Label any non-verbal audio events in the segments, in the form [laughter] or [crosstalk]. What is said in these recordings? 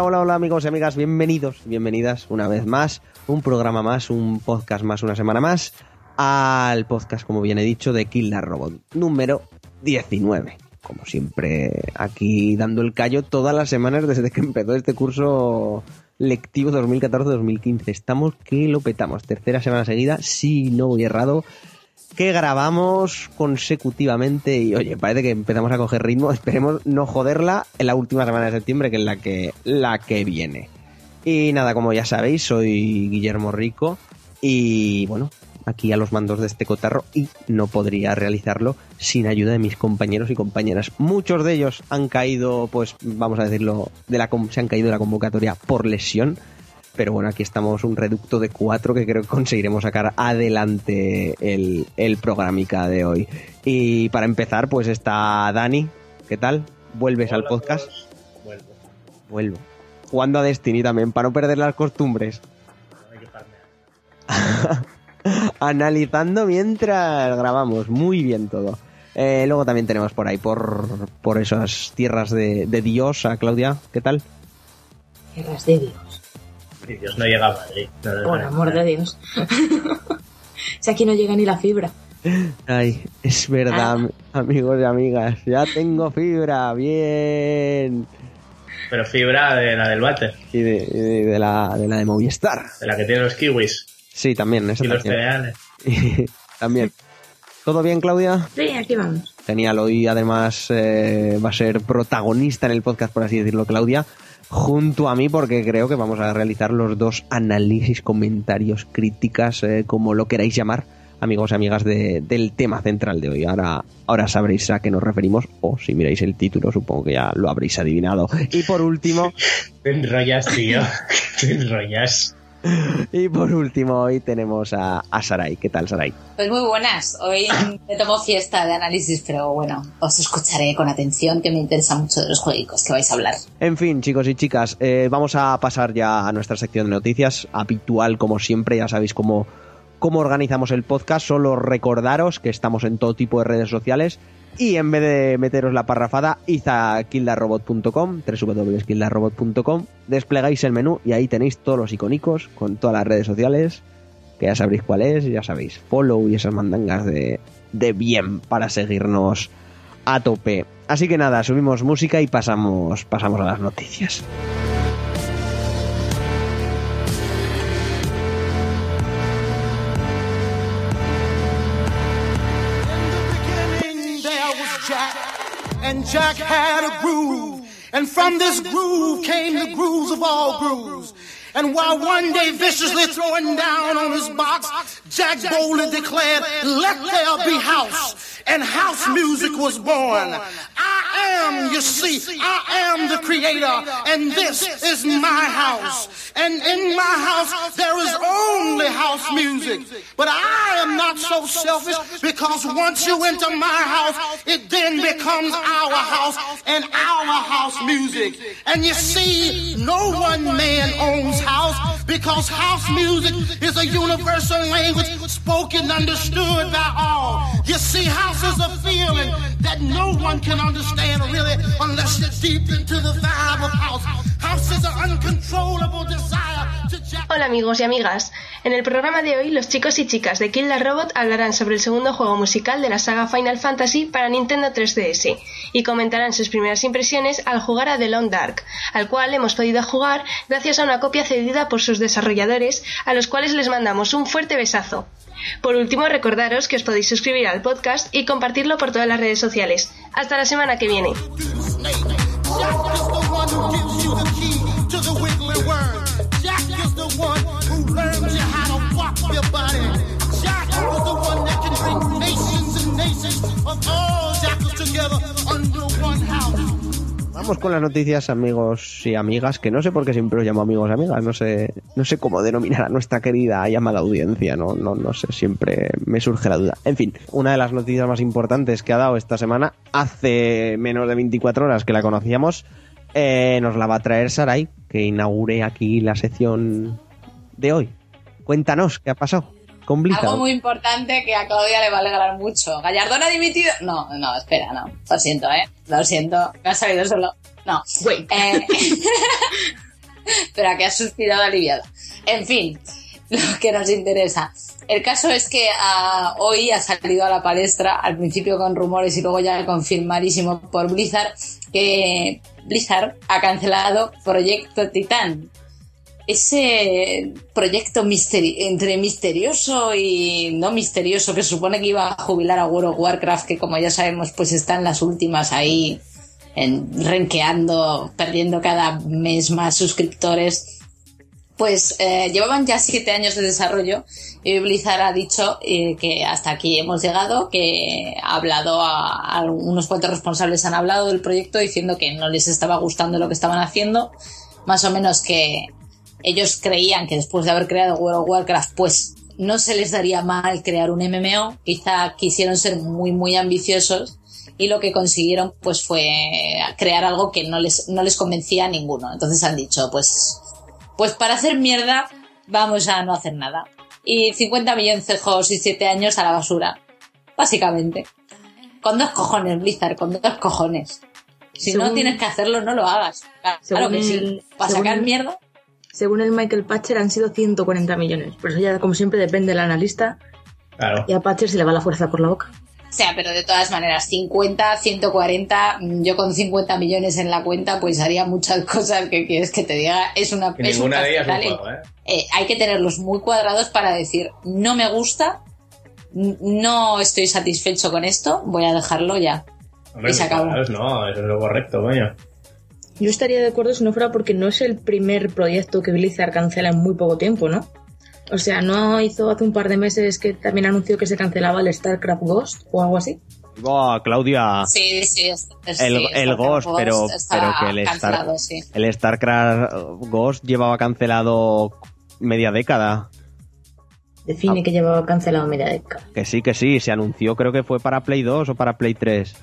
Hola, hola, amigos y amigas, bienvenidos, bienvenidas una vez más, un programa más, un podcast más, una semana más, al podcast, como bien he dicho, de Kill Robot, número 19. Como siempre, aquí dando el callo todas las semanas desde que empezó este curso lectivo 2014-2015. Estamos que lo petamos. Tercera semana seguida, si no voy errado, que grabamos consecutivamente y oye, parece que empezamos a coger ritmo. [laughs] Esperemos no joderla en la última semana de septiembre, que es la que, la que viene. Y nada, como ya sabéis, soy Guillermo Rico y bueno, aquí a los mandos de este cotarro y no podría realizarlo sin ayuda de mis compañeros y compañeras. Muchos de ellos han caído, pues vamos a decirlo, de la, se han caído de la convocatoria por lesión. Pero bueno, aquí estamos un reducto de cuatro que creo que conseguiremos sacar adelante el, el programica de hoy. Y para empezar, pues está Dani. ¿Qué tal? ¿Vuelves al podcast? Vuelvo. Vuelvo. Jugando a Destiny también, para no perder las costumbres. [laughs] Analizando mientras grabamos. Muy bien todo. Eh, luego también tenemos por ahí, por, por esas tierras de, de Dios, a Claudia. ¿Qué tal? Tierras de Dios. Y Dios no llega a Madrid. No, Por amor de Dios. [laughs] si aquí no llega ni la fibra. Ay, es verdad, Ah. am- amigos y amigas. Ya tengo fibra, bien. Pero fibra de la del váter, Y de, de- de la, de la de Movistar. de la que tiene los kiwis Sí, también, esa y los cereales. [laughs] también. ¿Todo bien, Claudia? Sí, aquí vamos. Genial, hoy además eh, va a ser protagonista en el podcast, por así decirlo, Claudia, junto a mí, porque creo que vamos a realizar los dos análisis, comentarios, críticas, eh, como lo queráis llamar, amigos y amigas de- del tema central de hoy. Ahora, ahora sabréis a qué nos referimos, o si miráis el título, supongo que ya lo habréis adivinado. Y por último, [laughs] Te enrollas, tío. [laughs] Te enrollas. Y por último, hoy tenemos a, a Sarai. ¿Qué tal, Sarai? Pues muy buenas. Hoy me tomo fiesta de análisis, pero bueno, os escucharé con atención, que me interesa mucho de los juegos que vais a hablar. En fin, chicos y chicas, eh, vamos a pasar ya a nuestra sección de noticias, habitual como siempre, ya sabéis cómo, cómo organizamos el podcast, solo recordaros que estamos en todo tipo de redes sociales y en vez de meteros la parrafada, id a www.kildarrobot.com, desplegáis el menú y ahí tenéis todos los icónicos con todas las redes sociales, que ya sabréis cuál es, ya sabéis, follow y esas mandangas de, de bien para seguirnos a tope. Así que nada, subimos música y pasamos, pasamos a las noticias. Jack had a groove. And from this groove came the grooves of all grooves. And while one day viciously throwing down on his box, Jack boldly declared, Let there be house. And house music was born. I am, you see, I am the creator, and this is my house. And in my house, there is only house music. But I am not so selfish because once you enter my house, it then becomes our house and our house music. And you see, no one man owns house because house music is a universal language spoken, understood by all. You see, house is a feeling that no one can understand really unless you're deep into the vibe of house. House is an uncontrollable desire. Hola amigos y amigas. En el programa de hoy los chicos y chicas de Kill la Robot hablarán sobre el segundo juego musical de la saga Final Fantasy para Nintendo 3DS y comentarán sus primeras impresiones al jugar a The Long Dark, al cual hemos podido jugar gracias a una copia cedida por sus desarrolladores a los cuales les mandamos un fuerte besazo. Por último, recordaros que os podéis suscribir al podcast y compartirlo por todas las redes sociales. Hasta la semana que viene. of all jackals together under one house. Vamos con las noticias, amigos y amigas, que no sé por qué siempre os llamo amigos y amigas, no sé, no sé cómo denominar a nuestra querida llamada audiencia, no, no, no sé, siempre me surge la duda. En fin, una de las noticias más importantes que ha dado esta semana, hace menos de 24 horas que la conocíamos, eh, nos la va a traer Sarai, que inaugure aquí la sección de hoy. Cuéntanos, ¿qué ha pasado? Algo muy importante que a Claudia le va a alegrar mucho. ¿Gallardón ha dimitido? No, no, espera, no. Lo siento, ¿eh? Lo siento. Me ha salido solo. No. Wait. Eh, [laughs] pero a que has suspirado aliviado. En fin, lo que nos interesa. El caso es que ah, hoy ha salido a la palestra, al principio con rumores y luego ya confirmadísimo por Blizzard, que Blizzard ha cancelado Proyecto Titán. Ese proyecto misteri- entre misterioso y no misterioso que supone que iba a jubilar a World of Warcraft, que como ya sabemos pues está en las últimas ahí en, renqueando, perdiendo cada mes más suscriptores, pues eh, llevaban ya siete años de desarrollo Blizzard ha dicho eh, que hasta aquí hemos llegado, que ha hablado a, a unos cuantos responsables han hablado del proyecto diciendo que no les estaba gustando lo que estaban haciendo, más o menos que ellos creían que después de haber creado World of Warcraft, pues no se les daría mal crear un MMO, quizá quisieron ser muy muy ambiciosos y lo que consiguieron pues fue crear algo que no les, no les convencía a ninguno. Entonces han dicho, pues, pues para hacer mierda vamos a no hacer nada. Y 50 millones de juegos y 7 años a la basura. Básicamente. Con dos cojones, Blizzard, con dos cojones. Si no tienes que hacerlo, no lo hagas. Claro que sí. Para sacar mierda. Según el Michael Patcher han sido 140 millones. Pero eso ya, como siempre, depende del analista. Claro. Y a Patcher se le va la fuerza por la boca. O sea, pero de todas maneras, 50, 140, mm, yo con 50 millones en la cuenta, pues haría muchas cosas que quieres que te diga. Es una Y es un ninguna de ellas es un juego, ¿eh? eh, hay que tenerlos muy cuadrados para decir, no me gusta, no estoy satisfecho con esto, voy a dejarlo ya. Hombre, Y se acabó. claro, No, eso es lo correcto, coño. Yo estaría de acuerdo si no fuera porque no es el primer proyecto que Blizzard cancela en muy poco tiempo, ¿no? O sea, ¿no hizo hace un par de meses que también anunció que se cancelaba el StarCraft Ghost o algo así? Claudia. Sí, sí, es, es- El- sí, el Starcraft Ghost, pero- que el Star- cancelado, sí. El StarCraft Ghost llevaba cancelado media década. Define Ah. que llevaba cancelado media década. Que sí, que sí. Se anunció, creo que fue para Play 2 o para Play 3.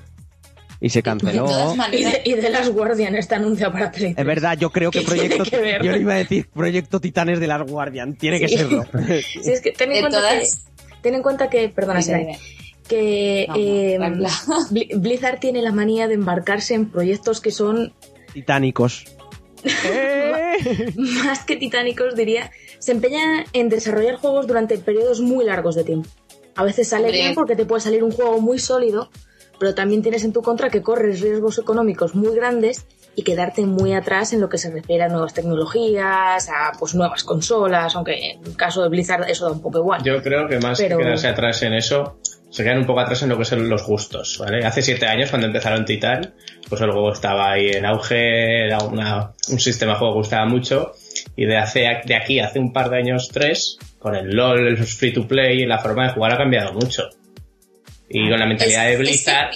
Y se De canceló. Y de, y de las Guardian está anunciado para Play Es 3. verdad, yo creo que ¿Qué tiene Proyecto. que ver? Yo le iba a decir Proyecto Titanes de las Guardian. Tiene que Sí. serlo. [laughs] Sí, es que ten en, cuenta todas... que, ten en cuenta que, perdona, Sarai, dime. que No, eh, [laughs] Blizzard tiene la manía de embarcarse en proyectos que son Titánicos. [laughs] ¡Eh! más que titánicos, diría, se empeña en desarrollar juegos durante periodos muy largos de tiempo. A veces sale Hombre. bien porque te puede salir un juego muy sólido, pero también tienes en tu contra que corres riesgos económicos muy grandes y quedarte muy atrás en lo que se refiere a nuevas tecnologías, a pues nuevas consolas, aunque en el caso de Blizzard eso da un poco igual. Yo creo que más Pero- que quedarse atrás en eso, se quedan un poco atrás en lo que son los gustos, ¿vale? Hace siete años, cuando empezaron Titan, pues el juego estaba ahí en auge, era una- un sistema de juego que gustaba mucho, y de, hace, de aquí hace un par de años, tres, con el LOL, el free to play, la forma de jugar ha cambiado mucho. Y con la mentalidad Es- de Blizzard,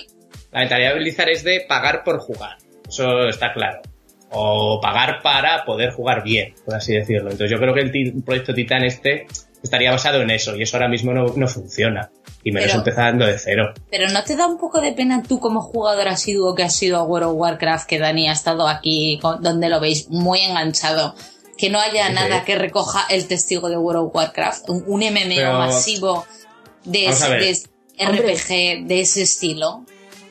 la mentalidad de Blizzard es de pagar por jugar, eso está claro. O pagar para poder jugar bien, por así decirlo. Entonces yo creo que el ti- proyecto Titan este estaría basado en eso y eso ahora mismo no, no funciona. Y menos Pero- empezando de cero. Pero ¿no te da un poco de pena tú como jugador asiduo que has sido a World of Warcraft, que Dani ha estado aquí, con- donde lo veis muy enganchado, que no haya Sí. nada que recoja el testigo de World of Warcraft? Un, un MMO Pero- masivo de, de RPG de ese estilo.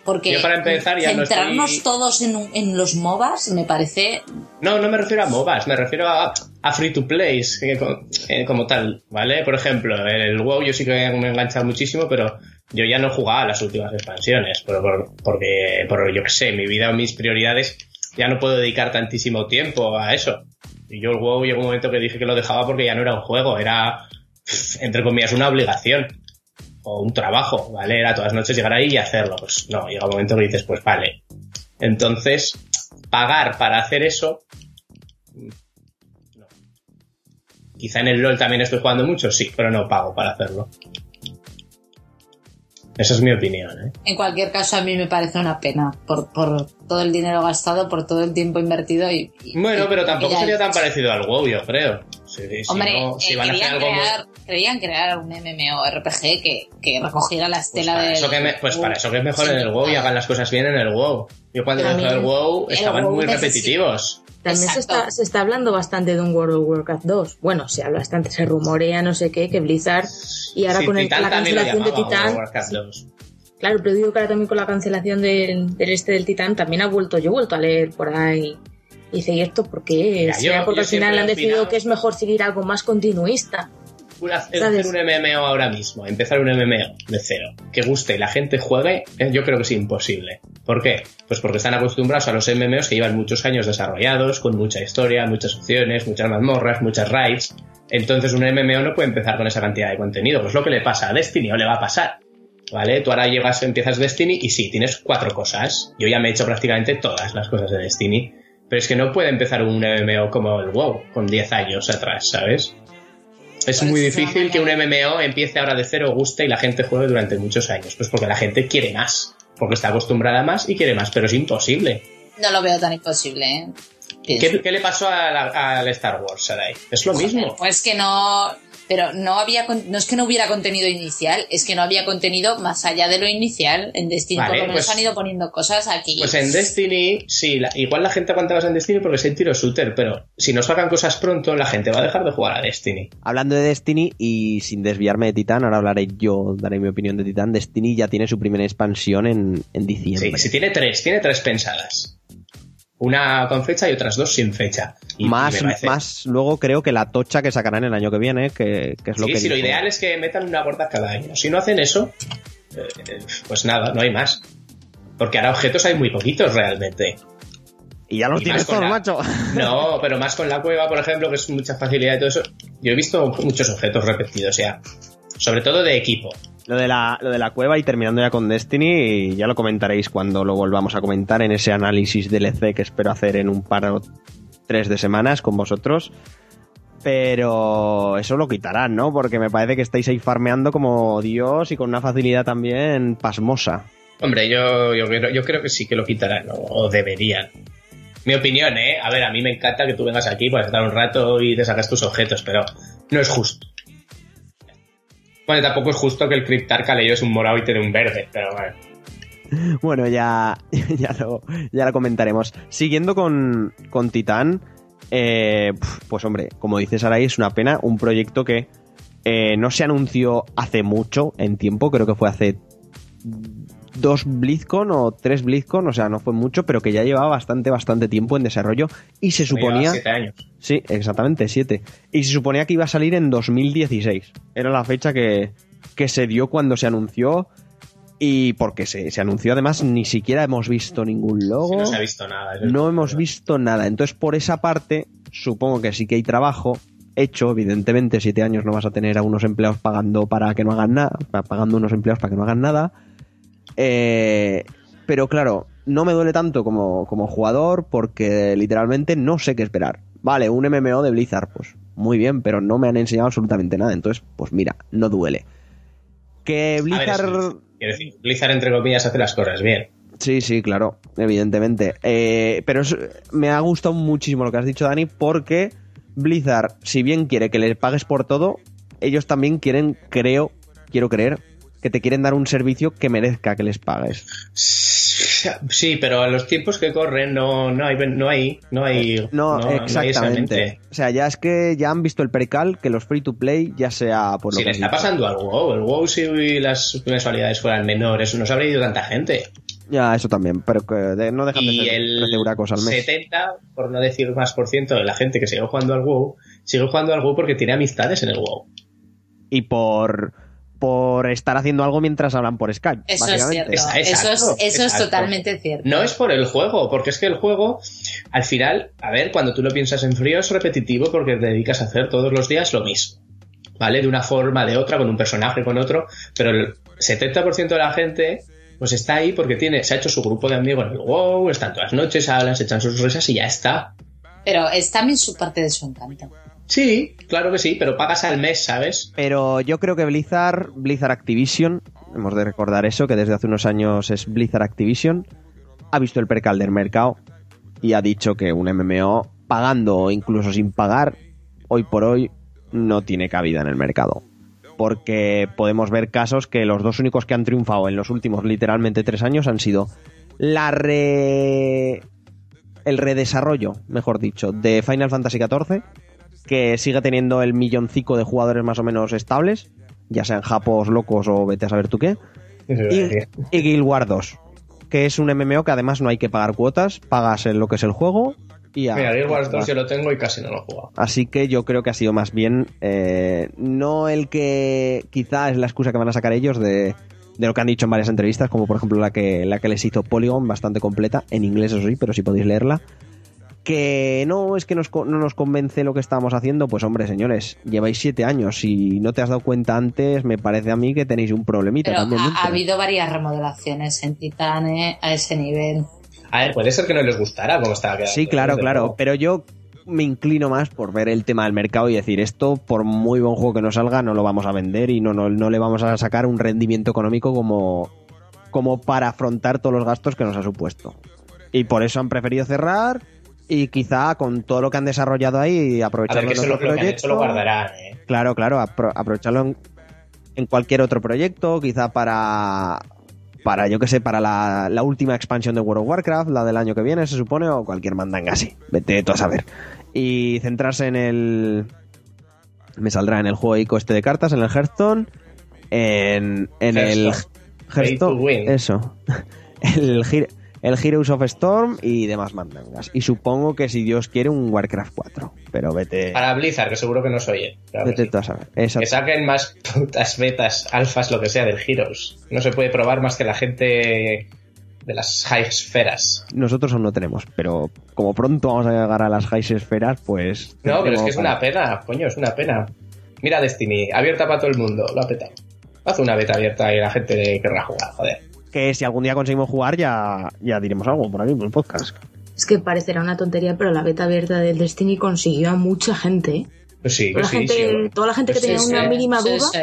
Porque Yo para empezar ya no centrarnos estoy- todos en, un- en los MOBAs me parece... No, no me refiero a MOBAs, me refiero a, a free to plays eh, co- como tal, ¿vale? Por ejemplo, el WoW yo sí que me he enganchado muchísimo, pero yo ya no jugaba a las últimas expansiones, por, por- porque, por yo que sé, mi vida o mis prioridades ya no puedo dedicar tantísimo tiempo a eso. Y yo el WoW llegó un momento que dije que lo dejaba porque ya no era un juego, era, entre comillas, una obligación. O un trabajo, ¿vale? Era todas las noches llegar ahí y hacerlo. Pues no, llega un momento que dices, pues vale. Entonces, pagar para hacer eso no. Quizá en el LOL también estoy jugando mucho, sí, pero no pago para hacerlo. Esa es mi opinión, ¿eh? En cualquier caso, a mí me parece una pena por, por todo el dinero gastado, por todo el tiempo invertido y... y- Bueno, pero tampoco sería tan parecido al WoW, yo creo. Si, si Hombre, no- si eh, van a hacer querían, algo muy- crear, querían crear un MMORPG que, que recogiera la Pues estela para, de... eso que me- pues para eso que es mejor en el WoW y hagan las cosas bien en el WoW. Yo cuando dejé el WoW el estaban WoW muy repetitivos. También se está, se está hablando bastante de un World of Warcraft 2. Bueno, se habla bastante, se rumorea, no sé qué, que Blizzard y ahora Sí, con el- la cancelación de Titan, World of Warcraft 2. Claro, pero digo que ahora también con la cancelación del, del este del Titán también ha vuelto, yo he vuelto a leer por ahí. Y dice, ¿y esto por qué? Ya, ¿Será yo- porque yo al final han decidido que es mejor seguir algo más continuista. Una- hacer un MMO ahora mismo, empezar un MMO de cero, que guste y la gente juegue, eh, yo creo que es imposible. ¿Por qué? Pues porque están acostumbrados a los MMOs que llevan muchos años desarrollados, con mucha historia, muchas opciones, muchas mazmorras, muchas raids. Entonces un MMO no puede empezar con esa cantidad de contenido. Pues lo que le pasa a Destiny o le va a pasar. ¿Vale? Tú ahora llegas, empiezas Destiny y sí, tienes cuatro cosas. Yo ya me he hecho prácticamente todas las cosas de Destiny. Pero es que no puede empezar un MMO como el WoW, con 10 años atrás, ¿sabes? Es Por muy difícil que un MMO empiece ahora de cero, guste y la gente juegue durante muchos años. Pues porque la gente quiere más. Porque está acostumbrada a más y quiere más, pero es imposible. No lo veo tan imposible, ¿eh? ¿Qué, qué le pasó al Star Wars, Sarai? Es lo mismo. Pues que no. Pero no había. con- No es que no hubiera contenido inicial, es que no había contenido más allá de lo inicial. En Destiny Vale, por lo menos pues- han ido poniendo cosas aquí. Pues en Destiny, sí, la- igual la gente aguanta más en Destiny porque es el tiro shooter, pero si no sacan cosas pronto, la gente va a dejar de jugar a Destiny. Hablando de Destiny y sin desviarme de Titán, ahora hablaré yo, daré mi opinión de Titán. Destiny ya tiene su primera expansión en, en Sí, diciembre. si tiene tres, tiene tres pensadas. Una con fecha y otras dos sin fecha. Y- más, parece- más luego creo que la tocha que sacarán el año que viene, que, que es lo sí, que sí, lo ideal es que metan una gorda cada año. Si no hacen eso, eh, eh, pues nada, no hay más. Porque ahora objetos hay muy poquitos realmente. Y ya los Y tienes todos, la- macho. [laughs] No, pero más con la cueva, por ejemplo, que es mucha facilidad y todo eso. Yo he visto muchos objetos repetidos ya. Sobre todo de equipo. Lo de, la, lo de la cueva y terminando ya con Destiny, ya lo comentaréis cuando lo volvamos a comentar en ese análisis DLC que espero hacer en un par o tres de semanas con vosotros. Pero eso lo quitarán, ¿no? Porque me parece que estáis ahí farmeando como Dios y con una facilidad también pasmosa. Hombre, yo, yo, creo, yo creo que sí que lo quitarán, o, o deberían. Mi opinión, ¿eh? A ver, a mí me encanta que tú vengas aquí para estar un rato y te sacas tus objetos, pero no es justo. Bueno, tampoco es justo que el Cryptarca leyó es un morado y tiene un verde, pero bueno. Bueno, ya, [laughs] ya, lo, ya lo comentaremos. Siguiendo con, con Titán, eh, pues hombre, como dices Aray, es una pena. Un proyecto que eh, no se anunció hace mucho en tiempo, creo que fue hace dos BlizzCon o tres BlizzCon, o sea, no fue mucho, pero que ya llevaba bastante, bastante tiempo en desarrollo y se suponía... siete años. Sí, exactamente, siete. Y se suponía que iba a salir en 2016. Era la fecha que, que se dio cuando se anunció. Y porque se, se anunció además, ni siquiera hemos visto ningún logo. Sí, no se ha visto nada. No hemos visto nada. Entonces, por esa parte, supongo que sí que hay trabajo hecho. Evidentemente, siete años no vas a tener a unos empleados pagando para que no hagan nada. Pagando unos empleados para que no hagan nada. Eh, pero claro, no me duele tanto como, como jugador porque literalmente no sé qué esperar. Vale, un MMO de Blizzard, pues muy bien, pero no me han enseñado absolutamente nada. Entonces, pues mira, no duele. Que ver, Blizzard... quiero decir, Blizzard, entre comillas, hace las cosas bien. Sí, sí, claro, evidentemente. Eh, pero es- me ha gustado muchísimo lo que has dicho, Dani, porque Blizzard, si bien quiere que le pagues por todo, ellos también quieren, creo, quiero creer, que te quieren dar un servicio que merezca que les pagues. Sí, pero a los tiempos que corren no, no hay no hay no hay No, no exactamente. mente. o sea, ya es que ya han visto el percal que los free to play, ya sea por lo Si que le está pasando al WoW, el WoW si las mensualidades fueran menores, no se habría ido tanta gente. Ya, eso también, pero que de- no dejan de Y ser el 13 euracos al mes. 70, por no decir más por ciento de la gente que sigue jugando al WoW, sigue jugando al WoW porque tiene amistades en el WoW. Y por, por estar haciendo algo mientras hablan por Skype. Eso es cierto. Exacto, eso es, eso es exacto. totalmente cierto. No es por el juego, porque es que el juego, al final, a ver, cuando tú lo piensas en frío es repetitivo porque te dedicas a hacer todos los días lo mismo. ¿Vale? De una forma, de otra, con un personaje, con otro, pero el 70% de la gente pues está ahí porque tiene, se ha hecho su grupo de amigos en el WoW, están todas las noches, hablan, se echan sus risas y ya está. Pero es también su parte de su encanto. Sí, claro que sí, pero pagas al mes, ¿sabes? Pero yo creo que Blizzard, Blizzard Activision, hemos de recordar eso, que desde hace unos años es Blizzard Activision, ha visto el percal del mercado y ha dicho que un MMO, pagando o incluso sin pagar, hoy por hoy no tiene cabida en el mercado. Porque podemos ver casos que los dos únicos que han triunfado en los últimos literalmente tres años han sido la re... el redesarrollo, mejor dicho, de Final Fantasy XIV, que sigue teniendo el milloncico de jugadores más o menos estables, ya sean japos locos o vete a saber tú qué. A Y, Guild Wars 2, que es un MMO que además no hay que pagar cuotas, pagas en lo que es el juego y ya. Mira, Guild Wars y 2 jugar. yo lo tengo y casi no lo he jugado. Así que yo creo que ha sido más bien eh, no el que quizá es la excusa que van a sacar ellos de, de lo que han dicho en varias entrevistas, como por ejemplo la que, la que les hizo Polygon, bastante completa, en inglés eso sí, pero si podéis leerla. Que no es que nos, no nos convence lo que estamos haciendo, pues hombre, señores, lleváis siete años. Si no te has dado cuenta antes, me parece a mí que tenéis un problemita Pero también. ha, habido varias remodelaciones en Titane a ese nivel. A ver, puede ser que no les gustara cómo estaba quedando. Sí, claro, claro. Pero yo me inclino más por ver el tema del mercado y decir esto, por muy buen juego que nos salga, no lo vamos a vender y no, no, no le vamos a sacar un rendimiento económico como, como para afrontar todos los gastos que nos ha supuesto. Y por eso han preferido cerrar y quizá con todo lo que han desarrollado ahí A aprovecharlo ver, que en lo, otro guardarán, ¿eh? Claro, claro, apro- aprovecharlo en, en cualquier otro proyecto, quizá para, para yo que sé, para la, la última expansión de World of Warcraft, la del año que viene, se supone, o cualquier mandanga así. Vete tú a saber. Y centrarse en el. Me saldrá en el juego ICO este de cartas, en el Hearthstone, en, en el. Hearthstone. Eso. [laughs] El, el Heroes of Storm y demás mandangas. Y supongo que si Dios quiere, un Warcraft 4. Pero vete. Para Blizzard, que seguro que nos oye. Que Vete tú a saber. Que saquen más [laughs] putas betas, alfas, lo que sea del Heroes. No se puede probar más que la gente de las high esferas. Nosotros aún no tenemos, pero como pronto vamos a llegar a las high esferas, pues. No, pero es que es para- una pena, coño, es una pena. Mira Destiny, abierta para todo el mundo, lo ha petado. Haz una beta abierta y la gente querrá jugar, joder. Que si algún día conseguimos jugar, ya, ya diremos algo por aquí, por el podcast. Es que parecerá una tontería, pero la beta abierta del Destiny consiguió a mucha gente. ¿eh? Pues sí, Toda que la, sí, gente, sí. toda la gente que Sí, tenía sí, una mínima Sí, duda sí.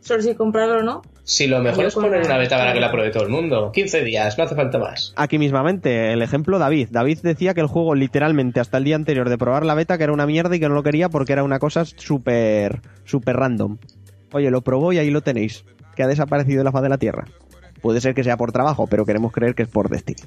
sobre si comprarlo o no. Si lo mejor Yo es poner una beta para que la pruebe todo el mundo. 15 días, no hace falta más. Aquí mismamente, el ejemplo David. David decía que el juego literalmente hasta el día anterior de probar la beta que era una mierda y que no lo quería porque era una cosa súper, súper random. Oye, lo probó y ahí lo tenéis. Que ha desaparecido de la faz de la Tierra. Puede ser que sea por trabajo, pero queremos creer que es por Destiny.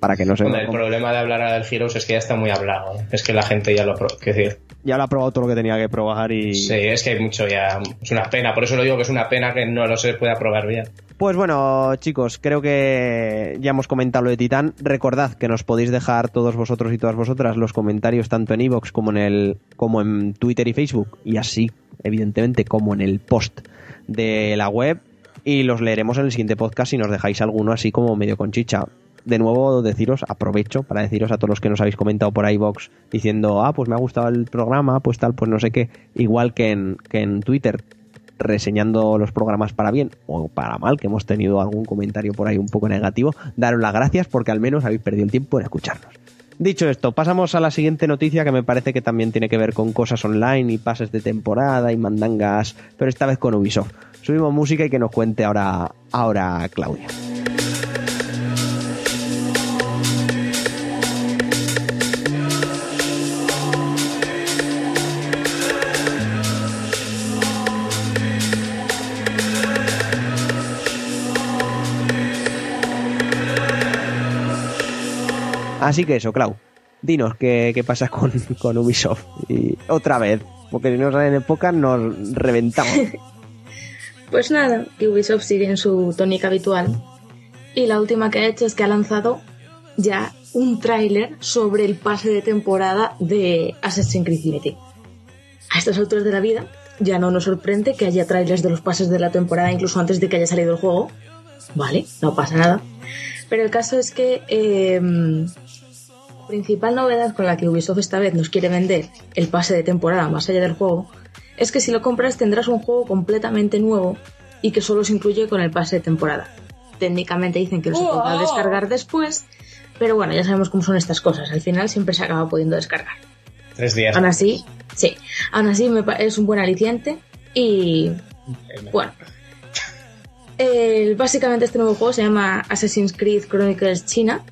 Para que no se... Hombre, el problema de hablar del Heroes es que ya está muy hablado. ¿eh? Es que la gente ya lo... Quiero decir, Ya lo ha probado todo lo que tenía que probar y... sí, es que hay mucho ya... Es una pena, por eso lo digo que es una pena que no lo se pueda probar bien. Pues bueno, chicos, creo que ya hemos comentado lo de Titán. Recordad que nos podéis dejar todos vosotros y todas vosotras los comentarios tanto en iVoox como en el como en Twitter y Facebook y así, evidentemente, como en el post de la web y los leeremos en el siguiente podcast si nos dejáis alguno así como medio con chicha. De nuevo, deciros, aprovecho para deciros a todos los que nos habéis comentado por iVoox diciendo, ah, pues me ha gustado el programa, pues tal, pues no sé qué, igual que en, que en Twitter, reseñando los programas para bien o para mal, que hemos tenido algún comentario por ahí un poco negativo, daros las gracias porque al menos habéis perdido el tiempo en escucharnos. Dicho esto, pasamos a la siguiente noticia que me parece que también tiene que ver con cosas online y pases de temporada y mandangas, pero esta vez con Ubisoft. Subimos música y que nos cuente ahora, ahora Claudia. Así que eso, Clau. Dinos qué, qué pasa con, con Ubisoft. Y otra vez, porque si no salen en podcast nos reventamos. [laughs] Pues nada, que Ubisoft sigue en su tónica habitual. Y la última que ha hecho es que ha lanzado ya un tráiler sobre el pase de temporada de Assassin's Creed Unity. A estas alturas de la vida ya no nos sorprende que haya trailers de los pases de la temporada incluso antes de que haya salido el juego. Vale, no pasa nada. Pero el caso es que la principal novedad con la que Ubisoft esta vez nos quiere vender el pase de temporada más allá del juego es que si lo compras tendrás un juego completamente nuevo y que solo se incluye con el pase de temporada. Técnicamente dicen que no se podrá descargar después, pero bueno, ya sabemos cómo son estas cosas. Al final siempre se acaba pudiendo descargar. Tres días. Aún así, sí, aún así me es un buen aliciente y bueno. El- básicamente este nuevo juego se llama Assassin's Creed Chronicles China,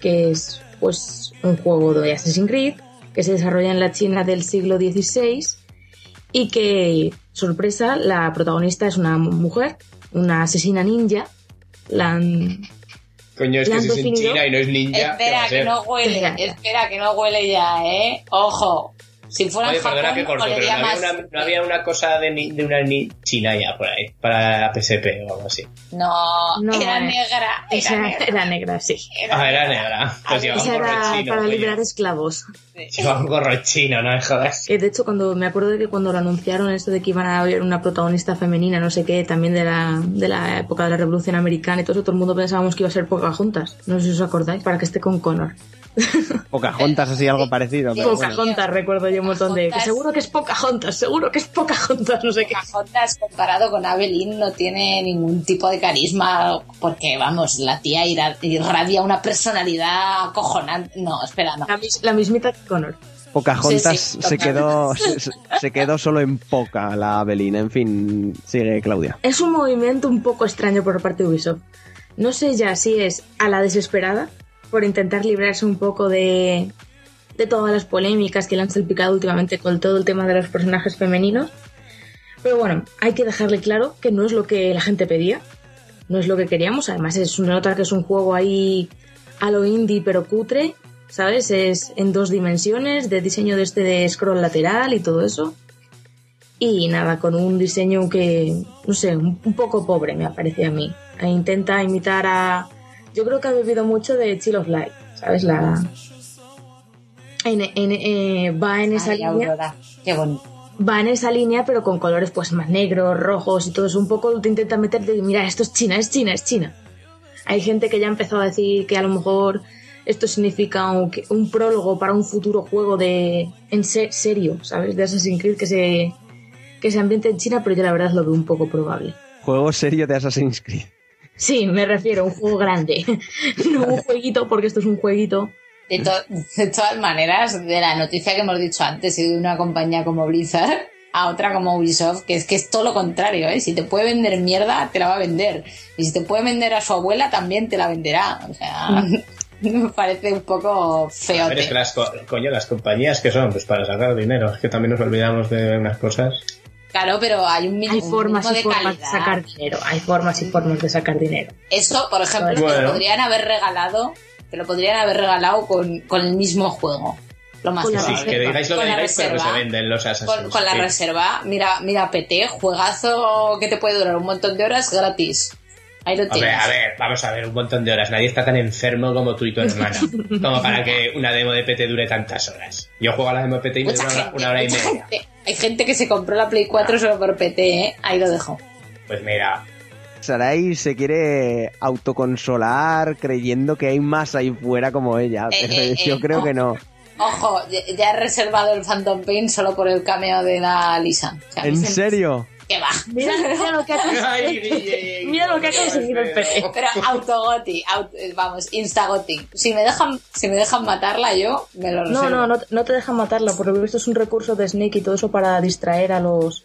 que es pues un juego de Assassin's Creed que se desarrolla en la China del siglo XVI y que, sorpresa, la protagonista es una mujer, una asesina ninja. La han- Coño, es ¿Le que si es en definido? China y no es ninja. ¿qué va Espera, que no huele, espera, que no huele ya, ¿eh? Ojo. Si fuera Oye, en perdona Japón, que corto, pero olería no había, una, no había una cosa de, ni- de una ni china ya por ahí, para PSP o algo así. No, No, era eh, negra. Era negra. era negra, sí. Ah, era negra. Pues llevaba un gorro era chino. para coño. liberar esclavos. [laughs] Llevaba un gorro chino, no me jodas. Que de hecho, cuando me acuerdo de que cuando lo anunciaron esto de que iban a haber una protagonista femenina, no sé qué, también de la, de la época de la Revolución Americana y todo eso, todo el mundo pensábamos que iba a ser Pocahontas. No sé si os acordáis, para que esté con Connor. Pocahontas así algo parecido. Pero bueno. Pocahontas, recuerdo yo un montón de... Que seguro que es Pocahontas, seguro que es Pocahontas, no sé qué. Pocahontas comparado con Evelyn no tiene ningún tipo de carisma porque, vamos, la tía ira- irradia una personalidad acojonante. No, espera, no. La, mis- la mismita que Connor. Pocahontas Sí, sí, se, quedó, se, se quedó solo en poca la Avelina. En fin, sigue Claudia. Es un movimiento un poco extraño por parte de Ubisoft. No sé ya si es a la desesperada por intentar librarse un poco de, de todas las polémicas que le han salpicado últimamente con todo el tema de los personajes femeninos. Pero bueno, hay que dejarle claro que no es lo que la gente pedía, no es lo que queríamos. Además, es una nota que es un juego ahí a lo indie pero cutre, ¿sabes? Es en dos dimensiones, de diseño de este de scroll lateral y todo eso. Y nada, con un diseño que, no sé, un, poco pobre me parece a mí. E intenta imitar a... Yo creo que ha bebido mucho de Chill of Light, ¿sabes? La... En, en- eh, va en esa Ay, línea Aurora, qué bonito. va en esa línea, pero con colores pues más negros, rojos y todo eso. Un poco te intenta meter de, mira, esto es China, es China, es China. Hay gente que ya ha empezado a decir que a lo mejor esto significa un, prólogo para un futuro juego de en se- serio, ¿sabes? De Assassin's Creed que se, que se ambiente en China, pero yo la verdad lo veo un poco probable. Juego serio de Assassin's Creed. Sí, me refiero a un juego grande, [laughs] no un jueguito, porque esto es un jueguito. De, to- de todas maneras, de la noticia que hemos dicho antes y de una compañía como Blizzard a otra como Ubisoft, que es que es todo lo contrario, ¿eh? Si te puede vender mierda, te la va a vender. Y si te puede vender a su abuela, también te la venderá. O sea, [laughs] me parece un poco A ver, es que las, co- coño, las compañías que son, pues para sacar dinero. Es que también nos olvidamos de unas cosas. Claro, pero hay un mínimo, Hay formas un y de formas de calidad. sacar dinero, hay formas y formas de sacar dinero. Eso, por ejemplo, te lo podrían haber regalado, te lo podrían haber regalado con, con el mismo juego. Lo más Con la Sí, probable. que digáis lo que digáis, pero que se reserva. venden los Assassin's con, con la reserva, mira, mira PT, juegazo que te puede durar un montón de horas gratis. Ahí lo Hombre, tienes. a ver, vamos a ver, un montón de horas. Nadie está tan enfermo como tú y tu hermana. como para que una demo de PT dure tantas horas. Yo juego a la demo de PT y me dura una, hora y media. gente. Hay gente que se compró la Play 4 solo por PT, ¿eh? Ahí lo dejo. Pues mira, Sarai se quiere autoconsolar creyendo que hay más ahí fuera como ella. Eh, pero eh, yo eh, creo que no. Ojo, ya, he reservado el Phantom Pain solo por el cameo de la Lisa. O sea, ¿En serio? Que va. Mira, mira lo que ha conseguido. Guille, Mira lo que ha conseguido el PT. Pero autogoti, auto, vamos, instagoti. Si me dejan, si me dejan matarla yo, me lo reservo. No, no, no, no te dejan matarla, por lo visto es un recurso de Snake y todo eso para distraer a los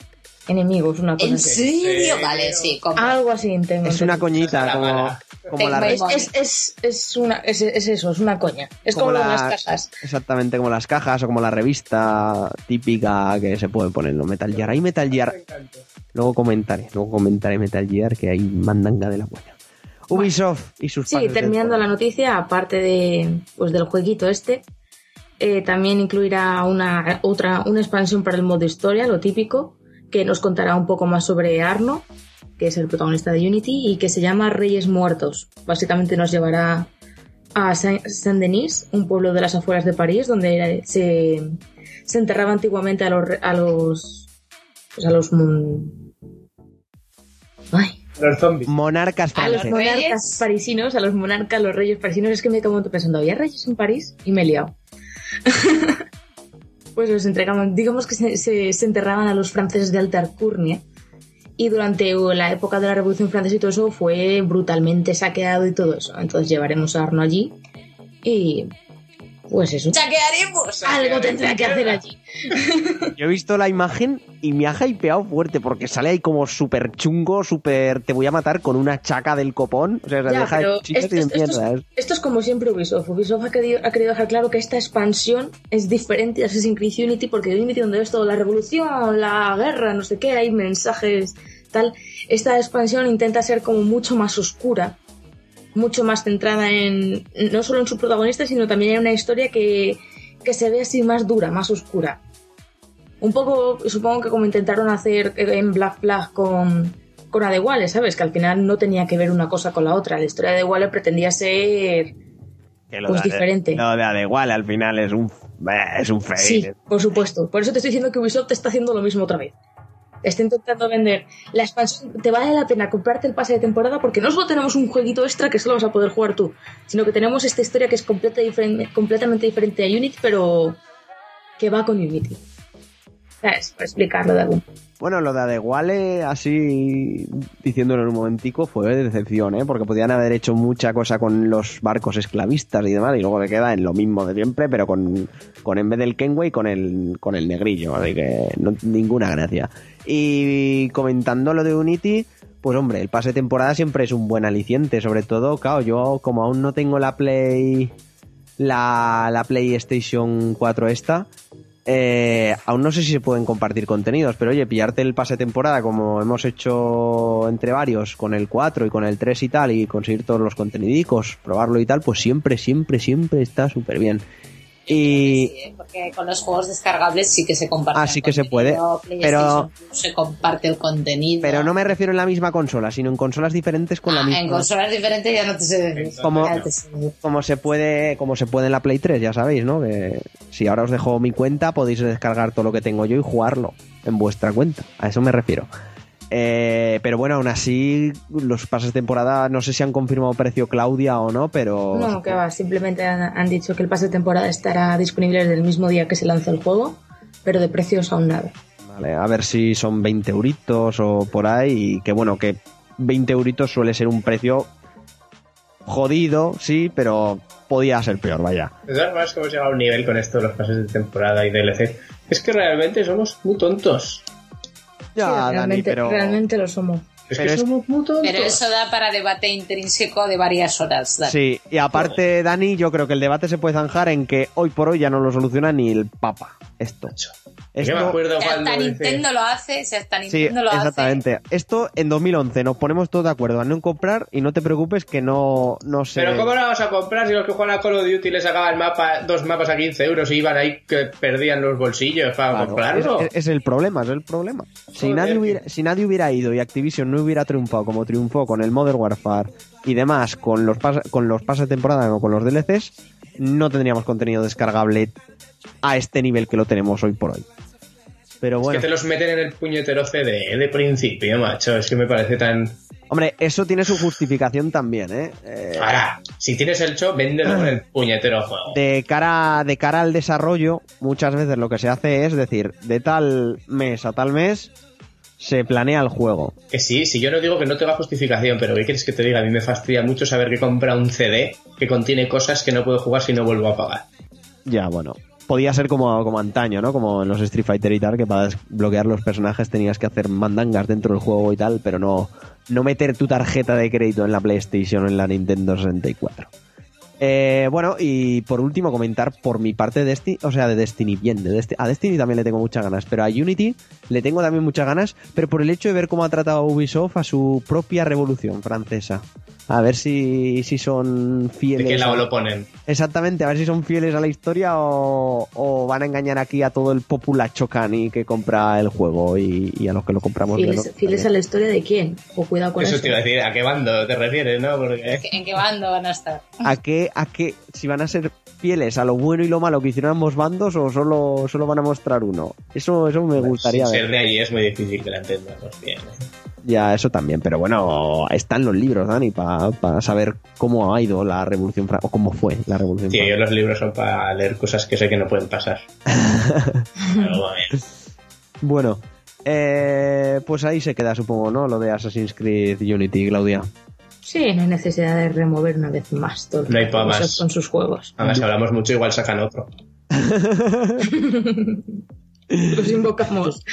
enemigos, una cosa ¿En así. serio? Sí, Vale, sí, compro. Algo así tengo Es una coñita, La como, como la... Es, es, es, es una, es, es eso, es una coña. Es como, las cajas. Exactamente, como las cajas o como la revista típica que se puede poner, ¿no? Metal Gear. Hay Metal Gear. Luego comentaré, luego comentaré Metal Gear que hay mandanga de la buena. Ubisoft y sus Sí, terminando la noticia, aparte de, pues, del jueguito este, eh, también incluirá una, otra, una expansión para el modo historia, lo típico, que nos contará un poco más sobre Arno, que es el protagonista de Unity, y que se llama Reyes Muertos. Básicamente nos llevará a Saint- Saint-Denis, un pueblo de las afueras de París, donde se, se enterraba antiguamente a los, a los, pues a los, ay, Los zombies. Monarcas a los reyes. monarcas parisinos, a los monarcas, los reyes parisinos, es que me he quedado pensando, ¿había reyes en París? Y me he liado. [laughs] pues los entregaban, digamos que se, se- se enterraban a los franceses de alta alcurnia. Y durante la época de la Revolución Francesa y todo eso fue brutalmente saqueado y todo eso. Entonces llevaremos a Arno allí y pues eso. ¡Chaquearemos! Algo tendrá que hacer allí. [laughs] Yo he visto la imagen y me ha hypeado fuerte porque sale ahí como súper chungo, súper te voy a matar con una chaca del copón. O sea, se Ya, deja esto, y esto- esto es, esto es como siempre Ubisoft. Ubisoft ha querido, ha querido dejar claro que esta expansión es diferente a Assassin's Creed Unity porque Unity donde ves todo la revolución, la guerra, no sé qué, hay mensajes, tal. Esta expansión intenta ser como mucho más oscura, mucho más centrada en no solo en su protagonista, sino también en una historia que, que se ve así más dura, más oscura. Un poco, supongo que como intentaron hacer en Black Flag con, con Adewale, ¿sabes? Que al final no tenía que ver una cosa con la otra. La historia de Adewale pretendía ser Que Pues de- diferente. Lo de Adegual al final es un, eh, es un fail. Sí, por supuesto. Por eso te estoy diciendo que Ubisoft te está haciendo lo mismo otra vez. Está intentando vender la expansión. Te vale la pena comprarte el pase de temporada porque no solo tenemos un jueguito extra que solo vas a poder jugar tú, sino que tenemos esta historia que es completa completamente diferente a Unity, pero que va con Unity. ¿Sabes? Para explicarlo de algún Bueno, lo de Adeguale, así diciéndolo en un momentico, fue de decepción, ¿eh? Porque podían haber hecho mucha cosa con los barcos esclavistas y demás, y luego le queda en lo mismo de siempre, pero con, con en vez del Kenway, con el, con el negrillo, así que ninguna gracia. Y comentando lo de Unity, pues hombre, el pase de temporada siempre es un buen aliciente, sobre todo, claro, yo como aún no tengo la Play, la, la PlayStation 4 esta, eh, aún no sé si se pueden compartir contenidos, pero oye, pillarte el pase temporada como hemos hecho entre varios con el 4 y con el 3 y tal y conseguir todos los contenidicos, probarlo y tal, pues siempre, siempre, siempre está súper bien. Y Sí, ¿eh? porque con los juegos descargables sí que se comparte. Ah, el sí que se contenido, puede, Se comparte el contenido. pero no me refiero en la misma consola, sino en consolas diferentes con la Ah, misma En consolas diferentes ya no te sé. Como- como se puede como se puede en la Play 3, ya sabéis, ¿no? Que si ahora os dejo mi cuenta, podéis descargar todo lo que tengo yo y jugarlo en vuestra cuenta. A eso me refiero. Eh, pero bueno, aún así, los pases de temporada, no sé si han confirmado precio Claudia o no, pero... No, que va, simplemente han, han dicho que el pase de temporada estará disponible desde el mismo día que se lanza el juego, pero de precios aún nada. Vale, a ver si son 20 euritos o por ahí, y que bueno, que 20 euritos suele ser un precio jodido, sí, pero podía ser peor, vaya. De todas maneras, que hemos llegado a un nivel con esto de los pases de temporada y DLC. Es que realmente somos muy tontos. Ya, Sí, Dani, realmente, pero... realmente lo somos. Es Pero que es- somos muy tontos. Pero eso da para debate intrínseco de varias horas. Dani. Sí, y aparte, Dani, yo creo que el debate se puede zanjar en que hoy por hoy ya no lo soluciona ni el Papa. Esto. Me Esto acuerdo Si cuando hasta dice- Nintendo lo hace, si hasta Sí, Nintendo lo hace. exactamente. Esto en 2011 nos ponemos todos de acuerdo a no comprar y no te preocupes que no, no se... Pero ¿cómo lo vamos a comprar si los que juegan a Call of Duty les sacaban mapa, dos mapas a 15 euros y iban ahí que perdían los bolsillos para Claro, comprarlo? es, es- es el problema, es el problema. Si nadie, hubiera, si nadie hubiera ido y Activision no hubiera triunfado como triunfó con el Modern Warfare y demás, con los, pas- con los pases de temporada o con los DLCs, no tendríamos contenido descargable a este nivel que lo tenemos hoy por hoy. Pero Es que te los meten en el puñetero CD de principio, macho. Es que me parece tan... hombre, eso tiene su justificación también, ¿eh? Eh, Ahora, si tienes el show, véndelo con el [clears throat] puñetero juego. de cara, de cara al desarrollo, muchas veces lo que se hace es decir, de tal mes a tal mes se planea el juego. Que sí, si yo no digo que no tenga justificación, pero ¿qué quieres que te diga? A mí me fastidia mucho saber que compra un CD que contiene cosas que no puedo jugar si no vuelvo a pagar. Ya, bueno. Podía ser como, como antaño, ¿no? Como en los Street Fighter y tal, que para desbloquear los personajes tenías que hacer mandangas dentro del juego y tal, pero no, no meter tu tarjeta de crédito en la PlayStation o en la Nintendo 64. Eh, bueno, y por último comentar por mi parte de Destiny, o sea, de Destiny, bien, de Desti- a Destiny también le tengo muchas ganas, pero a Unity le tengo también muchas ganas, pero por el hecho de ver cómo ha tratado Ubisoft a su propia revolución francesa. A ver si, si son ¿De fieles. qué lado a- lo ponen? Exactamente, a ver si son fieles a la historia o, o van a engañar aquí a todo el populacho cani que compra el juego y, y a los que lo compramos. Fieles, fieles a la historia de quién? O cuidado con eso. Eso te iba a decir, ¿a qué bando te refieres, no? Porque... ¿En qué bando van a estar? ¿A qué, a qué, si van a ser fieles a lo bueno y lo malo que hicieron ambos bandos o solo, solo van a mostrar uno? Eso, eso me gustaría Sin ver. ser de allí es muy difícil que la entendamos bien. ¿eh? Ya, eso también, pero bueno, están los libros, Dani, para saber cómo ha ido la revolución francesa, o cómo fue la revolución Tío, yo francesa. los libros son para leer cosas que sé que no pueden pasar. [laughs] Pero bueno. Bueno, eh, pues ahí se queda, supongo, ¿no? Lo de Assassin's Creed Unity, Claudia. Sí, no hay necesidad de remover una vez más todo lo No hay pa' Ubisoft más. con sus juegos. Además, si hablamos mucho, igual sacan otro. [laughs] Los invocamos.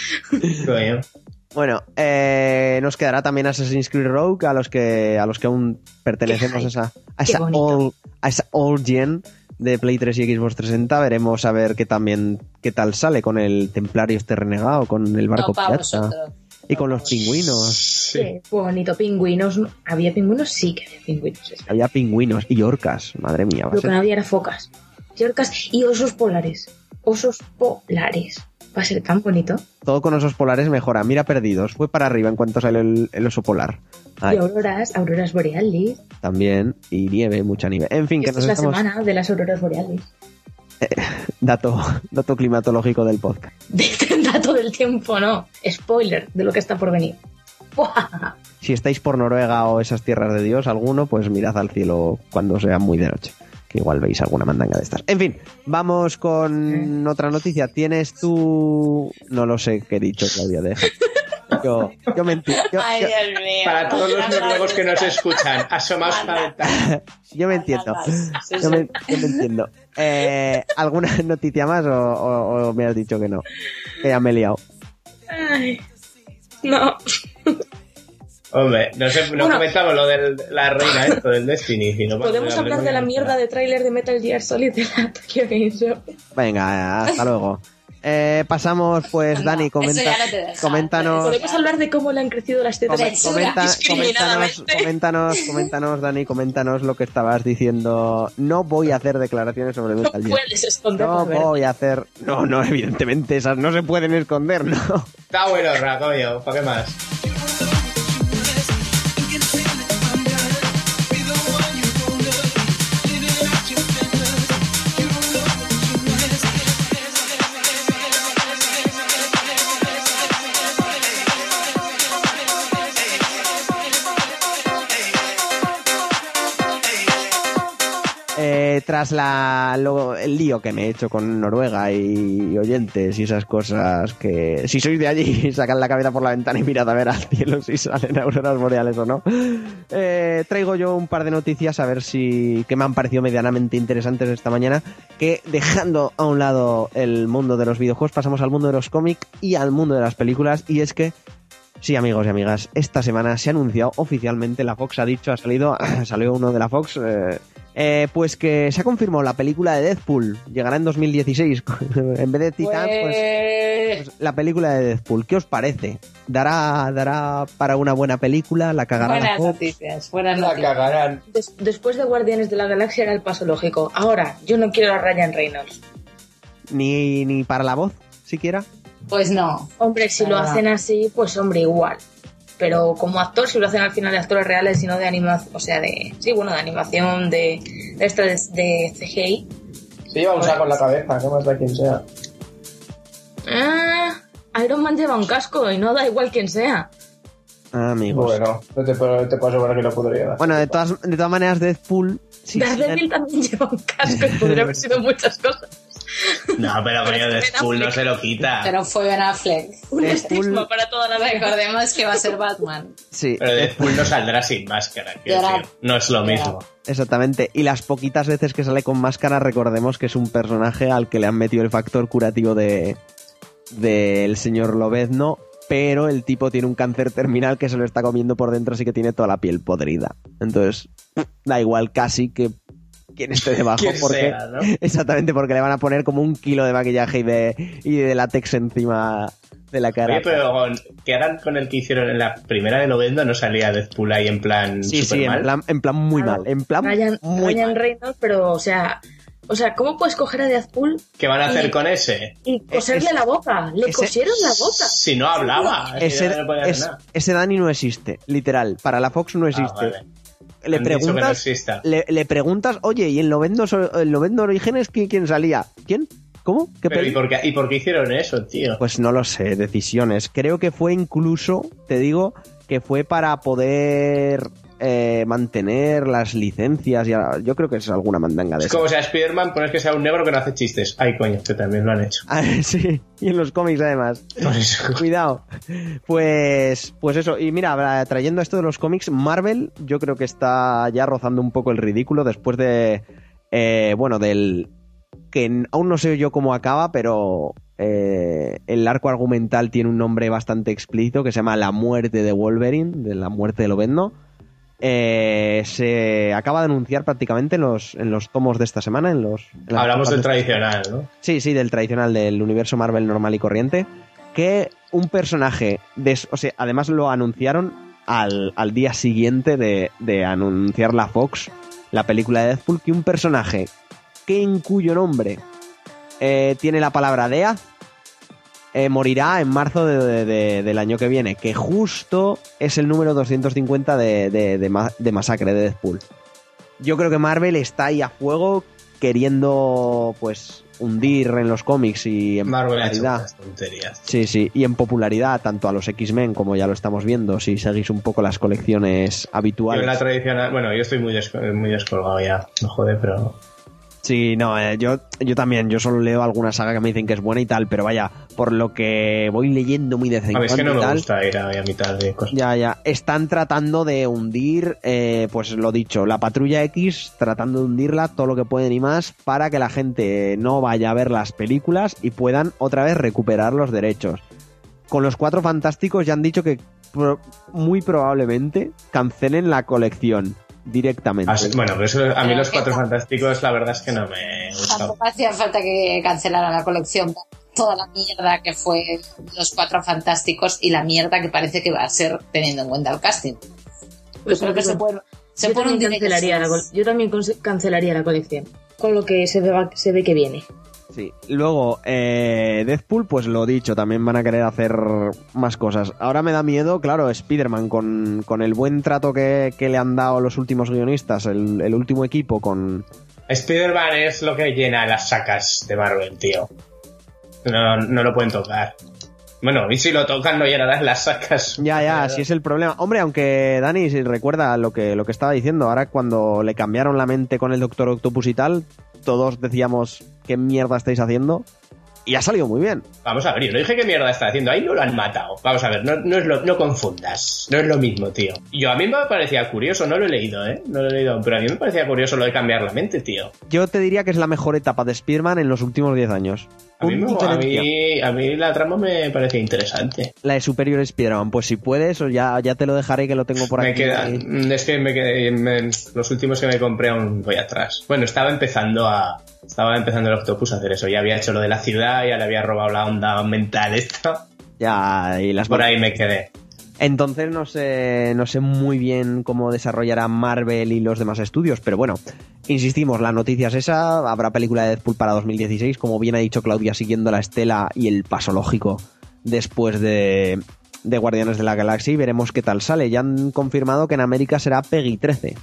Bueno, eh, nos quedará también Assassin's Creed Rogue a los que a los que aún pertenecemos a esa a esa old, a esa old gen de Play 3 y Xbox 360. Veremos a ver qué también qué tal sale con el Templario este renegado, con el barco No para pirata vosotros. y con los pingüinos. Sí. Qué bonito. Pingüinos. ¿Había pingüinos? Sí que había pingüinos. Había pingüinos y orcas, madre mía. Lo que no había era focas. Y orcas y osos polares. Osos polares. Va a ser tan bonito. Todo con osos polares mejora. Mira perdidos. Fue para arriba en cuanto sale el, el oso polar. Ay, Y auroras, auroras borealis. también. Y nieve, mucha nieve. En fin, que Esta nos es la estamos... semana de las auroras borealis. [laughs] Dato, dato climatológico del podcast. [laughs] Este dato del tiempo, no. Spoiler de lo que está por venir. ¡Buah! Si estáis por Noruega o esas tierras de Dios, alguno, pues mirad al cielo cuando sea muy de noche. Que igual veis alguna mandanga de estas. En fin, vamos con otra noticia. ¿Tienes tú...? No lo sé qué he dicho, Claudia, deja. Yo, yo me enti- yo- Ay, yo- Dios mío. Para todos los noruegos que nos escuchan, asomaos a la ventana. yo me entiendo. Yo me, sí. yo me entiendo. Eh, ¿Alguna [laughs] noticia más o, o- o me has dicho que no? Que ya me he liado. Ay, no. [laughs] Hombre, no, sé, no Bueno. comentamos lo de la reina esto del Destiny. sino Podemos hablar de la mierda de tráiler de Metal Gear Solid de la Tokyo Game Show. Venga, hasta luego. Eh, pasamos, pues, No, Dani, comenta, no coméntanos. Podemos hablar de cómo le han crecido las tetas. Comenta- coméntanos, coméntanos, coméntanos, Dani, coméntanos lo que estabas diciendo. No voy a hacer declaraciones sobre No Metal Gear. puedes esconderlo. No voy a hacer. No, no, evidentemente, esas no se pueden esconder, ¿no? Está bueno, Racoyo, ¿para qué más? Tras la, lo- el lío que me he hecho con Noruega y oyentes y esas cosas que si sois de allí [laughs] sacad la cabeza por la ventana y mirad a ver al cielo si salen auroras boreales o no. Eh, traigo yo un par de noticias a ver si que me han parecido medianamente interesantes esta mañana que dejando a un lado el mundo de los videojuegos pasamos al mundo de los cómics y al mundo de las películas y es que Sí, amigos y amigas, esta semana se ha anunciado oficialmente, la Fox ha dicho, ha salido, [clears throat] salió uno de la Fox, eh, eh, pues que se ha confirmado la película de Deadpool, llegará en 2016, [laughs] en vez de Titans, pues, Pues, pues, la película de Deadpool, ¿qué os parece? ¿Dará, dará para una buena película? ¿La cagará la buenas Fox? noticias, buenas La noticias. cagarán. Des- después de Guardianes de la Galaxia era el paso lógico. Ahora, yo no quiero a Ryan Reynolds. Ni, ni para la voz, siquiera. Pues no. Hombre, si lo hacen así, pues hombre, igual. Pero como actor, si lo hacen al final de actores reales y no de animación, o sea, de, sí, bueno, de animación, de, de esta de, de CGI. Se lleva un saco en la cabeza, ¿qué más da quien sea? Ah, Iron Man lleva un casco y no da igual quién sea. Ah, amigos. Bueno, no te, puedo- te puedo asegurar que lo podría dar. Bueno, de todas, de todas maneras, Deadpool... sí, Daredevil también [laughs] lleva un casco y podría haber sido muchas cosas. No, pero coño, Deadpool no se lo quita. Pero fue Ben Affleck. Un estigma para toda la vida. Recordemos que va a ser Batman. sí, Pero Deadpool no saldrá sin máscara, decir. No es lo mismo. Exactamente. Y las poquitas veces que sale con máscara, recordemos que es un personaje al que le han metido el factor curativo de del señor Lobezno, pero el tipo tiene un cáncer terminal que se lo está comiendo por dentro, así que tiene toda la piel podrida. Entonces, da igual casi que quien esté debajo, Quien porque sea, ¿no? [laughs] exactamente porque le van a poner como un kilo de maquillaje y de y de látex encima de la cara. Oye, pero con- ¿qué harán con el que hicieron en la primera de Lovendo? ¿No salía Deadpool ahí en plan sí, super sí, en mal? plan, en plan muy Claro. mal, en plan Ryan, muy Ryan mal. Reynolds, pero, o sea, o sea, ¿cómo puedes coger a Deadpool ¿Qué van a hacer Y- con ese? y coserle ese- la boca? Le ese- cosieron la boca. Si no hablaba. ese, no es- nada. ese Dani no existe, literal. Para la Fox no Ah, existe. vale. Le no preguntas, le, le preguntas, oye, ¿y en Lovendo, en Lovendo Orígenes ¿quién, quién salía? ¿Quién? ¿Cómo? ¿Qué Pero ¿y por, qué, ¿Y por qué hicieron eso, tío? Pues no lo sé, decisiones. Creo que fue incluso, te digo, que fue para poder eh, mantener las licencias. Y a- yo creo que es alguna mandanga de Es como si a Spider-Man pones que sea un negro que no hace chistes. Ay, coño, que también lo han hecho. [laughs] Ah, sí, y en los cómics además. Por eso. [laughs] Cuidado. Pues, pues eso. Y mira, trayendo esto de los cómics, Marvel, yo creo que está ya rozando un poco el ridículo después de, eh, bueno, del que aún no sé yo cómo acaba, pero eh, el arco argumental tiene un nombre bastante explícito que se llama La muerte de Wolverine, de la muerte de Lobezno. Eh, se acaba de anunciar prácticamente en los, en los tomos de esta semana. En los, en Hablamos del de tradicional, ¿no? Sí, sí, del tradicional del universo Marvel normal y corriente. Que un personaje, de, o sea, además lo anunciaron al, al día siguiente de, de anunciar la Fox, la película de Deadpool, que un personaje que en cuyo nombre eh, tiene la palabra Death, eh, morirá en marzo de- de- de- del año que viene, que justo es el número 250 de, de- de ma- de Masacre de Deadpool. Yo creo que Marvel está ahí a fuego queriendo pues hundir en los cómics y en Marvel ha hecho popularidad. tonterías. Sí, sí, y en popularidad tanto a los X-Men como ya lo estamos viendo, si seguís un poco las colecciones Yo habituales. en la tradicional, bueno, yo estoy muy, muy descolgado ya, no jode, pero Sí, no, eh, yo, yo también, yo solo leo alguna saga que me dicen que es buena y tal, pero vaya, por lo que voy leyendo muy de a mí es que no me tal, gusta ir a, a mitad de cosas. Ya, ya. Están tratando de hundir, eh, pues lo dicho, la patrulla X, tratando de hundirla todo lo que pueden y más para que la gente no vaya a ver las películas y puedan otra vez recuperar los derechos. Con los cuatro fantásticos ya han dicho que pro- muy probablemente cancelen la colección directamente. Bueno, pero eso, a mí Pero los cuatro fantásticos la verdad es que no me gustan. Tampoco hacía falta que cancelaran la colección. Toda la mierda que fue los cuatro fantásticos y la mierda que parece que va a ser teniendo en cuenta el casting. Pues Yo creo que se puede, se yo, puede también hundir cancelaría la, col- yo también cancelaría la colección. Con lo que se ve, se ve que viene. Sí. Luego, eh, Deadpool, pues lo dicho, también van a querer hacer más cosas. Ahora me da miedo, claro, Spider-Man, con, con el buen trato que, que le han dado los últimos guionistas, el, el último equipo, con... Spider-Man es lo que llena las sacas de Marvel, tío. No, no lo pueden tocar. Bueno, y si lo tocan no llenarán las sacas. Ya, ya, si es el problema. Hombre, aunque Dani, si recuerda lo que, lo que estaba diciendo, ahora cuando le cambiaron la mente con el Doctor Octopus y tal, todos decíamos, ¿qué mierda estáis haciendo? Y ha salido muy bien. Vamos a ver, yo no dije qué mierda está haciendo, ahí no lo han matado. Vamos a ver, no, no, es lo, no confundas, no es lo mismo, tío. Yo a mí me parecía curioso, no lo he leído, ¿eh? No lo he leído, pero a mí me parecía curioso lo de cambiar la mente, tío. Yo te diría que es la mejor etapa de Spider-Man en los últimos 10 años. A mí, me- a, mí, a mí la trama me parecía interesante. La de Superior Spider-Man, pues si puedes, o ya, ya te lo dejaré que lo tengo por Me aquí. queda, mm, es que me quedé, me- los últimos que me compré aún voy atrás. Bueno, estaba empezando a, estaba empezando el Octopus a hacer eso. Ya había hecho lo de la ciudad, ya le había robado la onda mental esta. Ya, y las Por ahí me quedé. Entonces no sé, no sé muy bien cómo desarrollará Marvel y los demás estudios, pero bueno, insistimos, la noticia es esa, habrá película de Deadpool para 2016, como bien ha dicho Claudia, siguiendo la estela y el paso lógico después de, de Guardianes de la Galaxia y veremos qué tal sale. Ya han confirmado que en América será Peggy 13.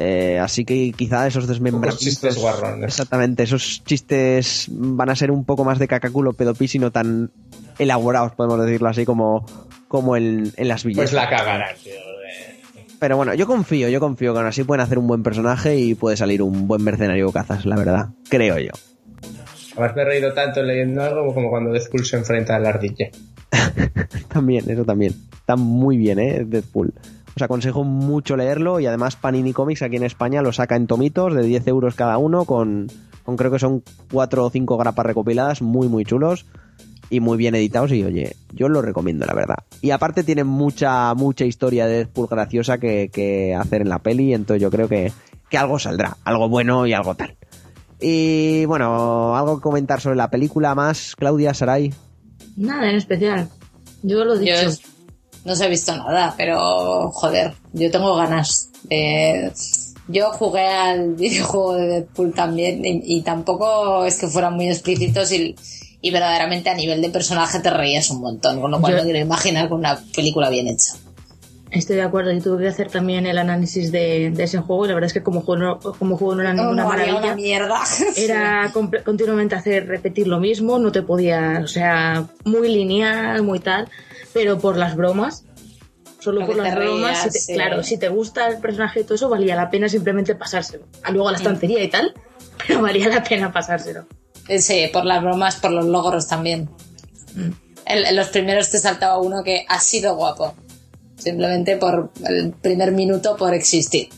Eh, así que quizá esos desmembramientos... chistes guarrones. Exactamente, esos chistes van a ser un poco más de cacaculo pedopis y no tan elaborados, podemos decirlo así, como, como en, en las villas. Pues la cagarán, tío. Pero bueno, yo confío, yo confío que aún así pueden hacer un buen personaje y puede salir un buen mercenario cazas, la verdad. Creo yo. Además me he reído tanto leyendo algo como cuando Deadpool se enfrenta a la ardilla. [laughs] También, eso también. Está muy bien, ¿eh? Deadpool. Os aconsejo mucho leerlo y además Panini Comics aquí en España lo saca en tomitos de 10 euros cada uno con, con creo que son 4 o 5 grapas recopiladas muy muy chulos y muy bien editados y oye, yo lo recomiendo la verdad. Y aparte tiene mucha mucha historia de Deadpool graciosa que, que hacer en la peli, entonces yo creo que, que algo saldrá, algo bueno y algo tal. Y bueno, algo que comentar sobre la película más, Claudia Saray. Nada en especial. Yo lo he Yo dicho. es- no se ha visto nada, pero joder, yo tengo ganas de... Yo jugué al [laughs] videojuego de Deadpool también y, y tampoco es que fueran muy explícitos y, y verdaderamente a nivel de personaje te reías un montón, con lo cual Yo- no quiero imaginar con una película bien hecha. Estoy de acuerdo. Yo tuve que hacer también el análisis de, de ese juego y la verdad es que como juego no, como juego no era ninguna No, maravilla. una mierda. [laughs] Era continuamente hacer repetir lo mismo, no te podía, o sea, muy lineal, muy tal, pero por las bromas, solo Lo por las bromas, rías, si te- sí. claro, si te gusta el personaje y todo eso, valía la pena simplemente pasárselo. A luego a la estantería y tal, [laughs] pero valía la pena pasárselo. Sí, por las bromas, por los logros también. En, en los primeros te saltaba uno que ha sido guapo. Simplemente por el primer minuto por existir.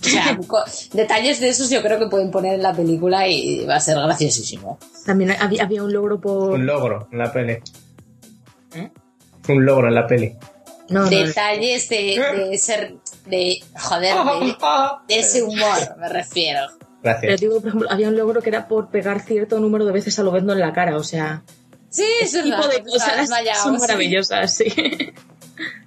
O sea, [laughs] detalles de esos yo creo que pueden poner en la película y va a ser graciosísimo. También había, había un logro por... Un logro en la peli. ¿Eh? Un logro en la peli. No, no, Detalles de, de ser. de. joder, de, [laughs] de ese humor, me refiero. Pero Gracias. digo, por ejemplo, había un logro que era por pegar cierto número de veces a Lobezno en la cara, o sea, Sí, es Ese tipo verdad, de cosas son sí. maravillosas, sí.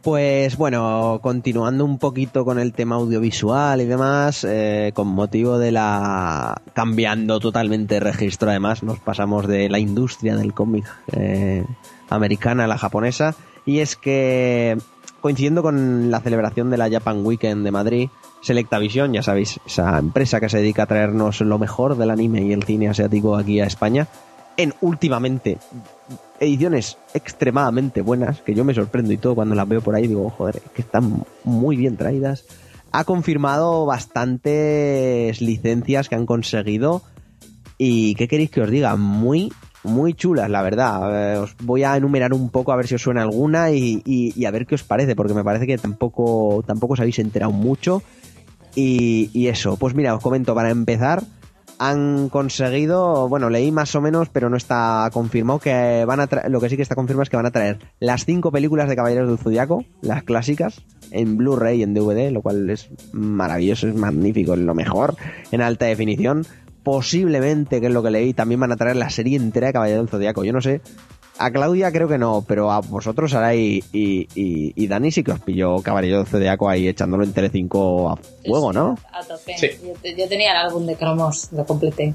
Pues bueno, continuando un poquito con el tema audiovisual y demás, eh, con motivo de la... cambiando totalmente de registro además, nos pasamos de la industria del cómic eh, americana a la japonesa, y es que coincidiendo con la celebración de la Japan Weekend de Madrid, Selectavision, ya sabéis, esa empresa que se dedica a traernos lo mejor del anime y el cine asiático aquí a España, en últimamente ediciones extremadamente buenas, que yo me sorprendo y todo cuando las veo por ahí, digo, joder, que están muy bien traídas. Ha confirmado bastantes licencias que han conseguido y ¿qué queréis que os diga? Muy, muy chulas, la verdad. Os voy a enumerar un poco a ver si os suena alguna y, y- y a ver qué os parece, porque me parece que tampoco, tampoco os habéis enterado mucho. Y, eso, pues mira, os comento para empezar. Han conseguido, bueno, leí más o menos, pero no está confirmado que van a traer, lo que sí que está confirmado es que van a traer las cinco películas de Caballeros del Zodiaco, las clásicas, en Blu-ray y en DVD, lo cual es maravilloso, es magnífico, es lo mejor, en alta definición. Posiblemente, que es lo que leí, también van a traer la serie entera de Caballeros del Zodiaco. Yo no sé, a Claudia creo que no, pero a vosotros, Sara y, y, y- y Dani sí que os pilló Caballero del Zodiaco ahí echándolo en Telecinco a fuego, ¿no? A tope. Sí. Yo, te- yo tenía el álbum de cromos, lo completé.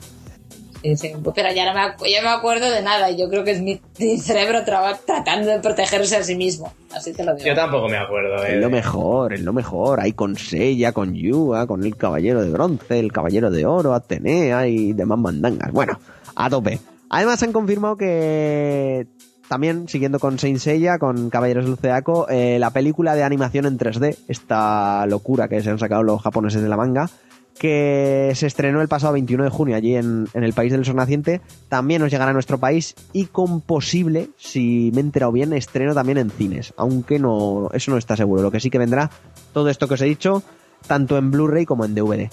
Sí, sí. Pero ya no me, acu- ya me acuerdo de nada. y Yo creo que es mi, [laughs] mi cerebro traba- tratando de protegerse a sí mismo. Así te lo digo. Yo tampoco me acuerdo. eh. Es lo mejor, es lo mejor. Hay con Seiya, con Yua, con el Caballero de Bronce, el Caballero de Oro, Atenea y demás mandangas. Bueno, a tope. Además han confirmado que también, siguiendo con Saint Seiya, con Caballeros del Zodiaco, eh, la película de animación en 3D, esta locura que se han sacado los japoneses de la manga, que se estrenó el pasado 21 de junio allí en, en el país del sol naciente, también nos llegará a nuestro país y con posible, si me he enterado bien, estreno también en cines, aunque no, eso no está seguro. Lo que sí que vendrá, todo esto que os he dicho, tanto en Blu-ray como en DVD.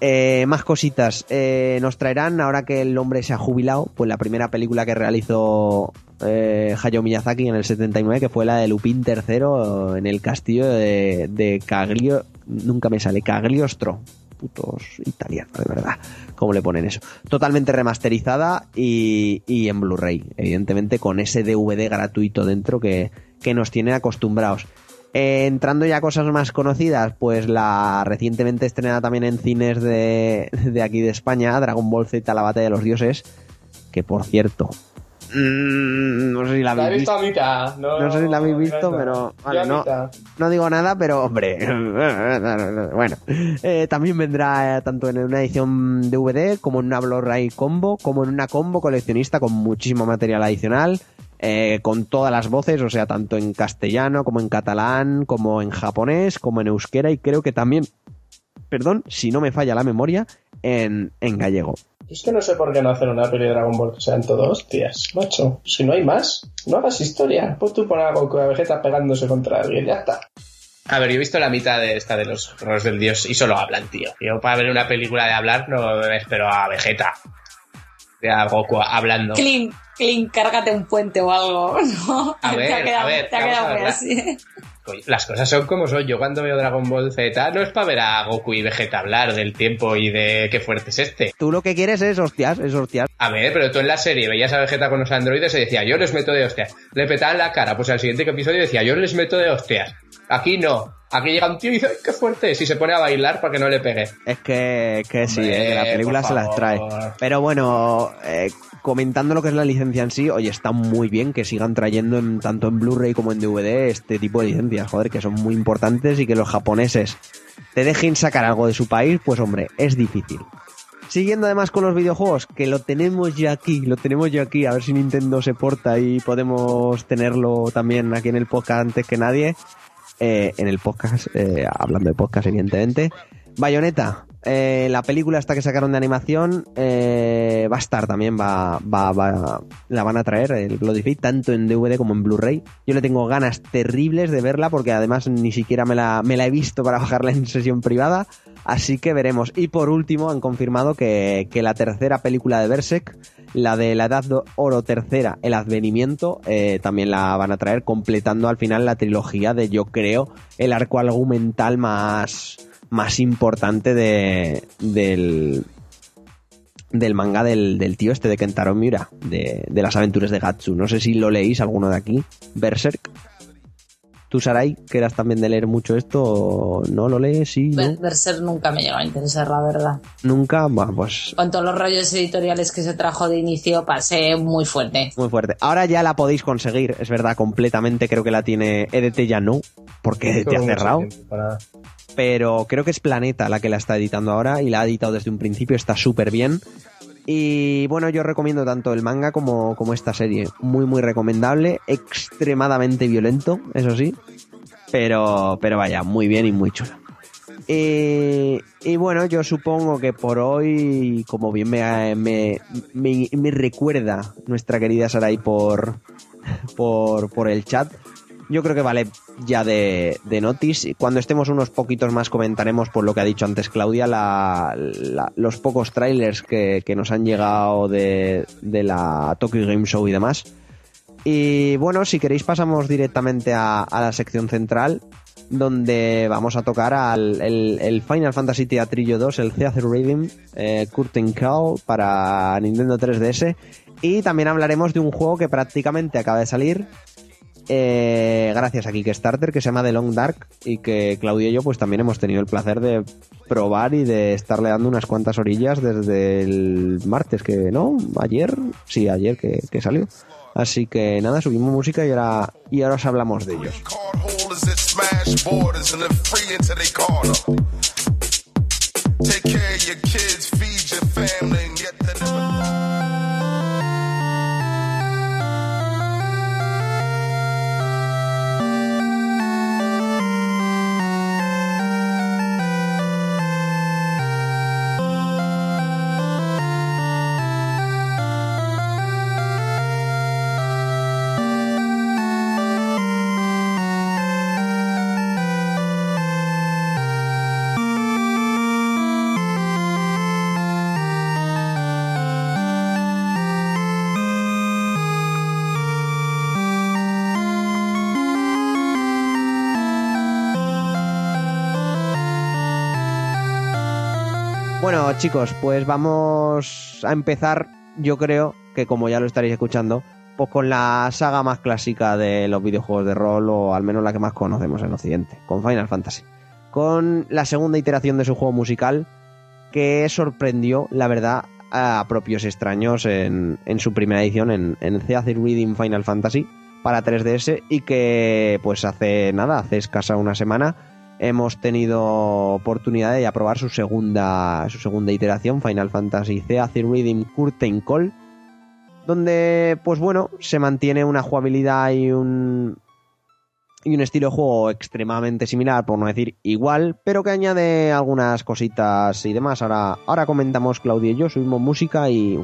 Eh, más cositas. Eh, nos traerán, ahora que el hombre se ha jubilado, pues la primera película que realizó eh, Hayao Miyazaki en el 79, que fue la de Lupin III en el castillo de, de. Nunca me sale, Cagliostro. Putos italianos, de verdad. ¿Cómo le ponen eso? Totalmente remasterizada y, en Blu-ray, evidentemente con ese DVD gratuito dentro que, que nos tiene acostumbrados. Eh, entrando ya a cosas más conocidas, pues la recientemente estrenada también en cines de, [laughs] de aquí de España, Dragon Ball Z, la batalla de los dioses, que por cierto, mm, no sé si la habéis visto visto, a mitad. No, no sé si la habéis visto, no. pero vale, no, no digo nada, pero hombre, [laughs] bueno, eh, también vendrá eh, tanto en una edición DVD como en una Blu-ray combo, como en una combo coleccionista con muchísimo material adicional, eh, con todas las voces, o sea, tanto en castellano como en catalán, como en japonés, como en euskera y creo que también, perdón, si no me falla la memoria, en, en gallego. Es que no sé por qué no hacer una peli de Dragon Ball que sean todo hostias, macho. Si no hay más, no hagas historia. Pues tú pon a Goku y a Vegeta pegándose contra alguien, ya está. A ver, yo he visto la mitad de esta de los Roles del Dios y solo hablan, tío. Yo para ver una película de hablar no me espero a Vegeta. De a Goku hablando. Clean, clean, cárgate un puente o algo. [laughs] ¿no? A ver, te ha quedado, a ver, vamos a ver, así. Las cosas son como son. Yo cuando veo Dragon Ball Z no es para ver a Goku y Vegeta hablar del tiempo y de qué fuerte es este. Tú lo que quieres es hostias, es hostias. A ver, pero tú en la serie veías a Vegeta con los androides y decía, yo les meto de hostias. Le petaban la cara, pues al siguiente episodio decía, yo les meto de hostias. Aquí no. Aquí llega un tío y dice, "Ay, qué fuerte es", y se pone a bailar para que no le pegue. Es que, que sí, Hombre, eh, que la película se las trae. Pero bueno, eh, comentando lo que es la licencia en sí, oye, está muy bien que sigan trayendo en, tanto en Blu-ray como en DVD este tipo de licencias, joder, que son muy importantes y que los japoneses te dejen sacar algo de su país, pues hombre, es difícil. Siguiendo además con los videojuegos, que lo tenemos ya aquí, lo tenemos ya aquí, a ver si Nintendo se porta y podemos tenerlo también aquí en el podcast antes que nadie. Eh, en el podcast, eh, hablando de podcast evidentemente. Bayonetta, eh, la película esta que sacaron de animación eh, va a estar también, va, la van a traer, el Bloody Fate, tanto en DVD como en Blu-ray. Yo le tengo ganas terribles de verla porque además ni siquiera me la, he visto para [laughs] bajarla en sesión privada, así que veremos. Y por último han confirmado que, la tercera película de Berserk, la de la Edad Oro tercera, El Advenimiento, eh, también la van a traer completando al final la trilogía de yo creo el arco argumental más más importante de, del, del manga del, del tío este de Kentaro Miura, de, de las aventuras de Gatsu. No sé si lo leéis alguno de aquí. Berserk. Tú, Sarai, que eras también de leer mucho esto, ¿no lo lees? Sí, ¿no? Berserk nunca me llegó a interesar, la verdad. Nunca, bueno, pues Con todos los rollos editoriales que se trajo de inicio, pasé muy fuerte. muy fuerte. Ahora ya la podéis conseguir, es verdad, completamente. Creo que la tiene EDT ya no, porque EDT ha cerrado. para- pero creo que es Planeta la que la está editando ahora y la ha editado desde un principio, está súper bien. Y bueno, yo recomiendo tanto el manga como, como esta serie. Muy, muy recomendable, extremadamente violento, eso sí, pero, pero vaya, muy bien y muy chulo. Y, y bueno, yo supongo que por hoy, como bien me, me, me- me recuerda nuestra querida Sarai por, por, por el chat, yo creo que vale ya de, de notice. Cuando estemos unos poquitos más comentaremos por lo que ha dicho antes Claudia, la- la- los pocos trailers que, que nos han llegado de, de la Tokyo Game Show y demás. Y bueno, si queréis pasamos directamente a, la sección central, donde vamos a tocar al el Final Fantasy Teatrillo 2, el Theater Rhythm, eh, Curtain Call para Nintendo 3DS. Y también hablaremos de un juego que prácticamente acaba de salir, eh, gracias a Kickstarter que se llama The Long Dark y que Claudia y yo pues también hemos tenido el placer de probar y de estarle dando unas cuantas orillas desde el martes que no ayer sí ayer que, que salió así que nada subimos música y ahora y ahora os hablamos de ellos. Take care of your kids, feed your family, and yet Bueno, chicos, pues vamos a empezar, yo creo que como ya lo estaréis escuchando, pues con la saga más clásica de los videojuegos de rol, o al menos la que más conocemos en Occidente, con Final Fantasy. Con la segunda iteración de su juego musical, que sorprendió, la verdad, a propios extraños en, su primera edición, en, en Theater Reading Final Fantasy, para 3DS, y que pues hace nada, hace escasa una semana, hemos tenido oportunidad de ya probar su segunda, su segunda iteración, Final Fantasy Theater Reading Curtain Call, donde, pues bueno, se mantiene una jugabilidad y un, y un estilo de juego extremadamente similar, por no decir igual, pero que añade algunas cositas y demás. Ahora, ahora comentamos Claudia y yo, subimos música y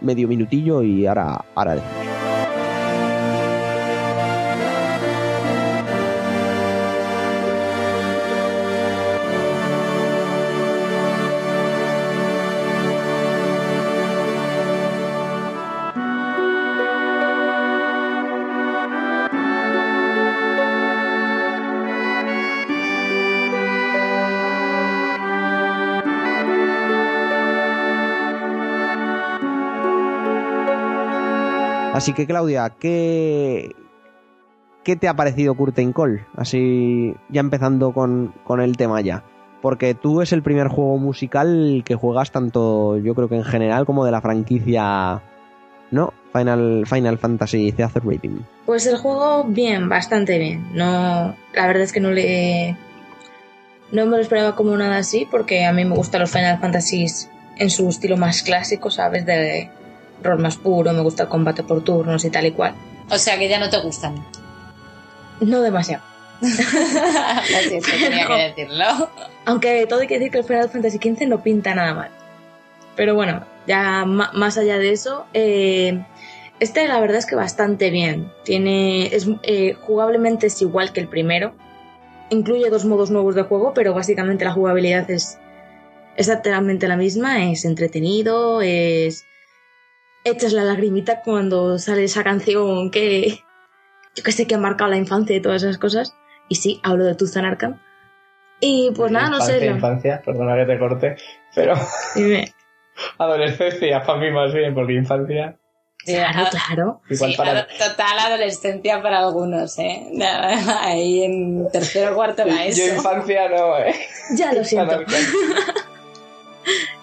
medio minutillo y ahora, ahora decimos. Así que Claudia, ¿qué, qué te ha parecido Curtain Call? Así ya empezando con, con el tema ya. Porque tú es el primer juego musical que juegas tanto, yo creo que en general, como de la franquicia, ¿no? Final, Final Fantasy Theater Rating. Pues el juego, bien, bastante bien. No, la verdad es que no le. No me lo esperaba como nada así, porque a mí me gustan los Final Fantasies en su estilo más clásico, ¿sabes? De rol más puro, me gusta el combate por turnos y tal y cual. O sea que ya no te gustan. No demasiado. [laughs] Lo siento, tenía que decirlo. Aunque todo hay que decir que el Final Fantasy XV no pinta nada mal. Pero bueno, ya más allá de eso, eh, este la verdad es que bastante bien. Tiene, es, eh, jugablemente es igual que el primero. Incluye dos modos nuevos de juego, pero básicamente la jugabilidad es exactamente la misma. Es entretenido, es... Echas la lagrimita cuando sale esa canción que... Yo que sé que ha marcado la infancia y todas esas cosas. Y sí, hablo de Tuzan Arkham. Y pues nada, no sé. Infancia, la- infancia, perdona que te corte, pero Dime. [laughs] Adolescencia, para mí más bien, porque infancia. Claro, claro. Igual Sí, para- ado- total adolescencia para algunos, ¿eh? [laughs] Ahí en tercero o cuarto la Yo infancia no, eh. Ya lo siento. [laughs]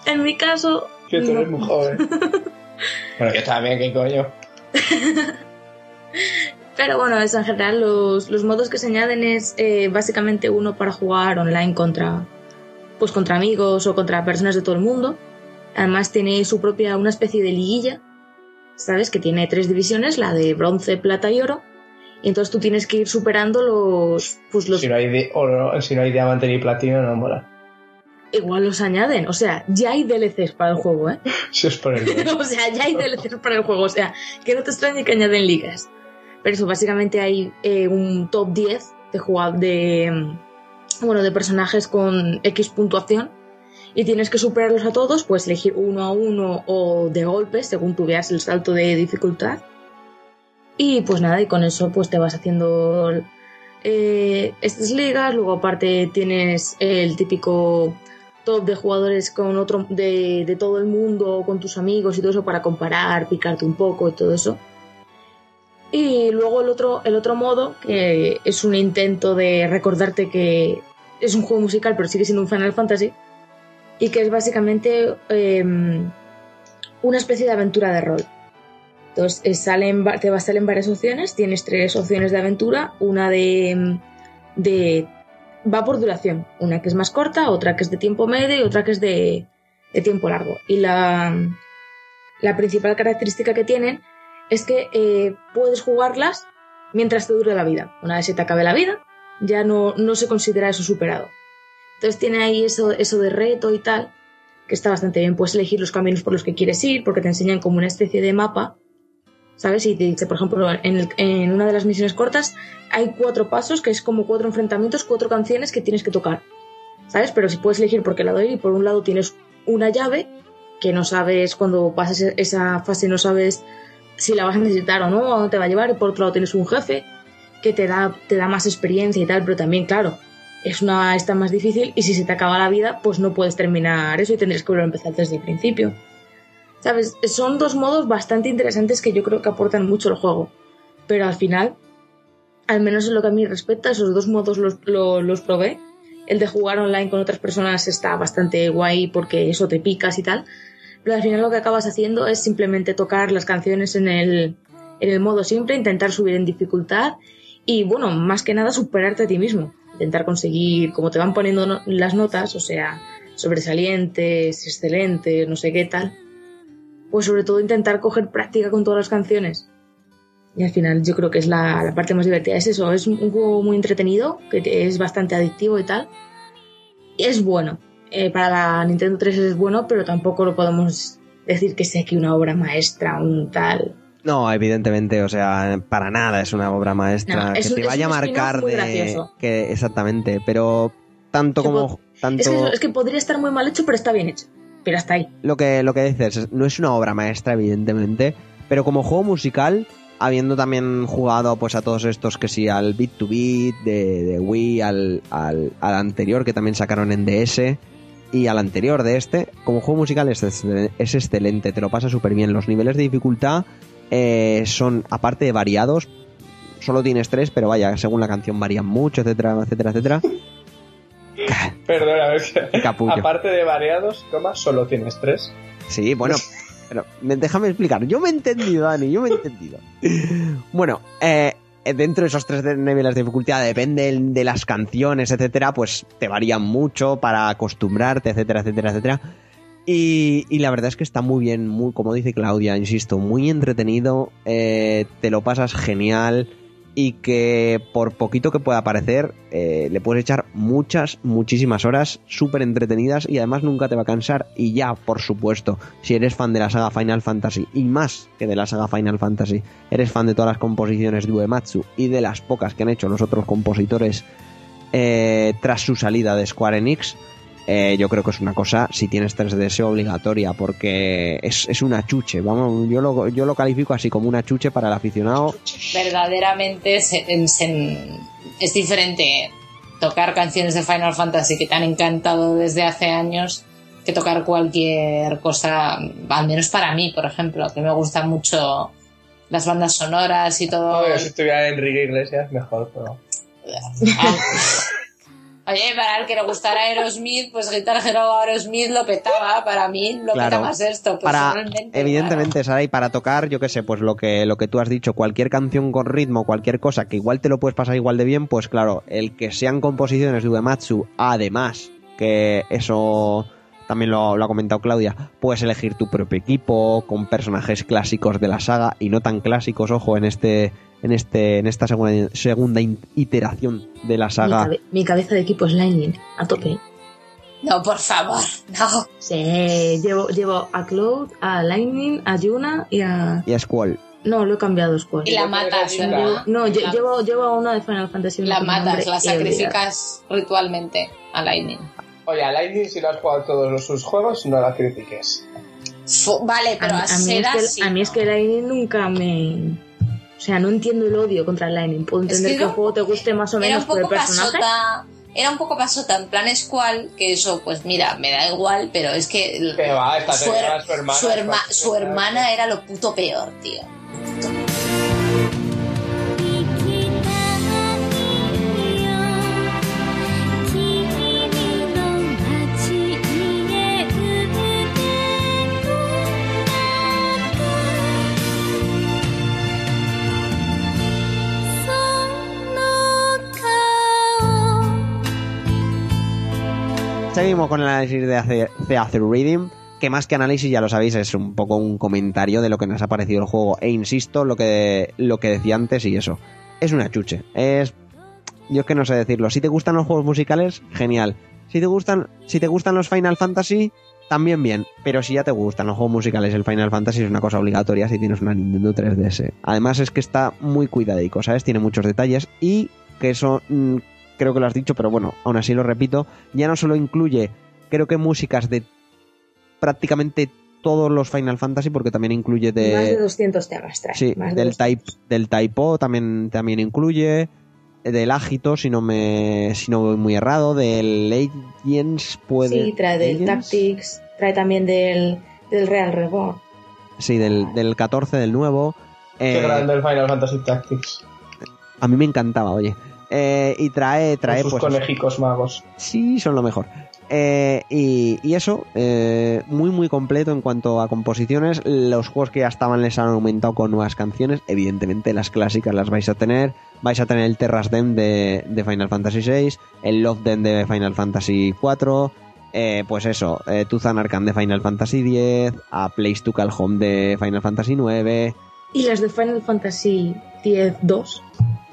En mi caso, Que tú eres muy joven. Bueno, yo también, ¿qué coño? [laughs] Pero bueno, eso en general, los, los modos que se añaden es eh, básicamente uno para jugar online contra, pues contra amigos o contra personas de todo el mundo. Además tiene su propia, una especie de liguilla, ¿sabes? Que tiene tres divisiones, la de bronce, plata y oro. Y entonces tú tienes que ir superando los, pues los, Si no hay, oro, si no hay diamante ni platino, no mola. Igual los añaden. O sea, ya hay DLCs para el juego, ¿eh? [laughs] Si es por el [laughs] o sea, ya hay DLCs para el juego. O sea, que no te extrañe que añaden ligas. Pero eso, básicamente hay eh, un top 10 de de, mm, bueno, de personajes con X puntuación. Y tienes que superarlos a todos, pues elegir uno a uno o de golpe, según tú veas el salto de dificultad. Y pues nada, y con eso pues te vas haciendo eh, estas ligas. Luego aparte tienes el típico top de jugadores con otro de, de todo el mundo, con tus amigos y todo eso para comparar, picarte un poco y todo eso. Y luego el otro, el otro modo, que es un intento de recordarte que es un juego musical, pero sigue siendo un Final Fantasy, y que es básicamente em, una especie de aventura de rol. Entonces, salen, te va a salir varias opciones, tienes tres opciones de aventura, una de, de va por duración. Una que es más corta, otra que es de tiempo medio y otra que es de, de tiempo largo. Y la, la principal característica que tienen es que eh, puedes jugarlas mientras te dure la vida. Una vez se te acabe la vida, ya no, no se considera eso superado. Entonces tiene ahí eso, eso de reto y tal, que está bastante bien. Puedes elegir los caminos por los que quieres ir, porque te enseñan como una especie de mapa ¿Sabes? Y te dice, por ejemplo, en, el- en una de las misiones cortas hay cuatro pasos, que es como cuatro enfrentamientos, cuatro canciones que tienes que tocar. ¿Sabes? Pero si puedes elegir por qué lado ir, y por un lado tienes una llave, que no sabes cuando pasas e- esa fase, no sabes si la vas a necesitar o no, o dónde te va a llevar, y por otro lado tienes un jefe que te da, te da más experiencia y tal, pero también, claro, es una esta más difícil y si se te acaba la vida, pues no puedes terminar eso y tendrías que volver a empezar desde el principio. ¿Sabes? Son dos modos bastante interesantes que yo creo que aportan mucho al juego. Pero al final, al menos en lo que a mí respecta, esos dos modos los, lo- los probé. El de jugar online con otras personas está bastante guay porque eso te picas y tal. Pero al final lo que acabas haciendo es simplemente tocar las canciones en el, en el modo simple, intentar subir en dificultad y, bueno, más que nada superarte a ti mismo. Intentar conseguir, como te van poniendo las notas, o sea, sobresalientes, excelentes, no sé qué tal pues sobre todo intentar coger práctica con todas las canciones. Y al final yo creo que es la, la parte más divertida. Es eso, es un juego muy entretenido, que es bastante adictivo y tal. Y es bueno. Eh, para la Nintendo 3 es bueno, pero tampoco lo podemos decir que sea aquí una obra maestra, un tal. No, evidentemente, o sea, para nada es una obra maestra No, que es te vaya a marcar de que exactamente, pero tanto como tanto Es que, eso- es que podría estar muy mal hecho, pero está bien hecho. Pero hasta ahí. lo que lo que dices es- no es una obra maestra evidentemente, pero como juego musical habiendo también jugado pues a todos estos que sí al Beat to Beat de, Wii al, al, anterior que también sacaron en DS y al anterior de este como juego musical es, es excelente te lo pasa súper bien los niveles de dificultad eh, son aparte de variados solo tienes tres pero vaya según la canción varían mucho etcétera etcétera etcétra Perdona, a ver si- Capullo. aparte de variados, comas, solo tienes tres. Sí, bueno, pero me- déjame explicar. Yo me he entendido, Dani, yo me he entendido. Bueno, eh, dentro de esos tres niveles de dificultad, depende de las canciones, etcétera, pues te varían mucho para acostumbrarte, etcétera, etcétera, etcétera. Y, y la verdad es que está muy bien, muy, como dice Claudia, insisto, muy entretenido, eh, te lo pasas genial y que por poquito que pueda parecer, eh, le puedes echar muchas, muchísimas horas súper entretenidas y además nunca te va a cansar. Y ya, por supuesto, si eres fan de la saga Final Fantasy y más que de la saga Final Fantasy, eres fan de todas las composiciones de Uematsu y de las pocas que han hecho los otros compositores eh, tras su salida de Square Enix, eh, yo creo que es una cosa, si tienes 3DS, obligatoria, porque es, es una chuche. Vamos, yo lo, yo lo califico así como una chuche para el aficionado. verdaderamente se- se- es diferente tocar canciones de Final Fantasy que te han encantado desde hace años que tocar cualquier cosa, al menos para mí, por ejemplo, que me gustan mucho las bandas sonoras y todo. Obvio, si estuviera Enrique Iglesias, mejor, pero. Oye, para el que le gustara Aerosmith, pues Guitar Hero Aerosmith lo petaba. Para mí lo Claro. peta más esto. para personalmente, evidentemente Sara y para tocar yo qué sé pues lo que lo que tú has dicho cualquier canción con ritmo cualquier cosa que igual te lo puedes pasar igual de bien pues claro el que sean composiciones de Uematsu además que eso también lo, lo ha comentado Claudia puedes elegir tu propio equipo con personajes clásicos de la saga y no tan clásicos ojo en este en este en esta segunda segunda iteración de la Mi, saga cabe- mi cabeza de equipo es Lightning, a tope. No, por favor, no. Sí, llevo, llevo a Cloud, a Lightning, a Yuna y a... y a Squall No, lo he cambiado después. Y la no matas. No, La- llevo, llevo a una de Final Fantasy. La matas, la sacrificas ritualmente a Lightning. Oye, a Lightning, si lo has jugado todos los- sus juegos, no la critiques. Vale, pero a, a, a mí es que, sí, a mí es ¿no? que Lightning nunca me... O sea, no entiendo el odio contra el Lightning. Puedo Es entender que el juego te guste más o Era menos un por el poco personaje. pasota. Era un poco pasota, en plan Squall, que eso, pues mira, me da igual, pero es que. va, esta su, her- su hermana, su herma- su hermana era lo puto peor, tío. 君 Seguimos con el análisis de de Acer Reading, que más que análisis ya lo sabéis, es un poco un comentario de lo que nos ha parecido el juego. E insisto, lo que, lo que decía antes y eso. Es una chuche. Es. Yo es que no sé decirlo. Si te gustan los juegos musicales, genial. Si te gustan, si te gustan los Final Fantasy, también bien. Pero si ya te gustan los juegos musicales, el Final Fantasy es una cosa obligatoria si tienes una Nintendo 3DS. Además es que está muy cuidadico, ¿sabes? Tiene muchos detalles y que eso mm, creo que lo has dicho, pero bueno, aún así lo repito, ya no solo incluye, creo que músicas de prácticamente todos los Final Fantasy, porque también incluye Más de de... 200 temas trae. Sí, más de del 200. type, del typo también, también incluye, del Agito, si no me si no voy muy errado, del Legends puede... Sí, trae del Legends? Tactics, trae también del, del Real Reborn. Sí, del, del 14, del nuevo. Qué Eh, grande el Final Fantasy Tactics. a mí me encantaba, oye. Eh, y trae, trae sus pues, conejicos magos. Sí, son lo mejor. Eh, y, y eso, eh, muy muy completo en cuanto a composiciones. Los juegos que ya estaban les han aumentado con nuevas canciones. Evidentemente las clásicas las vais a tener. Vais a tener el Terras Dem de, de Final Fantasy VI, el Love Dem de Final Fantasy IV, eh, pues eso, eh, Tuzan Arcan de Final Fantasy X, a Place to Call Home de Final Fantasy IX, Y las de Final Fantasy X-2,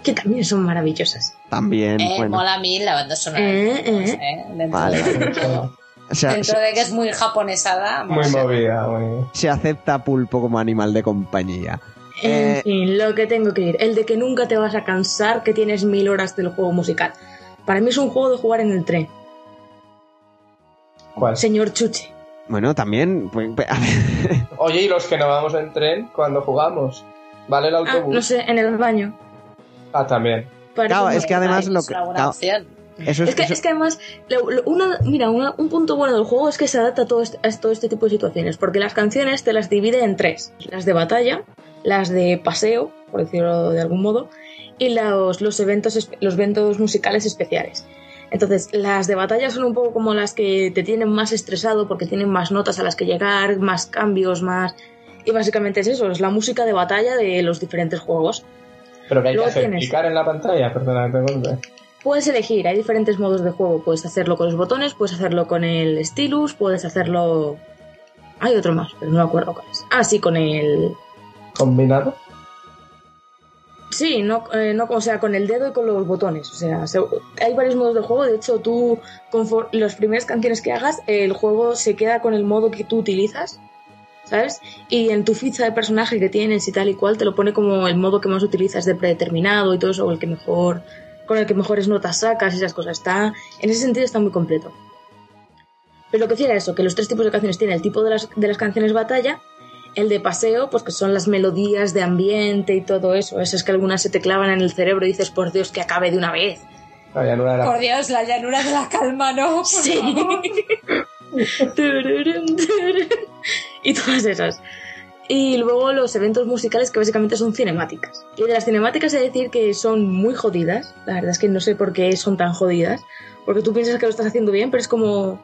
que también son maravillosas. también, Eh, bueno. Mola a mí la banda sonora. Eh, pues, eh. dentro, Vale, de. O sea, dentro de que es muy japonesada. Muy pues, movida, muy. se acepta pulpo como animal de compañía. En Eh, fin, lo que tengo que ir. El de que nunca te vas a cansar, que tienes mil horas del juego musical. Para mí es un juego de jugar en el tren. ¿Cuál? Señor Chuche. Bueno, también, pues, pues, [laughs] a ver, Oye, ¿y los que no vamos en tren cuando jugamos? ¿Vale el Ah, autobús? no sé, en el baño. Ah, también. Parece Claro, es que además lo que... claro, eso es, Es que, eso- es que además, lo- lo- una- mira, una- un punto bueno del juego es que se adapta a todo, este, a todo este tipo de situaciones, porque las canciones te las divide en tres. Las de batalla, las de paseo, por decirlo de algún modo, y los, los, eventos, los eventos musicales especiales. Entonces, las de batalla son un poco como las que te tienen más estresado porque tienen más notas a las que llegar, más cambios, más... Y básicamente es eso, es la música de batalla de los diferentes juegos. Pero que hay que Luego hacer tienes- clicar en la pantalla, perdona te. Puedes elegir, hay diferentes modos de juego. Puedes hacerlo con los botones, puedes hacerlo con el stylus, puedes hacerlo. Hay otro más, pero no me acuerdo cuál es. Ah, sí, con el. ¿Combinado? Sí, no, eh, no, o sea, con el dedo y con los botones. O sea, se- hay varios modos de juego. De hecho, tú, conforme las primeras canciones que hagas, el juego se queda con el modo que tú utilizas, ¿sabes? Y en tu ficha de personaje que tienes y tal y cual, te lo pone como el modo que más utilizas de predeterminado y todo eso, o el que mejor, con el que mejores notas sacas y esas cosas. Está, en ese sentido está muy completo. Pero lo que decía era eso, que los tres tipos de canciones tienen el tipo de las, de las canciones batalla, el de paseo, pues que son las melodías de ambiente y todo eso. Esas que algunas se te clavan en el cerebro y dices, por Dios, que acabe de una vez. La llanura de la- Por Dios, la llanura de la calma, ¿no? Por Sí. [laughs] [laughs] y todas esas. Y luego los eventos musicales que básicamente son cinemáticas. Y de las cinemáticas he de decir que son muy jodidas. La verdad es que no sé por qué son tan jodidas. Porque tú piensas que lo estás haciendo bien, pero es como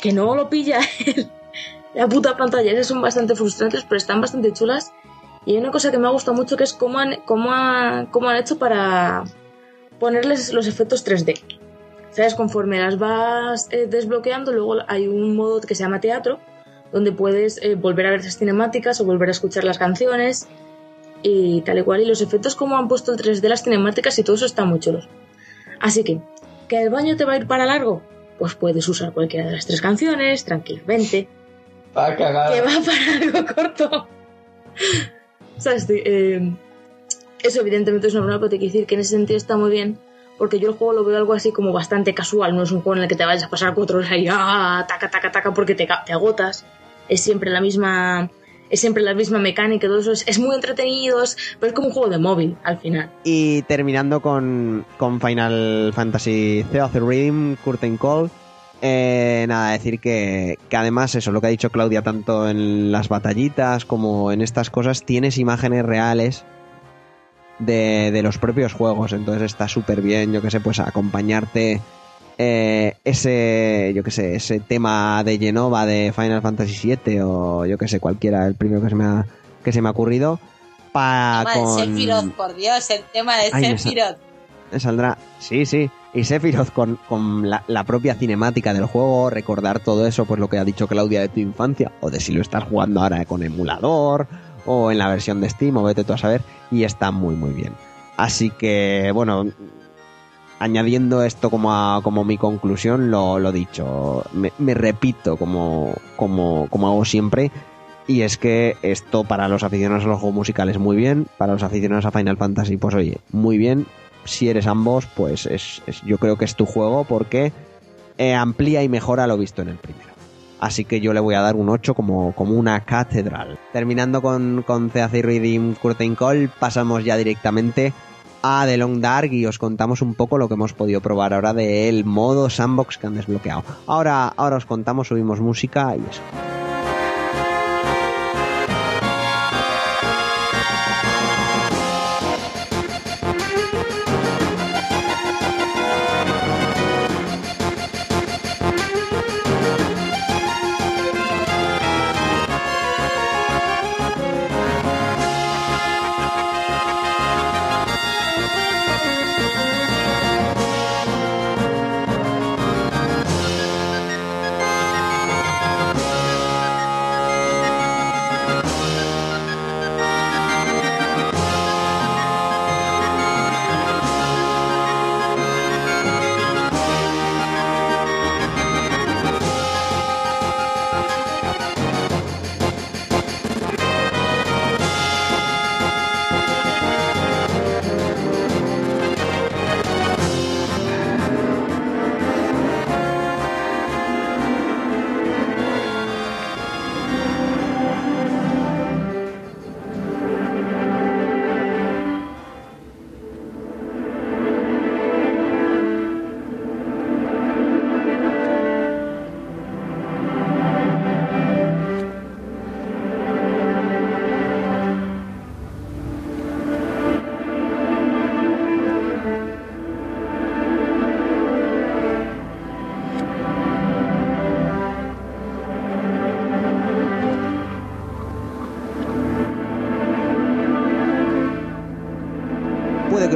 que no lo pilla [laughs] la puta pantalla. Esas son bastante frustrantes, pero están bastante chulas. Y hay una cosa que me ha gustado mucho que es cómo han, cómo cómo han hecho para ponerles los efectos 3D. ¿Sabes? Conforme las vas eh, desbloqueando, luego hay un modo que se llama teatro, donde puedes eh, volver a ver esas cinemáticas o volver a escuchar las canciones y tal y cual. Y los efectos como han puesto el 3D, las cinemáticas y todo eso están muy chulos. Así que, ¿que el baño te va a ir para largo? Pues puedes usar cualquiera de las tres canciones tranquilamente. Va. Que va para algo corto. ¿Sabes? Eh, eso evidentemente es una broma, pero te quiero decir que en ese sentido está muy bien. Porque yo el juego lo veo algo así como bastante casual. No es un juego en el que te vayas a pasar cuatro horas ahí, ah, taca, taca, taca, porque te agotas. Es siempre la misma. Es siempre la misma mecánica, todo eso es, muy entretenido, pero es como un juego de móvil al final. Y terminando con, con Final Fantasy Theater Reading, Curtain Call. eh, nada, decir que, que además eso, lo que ha dicho Claudia, tanto en las batallitas como en estas cosas, tienes imágenes reales de, de los propios juegos. Entonces está súper bien, yo que sé, pues acompañarte eh, ese, yo que sé, ese tema de Genova de Final Fantasy VII o yo que sé, cualquiera, el primero que se me ha, que se me ha ocurrido. Para El tema de con... Sephiroth, por Dios, el tema de Ay, me sa- Sephiroth. Me saldrá. Sí, sí. Y Sephiroth con, con la, la propia cinemática del juego, recordar todo eso, pues lo que ha dicho Claudia de tu infancia, o de si lo estás jugando ahora con emulador, o en la versión de Steam, o vete tú a saber, y está muy, muy bien. Así que, bueno, añadiendo esto como, a- como mi conclusión, lo, lo dicho, me, repito como, como, como hago siempre, y es que esto para los aficionados a los juegos musicales muy bien, para los aficionados a Final Fantasy, pues oye, muy bien. Si eres ambos, pues es, yo creo que es tu juego porque eh, amplía y mejora lo visto en el primero. Así que yo le voy a dar un 8 como, como una catedral. Terminando con, con CAC Redeem Curtain Call, pasamos ya directamente a The Long Dark y os contamos un poco lo que hemos podido probar ahora del modo sandbox que han desbloqueado. Ahora, ahora os contamos, subimos música y eso.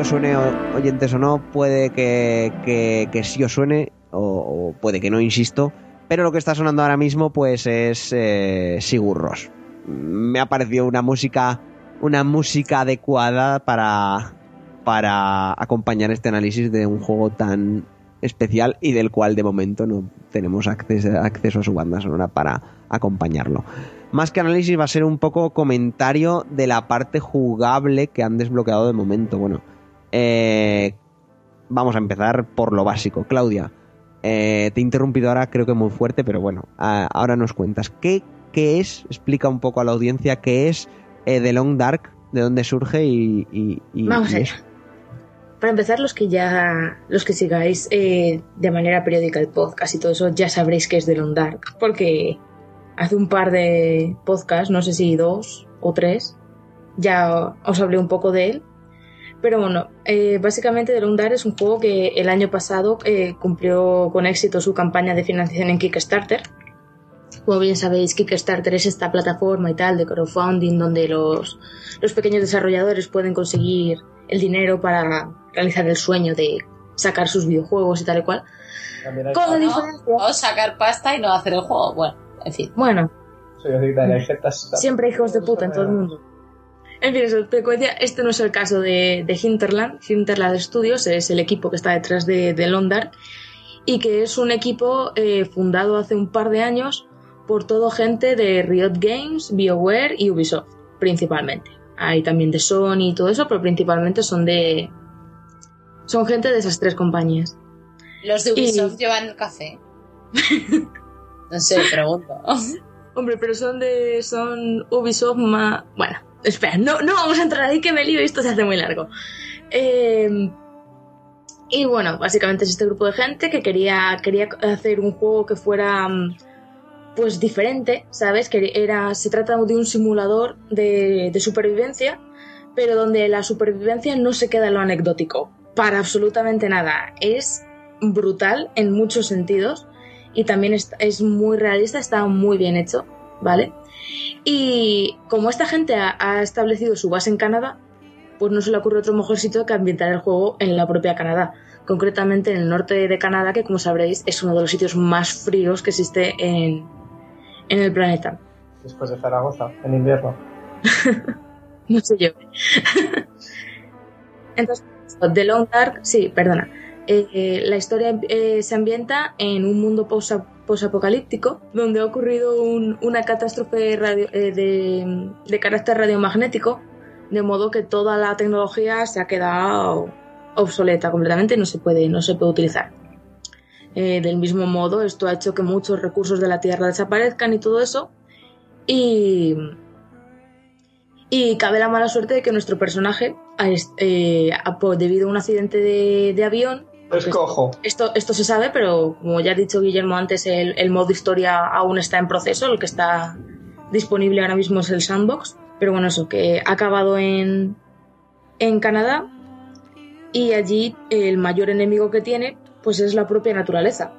Os suene oyentes o no, puede que, que, que sí os suene o, puede que no, insisto. Pero lo que está sonando ahora mismo pues es eh, Sigur Rós. Me ha parecido una música, una música adecuada para, para acompañar este análisis de un juego tan especial y del cual de momento no tenemos acceso, acceso a su banda sonora para acompañarlo. Más que análisis va a ser un poco comentario de la parte jugable que han desbloqueado de momento. Bueno, eh, vamos a empezar por lo básico. Claudia, eh, te he interrumpido ahora creo que muy fuerte, pero bueno, a- ahora nos cuentas. ¿Qué, qué es? Explica un poco a la audiencia qué es eh, The Long Dark, de dónde surge y... y- y- Vamos y allá. eso. Para empezar, los que ya, los que sigáis eh, de manera periódica el podcast y todo eso, ya sabréis que es de Long Dark, porque hace un par de podcasts, no sé si dos o tres, ya os hablé un poco de él. Pero bueno, eh, básicamente The Long Dark es un juego que el año pasado eh, cumplió con éxito su campaña de financiación en Kickstarter. Como bien sabéis, Kickstarter es esta plataforma y tal de crowdfunding donde los, los pequeños desarrolladores pueden conseguir el dinero para realizar el sueño de sacar sus videojuegos y tal y cual. Con la ¿no? diferencia. O sacar pasta y no hacer el juego. Bueno, en fin. Bueno, Soy jetas- siempre hay hijos de puta en todo el mundo. En fin, te decía, este no es el caso de, de Hinterland. Hinterland Studios es el equipo que está detrás de, de Londar y que es un equipo eh, fundado hace un par de años por todo gente de Riot Games, BioWare y Ubisoft, principalmente. Hay también de Sony y todo eso, pero principalmente son de... Son gente de esas tres compañías. Los de Y- Ubisoft llevan el café. [laughs] No sé, pregunto. Hombre, pero son de. son Ubisoft más. Bueno, espera, no, no vamos a entrar ahí que me lío y esto se hace muy largo. Eh, y bueno, básicamente es este grupo de gente que quería, quería hacer un juego que fuera mm, pues diferente, ¿sabes? Que era. se trata de un simulador de, de supervivencia, pero donde la supervivencia no se queda en lo anecdótico. Para absolutamente nada. Es brutal en muchos sentidos y también es muy realista, está muy bien hecho, ¿vale? Y como esta gente ha, ha establecido su base en Canadá, pues no se le ocurre otro mejor sitio que ambientar el juego en la propia Canadá, concretamente en el norte de Canadá, que como sabréis es uno de los sitios más fríos que existe en, en el planeta. Después de Zaragoza, en invierno. [laughs] No sé yo. [laughs] Entonces, The Long Dark, sí, perdona. Eh, la historia eh, se ambienta en un mundo posa- posapocalíptico donde ha ocurrido un- una catástrofe radio- eh, de, carácter radiomagnético, de modo que toda la tecnología se ha quedado obsoleta completamente no se puede, no se puede utilizar. Eh, del mismo modo, esto ha hecho que muchos recursos de la Tierra desaparezcan y todo eso. Y, y cabe la mala suerte de que nuestro personaje, eh, debido a un accidente de, de avión, Es cojo. esto, esto se sabe, pero como ya ha dicho Guillermo antes, el, el modo historia aún está en proceso, el que está disponible ahora mismo es el sandbox. Pero bueno, eso, que ha acabado en, en Canadá y allí el mayor enemigo que tiene pues es la propia naturaleza.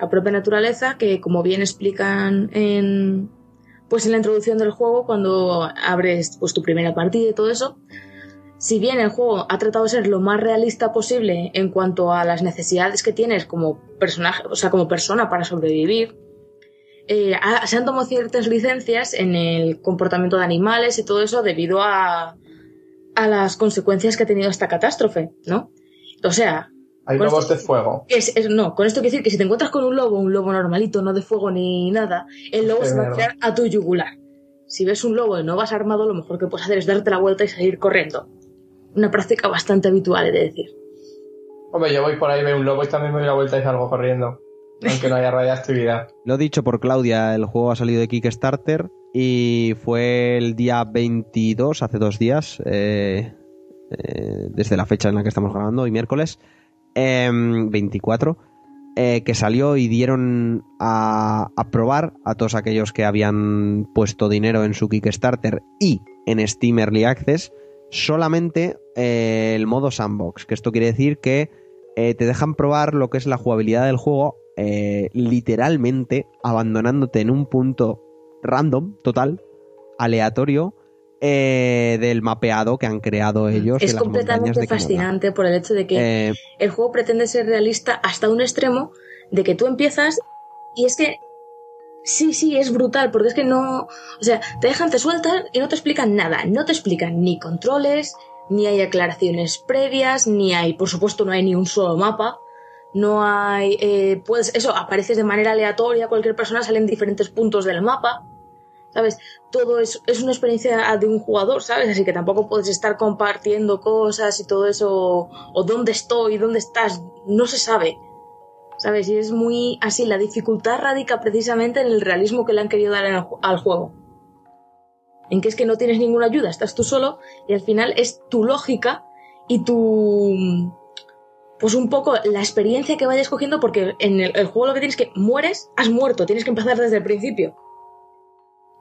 La propia naturaleza que como bien explican en pues en la introducción del juego cuando abres pues tu primera partida y todo eso, si bien el juego ha tratado de ser lo más realista posible en cuanto a las necesidades que tienes como personaje, o sea, como persona para sobrevivir, eh, ha- se han tomado ciertas licencias en el comportamiento de animales y todo eso debido a, a las consecuencias que ha tenido esta catástrofe, ¿no? O sea, Hay lobos esto- de fuego. es, es- no, con esto quiero decir que si te encuentras con un lobo, un lobo normalito, no de fuego ni nada, el lobo Qué se va a tirar a tu yugular. Si ves un lobo y no vas armado, lo mejor que puedes hacer es darte la vuelta y seguir corriendo. Una práctica bastante habitual, he de decir. Hombre, yo voy por ahí, veo un lobo y también me doy la vuelta y salgo corriendo. Aunque no haya radiactividad. [laughs] Lo dicho por Claudia, el juego ha salido de Kickstarter y fue el día 22, hace dos días, eh, eh, desde la fecha en la que estamos grabando, hoy miércoles, em, 24, eh, que salió y dieron a, a probar a todos aquellos que habían puesto dinero en su Kickstarter y en Steam Early Access solamente eh, el modo sandbox, que esto quiere decir que eh, te dejan probar lo que es la jugabilidad del juego eh, literalmente abandonándote en un punto random, total, aleatorio, eh, del mapeado que han creado ellos. de es las completamente de fascinante por el hecho de que el juego pretende ser realista hasta un extremo de que tú empiezas y es que sí, sí, es brutal, porque es que no, o sea, te dejan, te sueltan y no te explican nada, no te explican ni controles, ni hay aclaraciones previas, ni hay, por supuesto, no hay ni un solo mapa, no hay, eh, pues eso, apareces de manera aleatoria, cualquier persona sale en diferentes puntos del mapa, ¿sabes? Todo es, es una experiencia de un jugador, ¿sabes? Así que tampoco puedes estar compartiendo cosas y todo eso, o dónde estoy, dónde estás, no se sabe, ¿sabes? Y es muy así, la dificultad radica precisamente en el realismo que le han querido dar el al juego. En que es que no tienes ninguna ayuda, estás tú solo y al final es tu lógica y tu pues un poco la experiencia que vayas cogiendo, porque en el, el juego lo que tienes que mueres, has muerto, tienes que empezar desde el principio.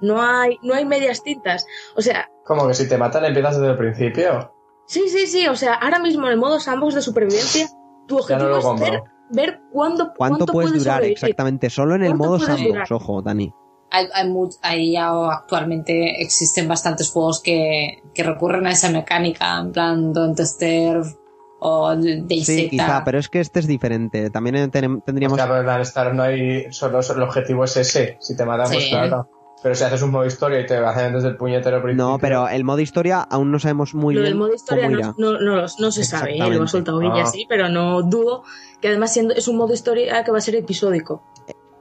No hay, no hay medias tintas. O sea, Como que si te matan empiezas desde el principio. sí, sí, sí. O sea, ahora mismo en el modo sandbox de supervivencia, tu no objetivo lo es compro. Ver, cuándo, ¿Cuánto, cuánto puedes durar sobrevivir. exactamente? Solo en el ¿Cuánto modo sandbox, durar? ojo, Dani. Hay, actualmente existen bastantes juegos que, que recurren a esa mecánica, en plan Don't Starve o DayZ. Sí, quizá, pero es que este es diferente. También eh, tenem- tendríamos... Claro, en Star no hay. Solo el objetivo es ese. Si te matan, pues Sí. claro. Pero si haces un modo historia y te hacen desde el puñetero principio. No, pero el modo historia aún no sabemos muy Lo bien del modo historia cómo no, irá. no, no, no se sabe, ¿eh? lo ha soltado ella Ah. sí, pero no dudo que además siendo es un modo historia que va a ser episódico.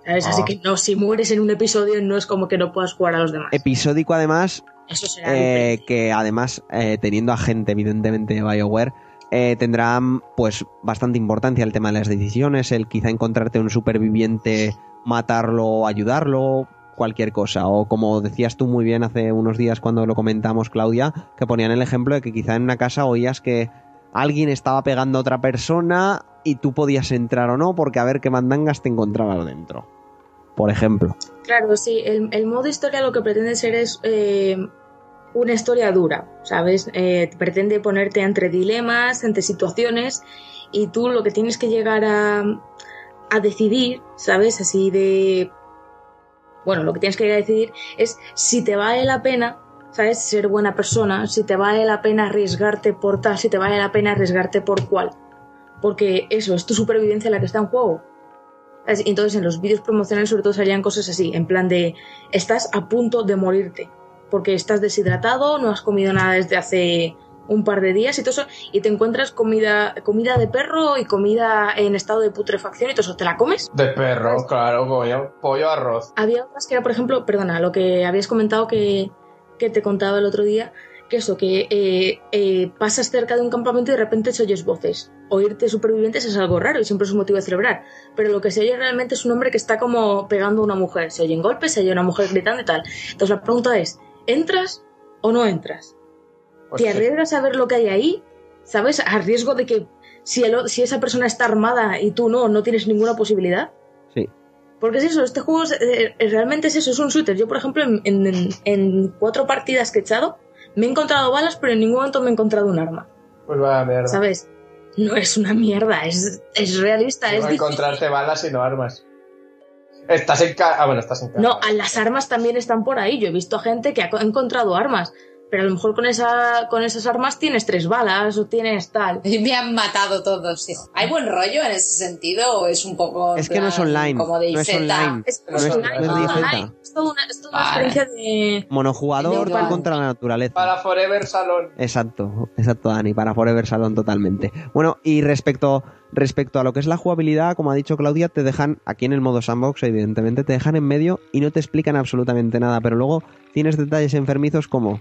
¿Sabes? Así Ah. que no, si mueres en un episodio no es como que no puedas jugar a los demás. Episódico además, Eso será eh, que además eh, teniendo a gente evidentemente de BioWare, eh, tendrá pues bastante importancia el tema de las decisiones, el quizá encontrarte un superviviente, matarlo o ayudarlo, cualquier cosa. O como decías tú muy bien hace unos días cuando lo comentamos, Claudia, que ponían el ejemplo de que quizá en una casa oías que alguien estaba pegando a otra persona y tú podías entrar o no porque a ver qué mandangas te encontrabas dentro. Por ejemplo. Claro, sí, el, el modo historia lo que pretende ser es eh, una historia dura, ¿sabes? Eh, pretende ponerte entre dilemas, entre situaciones, y tú lo que tienes que llegar a, a decidir, ¿sabes? Así de... Bueno, lo que tienes que decidir es si te vale la pena, ¿sabes? Ser buena persona, si te vale la pena arriesgarte por tal, si te vale la pena arriesgarte por cual. Porque eso, es tu supervivencia la que está en juego. Entonces en los vídeos promocionales sobre todo salían cosas así, en plan de estás a punto de morirte, porque estás deshidratado, no has comido nada desde hace un par de días y todo eso, y te encuentras comida, comida de perro y comida en estado de putrefacción y todo eso, ¿te la comes? De perro, claro, coño. Pollo, arroz. Había otras que era, por ejemplo, perdona, lo que habías comentado que, que te contaba el otro día, que eso, que eh, eh, pasas cerca de un campamento y de repente se oyes voces. Oírte supervivientes es algo raro y siempre es un motivo de celebrar. Pero lo que se oye realmente es un hombre que está como pegando a una mujer. Se oyen golpes, se oye una mujer gritando y tal. Entonces la pregunta es, ¿entras o no entras? ¿Te arriesgas a ver lo que hay ahí? ¿Sabes? A riesgo de que si, el o- si esa persona está armada y tú no, no tienes ninguna posibilidad. Sí. Porque es eso, este juego es- eh, eh, realmente es eso, es un shooter. Yo, por ejemplo, en, en- en cuatro partidas que he echado, me he encontrado balas, pero en ningún momento me he encontrado un arma. Pues vaya mierda. ¿Sabes? No es una mierda, es, es realista, No es difícil. encontrarte balas y no armas. Estás en casa. Ah, bueno, estás en casa. No, a las armas también están por ahí. Yo he visto a gente que ha co- encontrado armas, pero a lo mejor con, esa, con esas armas tienes tres balas o tienes tal. [laughs] Me han matado todos, hijo. ¿Hay buen rollo en ese sentido o es un poco. Es que no es online, Como de no es IZ? online. Es, No es- online, no es online. Es toda una, es toda una Vale. experiencia de... Monojugador tú contra la naturaleza. Para Forever Salón. Exacto, exacto, Dani, para Forever Salón totalmente. Bueno, y respecto, respecto a lo que es la jugabilidad, como ha dicho Claudia, te dejan, aquí en el modo sandbox, evidentemente, te dejan en medio y no te explican absolutamente nada, pero luego tienes detalles enfermizos como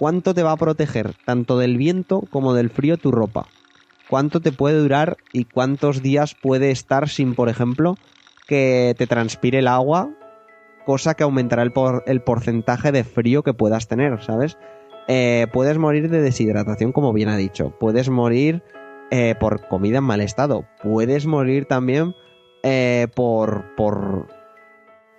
cuánto te va a proteger tanto del viento como del frío tu ropa, cuánto te puede durar y cuántos días puede estar sin, por ejemplo, que te transpire el agua, cosa que aumentará el, por- el porcentaje de frío que puedas tener, ¿sabes? Eh, puedes morir de deshidratación, como bien ha dicho. Puedes morir eh, por comida en mal estado. Puedes morir también eh, por, por,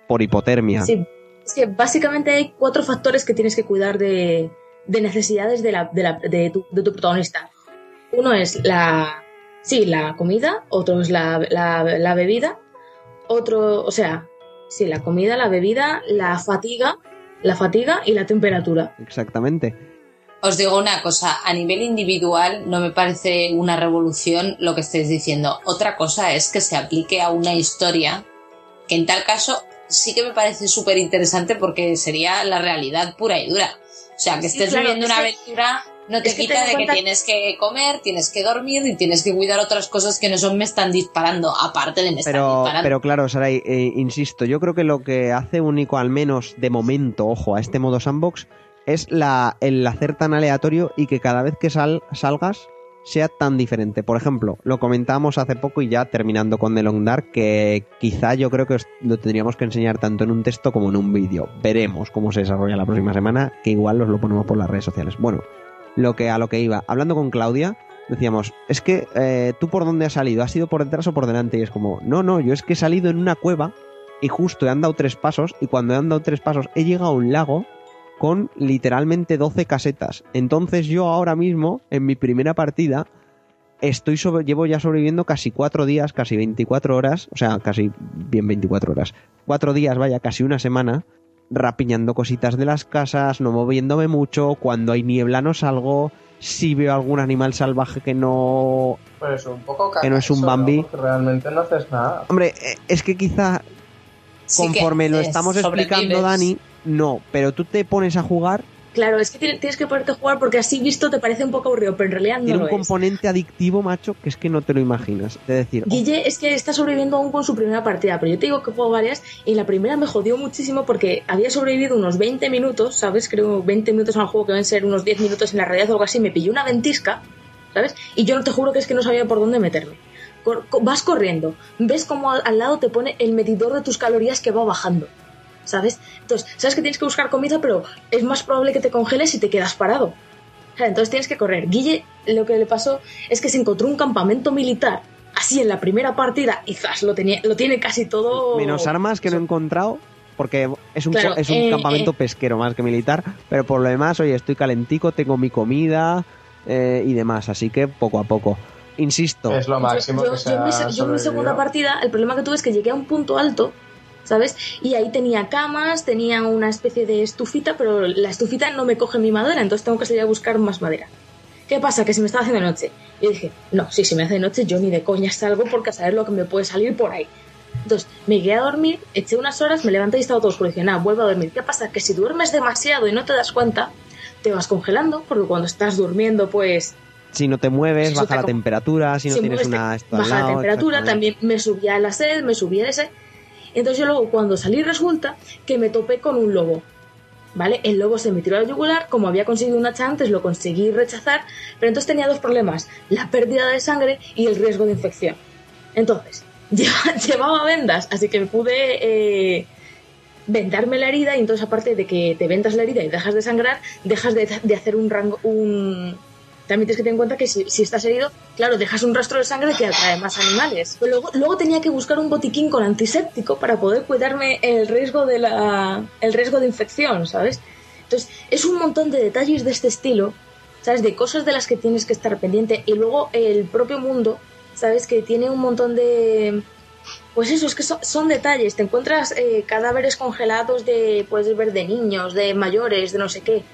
por hipotermia. Sí, que básicamente hay cuatro factores que tienes que cuidar de, de necesidades de, la, de, la- de tu, de tu protagonista. Uno es la, sí, la comida, otro es la, la, la bebida, otro, o sea, sí, la comida, la bebida, la fatiga, la fatiga y la temperatura. Exactamente. Os digo una cosa, a nivel individual no me parece una revolución lo que estáis diciendo. Otra cosa es que se aplique a una historia, que en tal caso sí que me parece súper interesante porque sería la realidad pura y dura. O sea, que Sí, estés claro, viviendo una que- aventura no te es quita de que cuenta- tienes que comer, tienes que dormir y tienes que cuidar otras cosas que no son me están disparando, aparte de me están Pero, disparando. pero claro, Saray, eh, insisto, yo creo que lo que hace único, al menos de momento, ojo, a este modo sandbox, es la, el hacer tan aleatorio y que cada vez que sal, salgas sea tan diferente. Por ejemplo, lo comentábamos hace poco y ya terminando con The Long Dark, que quizá yo creo que lo tendríamos que enseñar tanto en un texto como en un vídeo. Veremos cómo se desarrolla la próxima semana, que igual os lo ponemos por las redes sociales. Bueno, lo que a lo que iba, hablando con Claudia, decíamos, es que eh, tú por dónde has salido, has ido por detrás o por delante y es como, no, no, yo es que he salido en una cueva y justo he andado tres pasos y cuando he andado tres pasos he llegado a un lago con literalmente 12 casetas. Entonces yo ahora mismo, en mi primera partida, estoy sobre, llevo ya sobreviviendo casi cuatro días, casi 24 horas, o sea, casi bien 24 horas. Cuatro días, vaya, casi una semana, rapiñando cositas de las casas, no moviéndome mucho, cuando hay niebla no salgo, si veo algún animal salvaje que no... Pues un poco Que no es un Bambi. Realmente no haces nada. Hombre, eh, es que quizá Sí conforme lo estamos explicando. Dani, no, pero tú te pones a jugar, Claro, es que tiene- tienes que ponerte a jugar porque así visto te parece un poco aburrido, pero en realidad no tiene lo un es. componente adictivo, macho, que es que no te lo imaginas. Es decir, oh, Guille es que está sobreviviendo aún con su primera partida, pero yo te digo que juego varias y la primera me jodió muchísimo porque había sobrevivido unos 20 minutos, ¿sabes? Creo 20 minutos al juego que deben ser unos 10 minutos en la realidad o algo así, me pilló una ventisca, ¿sabes? Y yo no te juro que es que no sabía por dónde meterme. Cor- co- vas corriendo, ves como al, lado te pone el medidor de tus calorías que va bajando. ¿Sabes? Entonces, sabes que tienes que buscar comida, pero es más probable que te congeles si te quedas parado. Entonces tienes que correr. Guille, lo que le pasó es que se encontró un campamento militar así en la primera partida y zas, lo, tenía, lo tiene casi todo. menos armas que no he encontrado, porque es un, Claro, es un eh, campamento eh. pesquero más que militar, pero por lo demás, oye, estoy calentico, tengo mi comida eh, y demás, así que poco a poco. Insisto, Es lo máximo yo, que yo en mi, yo en mi segunda partida, el problema que tuve es que llegué a un punto alto, ¿sabes? Y ahí tenía camas, tenía una especie de estufita, pero la estufita no me coge mi madera, entonces tengo que salir a buscar más madera. ¿Qué pasa? Que se me estaba haciendo de noche. Y yo dije, no, si se me hace de noche, yo ni de coña salgo porque a saber lo que me puede salir por ahí. Entonces, me quedé a dormir, eché unas horas, me levanté y estaba todo oscuro. Y dije, nada, vuelvo a dormir. ¿Qué pasa? Que si duermes demasiado y no te das cuenta, te vas congelando, porque cuando estás durmiendo, pues si no te mueves, baja te la temperatura, si no tienes una... al baja la temperatura, también me subía la sed, me subía ese. Entonces yo luego cuando salí resulta que me topé con un lobo. ¿Vale? El lobo se me tiró al yugular, como había conseguido un hacha antes, lo conseguí rechazar, pero entonces tenía dos problemas, la pérdida de sangre y el riesgo de infección. Entonces, [laughs] lleva- llevaba vendas, así que pude eh, vendarme la herida y entonces aparte de que te vendas la herida y dejas de sangrar, dejas de, de hacer un rango, un... También tienes que tener en cuenta que si, si estás herido, claro, dejas un rastro de sangre que atrae más animales. Pero luego, luego tenía que buscar un botiquín con antiséptico para poder cuidarme el riesgo de la, el riesgo de infección, ¿sabes? Entonces, es un montón de detalles de este estilo, ¿sabes? De cosas de las que tienes que estar pendiente. Y luego el propio mundo, ¿sabes? Que tiene un montón de... Pues eso, es que son, son detalles. Te encuentras eh, cadáveres congelados de, puedes ver, de niños, de mayores, de no sé qué.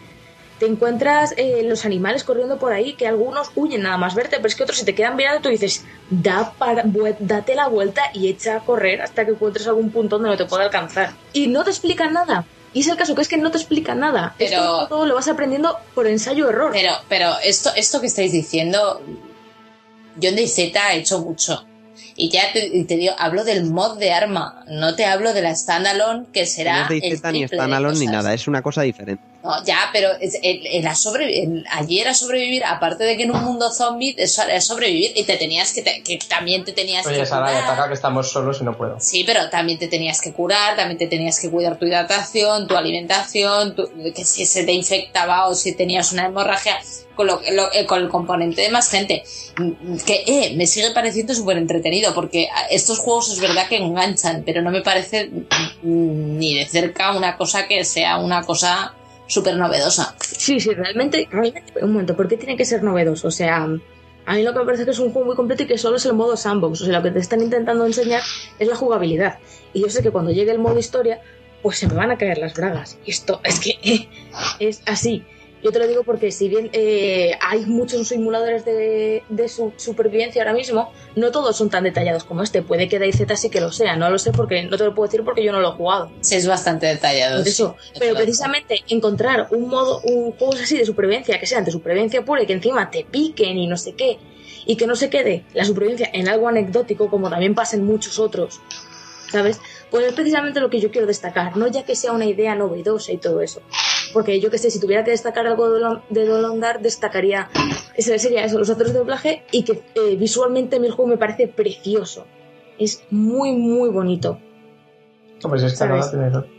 Te encuentras eh, los animales corriendo por ahí, que algunos huyen nada más verte, pero es que otros se te quedan mirando y tú dices, da para, date la vuelta y echa a correr hasta que encuentres algún punto donde no te pueda alcanzar. Y no te explican nada. Y es el caso, que es que no te explican nada. Pero- Esto todo lo vas aprendiendo por ensayo-error. Pero, pero esto, esto que estáis diciendo, yo en DayZ he hecho mucho. Y ya te, digo, hablo del mod de arma, no te hablo de la standalone, que No será. es de el ni standalone ni nada, es una cosa diferente. No, ya, pero es- el, el a sobre- allí era sobrevivir, aparte de que en un mundo zombie era sobrevivir y te tenías que, te- que también te tenías Oye, que Sara, curar. ataca que estamos solos y no puedo. Sí, pero también te tenías que curar, también te tenías que cuidar tu hidratación, tu alimentación, tu- que si se te infectaba o si tenías una hemorragia con, lo, lo- eh, con el componente de más gente. Que eh, me sigue pareciendo súper entretenido porque estos juegos es verdad que enganchan, pero no me parece mm, ni de cerca una cosa que sea una cosa súper novedosa. Sí, sí, realmente, realmente. Un momento, ¿por qué tiene que ser novedoso? O sea, a mí lo que me parece que es un juego muy completo y que solo es el modo sandbox. O sea, lo que te están intentando enseñar es la jugabilidad. Y yo sé que cuando llegue el modo historia, pues se me van a caer las bragas. Y esto es que eh, es así. Yo te lo digo porque si bien eh, hay muchos simuladores de, de su supervivencia ahora mismo, no todos son tan detallados como este. Puede que DayZ sí que lo sea, no lo sé porque no te lo puedo decir porque yo no lo he jugado. Sí, es bastante detallado. Eso, sí, pero precisamente encontrar un modo, un juegos así de supervivencia que sean de supervivencia pura y que encima te piquen y no sé qué, y que no se quede la supervivencia en algo anecdótico como también pasa en muchos otros, ¿sabes? Pues es precisamente lo que yo quiero destacar, no ya que sea una idea novedosa y todo eso. Porque yo que sé, si tuviera que destacar algo de Dolon- de Dolondar, destacaría, ese sería eso, los actores de doblaje y que eh, visualmente a mí el juego me parece precioso. Es muy, muy bonito. Pues es.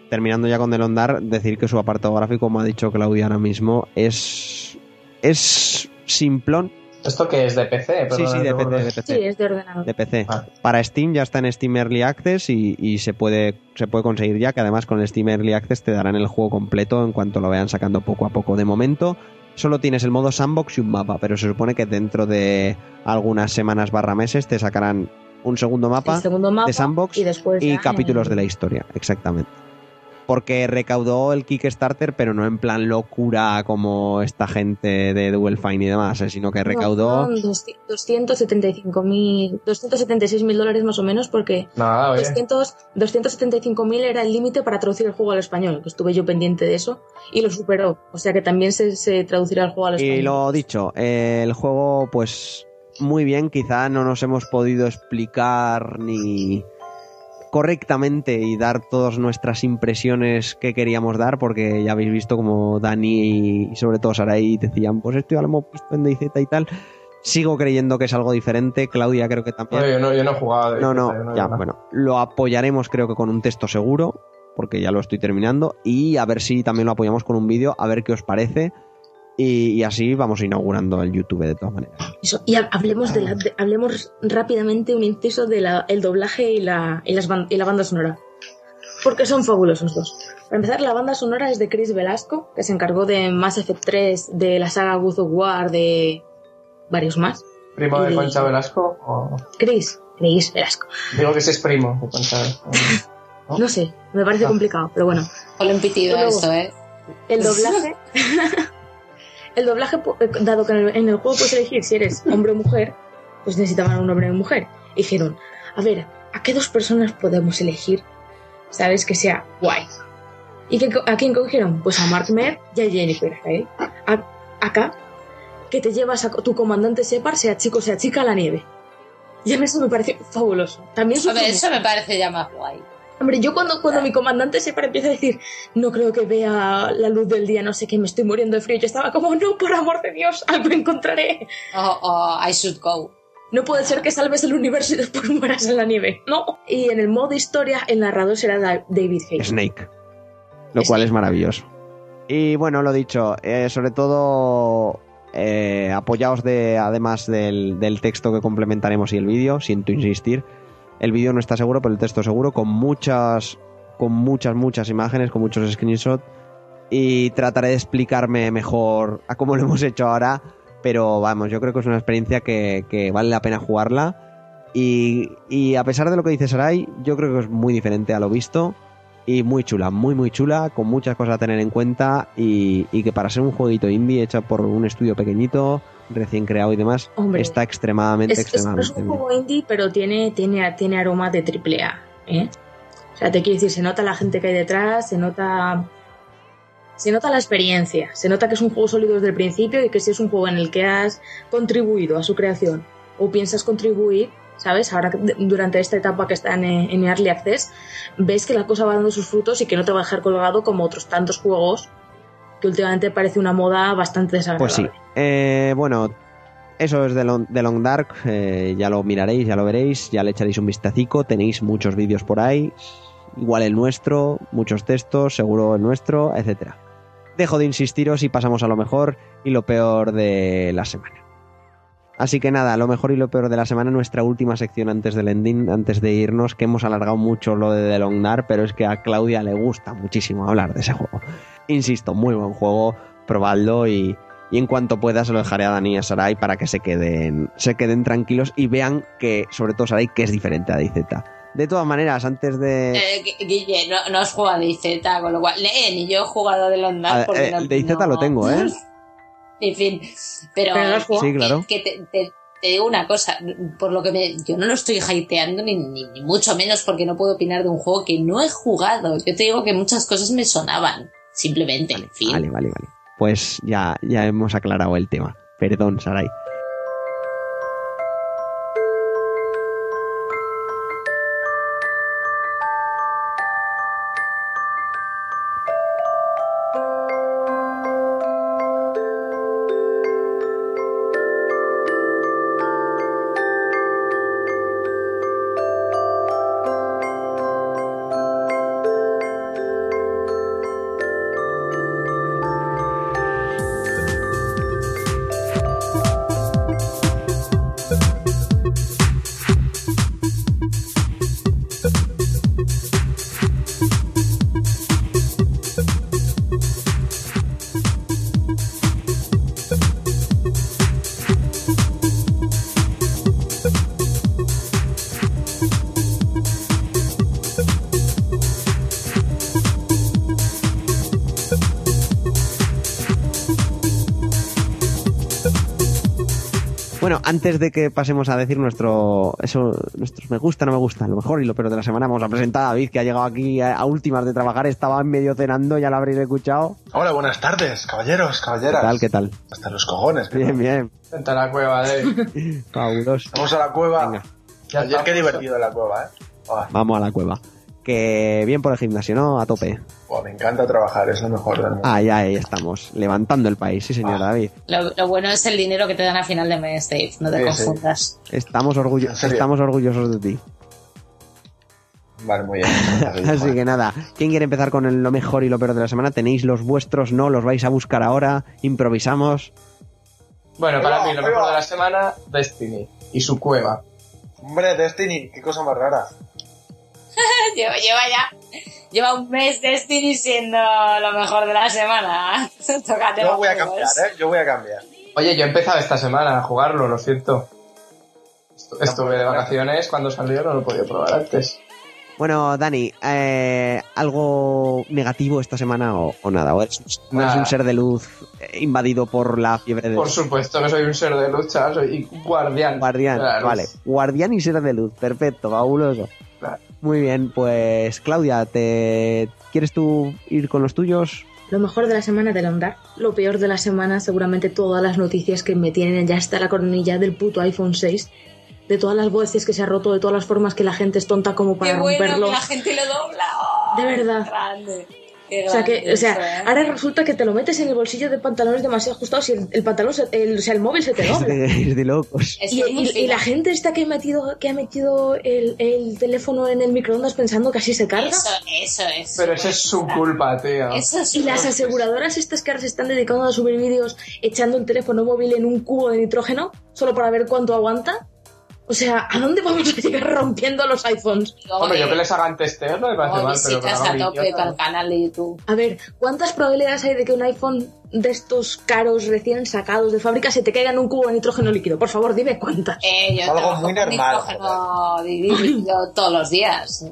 Terminando ya con Delondar, decir que su apartado gráfico, como ha dicho Claudia ahora mismo, es. es simplón, ¿Esto qué es? ¿De PC? Sí, sí, de PC, Sí, es de ordenador. De PC. Vale. Para Steam ya está en Steam Early Access y, y se puede se puede conseguir ya, que además con el Steam Early Access te darán el juego completo en cuanto lo vayan sacando poco a poco. De momento solo tienes el modo sandbox y un mapa, pero se supone que dentro de algunas semanas barra meses te sacarán un segundo mapa, el segundo mapa de sandbox y después y capítulos en- de la historia, exactamente. Porque recaudó el Kickstarter, pero no en plan locura como esta gente de Double Fine y demás, eh, sino que recaudó... No, fueron 275.000, 276.000 dólares más o menos, porque Nada, oye. 200 275.000 era el límite para traducir el juego al español, que estuve yo pendiente de eso, y lo superó. O sea que también se, se traducirá el juego al español. Y lo dicho, eh, el juego, pues muy bien, quizá no nos hemos podido explicar ni correctamente y dar todas nuestras impresiones que queríamos dar, porque ya habéis visto como Dani y sobre todo Sarai decían, pues esto ya lo hemos visto en DayZ y tal. Sigo creyendo que es algo diferente, Claudia creo que también. No, yo, no, yo no he jugado. No, no, he ya, bueno. Lo apoyaremos creo que con un texto seguro, porque ya lo estoy terminando, y a ver si también lo apoyamos con un vídeo, a ver qué os parece. Y, y así vamos inaugurando el YouTube de todas maneras. Eso, y ha- hablemos, de la, de- hablemos rápidamente un inciso del el doblaje y la, y, las ban- y la banda sonora. Porque son fabulosos dos. Para empezar, la banda sonora es de Chris Velasco, que se encargó de Mass Effect 3, de la saga God of War, de varios más. ¿Primo de Concha Velasco? o- Chris, Chris Velasco. Digo que ese es primo de Concha Velasco. ¿No? [laughs] No sé, me parece Ah. complicado, pero bueno. Ponle un pitido a Luego- esto, ¿eh? El doblaje. [laughs] [laughs] el doblaje, eh, dado que en el, en el juego puedes elegir si eres hombre o mujer, pues necesitaban un hombre y una mujer. Y dijeron, a ver, ¿a qué dos personas podemos elegir? ¿Sabes? Que sea guay. ¿Y que, a quién cogieron? Pues a Mark Mer y a Jennifer Hale. A- acá, que te llevas a tu comandante Separ, sea chico sea chica, a la nieve. Y a mí eso me pareció fabuloso. También Hombre, sufrí eso me parece ya más guay. Hombre, yo cuando, cuando mi comandante Separ empieza a decir, no creo que vea la luz del día, no sé qué, me estoy muriendo de frío, yo estaba como, no, por amor de Dios, [laughs] algo encontraré. O o I should go. No puede ser que salves el universo y después [laughs] mueras en la nieve. No. Y en el modo historia, el narrador será Da- David Hayes. Snake. Lo cual es maravilloso. Y bueno, lo dicho, eh, sobre todo eh, apoyaos de, además del, del texto que complementaremos y el vídeo, siento insistir. El vídeo no está seguro, pero el texto seguro, con muchas, con muchas, muchas imágenes, con muchos screenshots. Y trataré de explicarme mejor a cómo lo hemos hecho ahora. Pero vamos, yo creo que es una experiencia que, que vale la pena jugarla. Y, y a pesar de lo que dice Sarai, yo creo que es muy diferente a lo visto y muy chula, muy muy chula, con muchas cosas a tener en cuenta y, y que para ser un jueguito indie hecho por un estudio pequeñito, recién creado y demás, Hombre, está extremadamente, Es, es- es extremadamente un juego indie, pero tiene, tiene, tiene aroma de triple A. ¿eh? O sea, te quiero decir, se nota la gente que hay detrás, se nota. Se nota la experiencia, se nota que es un juego sólido desde el principio y que si es un juego en el que has contribuido a su creación o piensas contribuir, ¿sabes? Ahora durante esta etapa que está en, en Early Access, ves que la cosa va dando sus frutos y que no te va a dejar colgado como otros tantos juegos que últimamente parece una moda bastante desagradable. Pues sí. Eh, bueno, eso es de Long, Dark. eh, ya lo miraréis, ya lo veréis, ya le echaréis un vistacico. Tenéis muchos vídeos por ahí. Igual el nuestro, muchos textos, seguro el nuestro, etcétera. Dejo de insistiros y pasamos a lo mejor y lo peor de la semana. Así que nada, lo mejor y lo peor de la semana, nuestra última sección antes del ending, antes de irnos, que hemos alargado mucho lo de The Long Dark, pero es que a Claudia le gusta muchísimo hablar de ese juego. Insisto, muy buen juego, probadlo y, y en cuanto pueda se lo dejaré a Dani y a Sarai para que se queden, se queden tranquilos y vean que, sobre todo Sarai, que es diferente a DayZ. De todas maneras, antes de... Eh, Gu- Guille, no, no has jugado a DayZ, con lo cual, eh, ni yo he jugado Dark A- porque eh, no, el DayZ no- lo tengo, ¿eh? [laughs] En fin, pero, Pero. Sí, claro. que te, te- te digo una cosa, por lo que me, yo no lo estoy hateando ni, ni, ni mucho menos porque no puedo opinar de un juego que no he jugado. Yo te digo que muchas cosas me sonaban, simplemente, en fin. Vale, vale, vale. Pues ya, ya hemos aclarado el tema. Perdón, Sarai. Antes de que pasemos a decir nuestro, eso, nuestros me gusta, no me gusta, lo mejor y lo peor de la semana, vamos a presentar a David, que ha llegado aquí a, a últimas de trabajar, estaba en medio cenando, ya lo habréis escuchado. Hola, buenas tardes, caballeros, ¿Qué caballeras. tal, qué tal? Hasta los cojones. Bien, bien, Vente a la cueva, [laughs] fabuloso. Vamos a la cueva. Venga. Ya Ayer qué divertido la cueva, ¿eh? Vamos a la cueva. Que bien por el gimnasio, ¿no? A tope. me encanta trabajar, es lo mejor mundo. Ah, ya ahí estamos, levantando el país, sí señor Ah. David. Lo, lo bueno es el dinero que te dan a final de mes, Dave. No te Sí, sí. confundas. Estamos, orgullo ¿En serio? estamos orgullosos de ti. Vale, muy bien. [laughs] Así que nada, ¿quién quiere empezar con el- lo mejor y lo peor de la semana? ¿Tenéis los vuestros? ¿No? ¿Los vais a buscar ahora? ¿Improvisamos? Bueno, para mí lo mejor de la semana, Destiny y su cueva. Hombre, Destiny, qué cosa más rara. [laughs] lleva, lleva ya. Lleva un mes Destiny siendo lo mejor de la semana. [laughs] Tócate Yo voy a cambiar, ¿eh? Yo voy a cambiar. Oye, yo he empezado esta semana a jugarlo, lo siento. Estu- Estuve de vacaciones cuando salió, no lo podía probar antes. Bueno, Dani, eh, ¿algo negativo esta semana o, o nada? ¿O eres, Nada. un ser de luz invadido por la fiebre de Por supuesto que soy un ser de lucha, soy guardián. Guardián, de luz. vale. Guardián y ser de luz, perfecto, fabuloso. Muy bien, pues Claudia, ¿te quieres tú ir con los tuyos? Lo mejor de la semana de Dark. Lo peor de la semana, seguramente todas las noticias que me tienen ya está la coronilla del puto iPhone 6. De todas las voces que se ha roto, de todas las formas que la gente es tonta como para Qué bueno romperlo. que la gente lo dobla. Oh, De verdad. Grande. O sea, que, o sea, eso, ¿eh? ahora resulta que te lo metes en el bolsillo de pantalones demasiado ajustados y el, el pantalón, se- el, o sea, el móvil se te Es dobla. de, es de locos. Y, la gente está que ha metido, que ha metido el, el teléfono en el microondas pensando que así se carga. Eso, eso es. Pero eso es su culpa, tío. Eso es Y las aseguradoras estas que ahora se están dedicando a subir vídeos echando el teléfono móvil en un cubo de nitrógeno solo para ver cuánto aguanta. O sea, ¿a dónde vamos a llegar rompiendo los iPhones? Hombre, yo que les hagan testeo no me parece mal, pero que a tope ¿no? el canal de YouTube. A ver, ¿cuántas probabilidades hay de que un iPhone de estos caros recién sacados de fábrica se te caiga en un cubo de nitrógeno líquido? Por favor, dime cuántas. Eh, yo Es algo muy con normal, nitrógeno líquido [laughs] todos los días.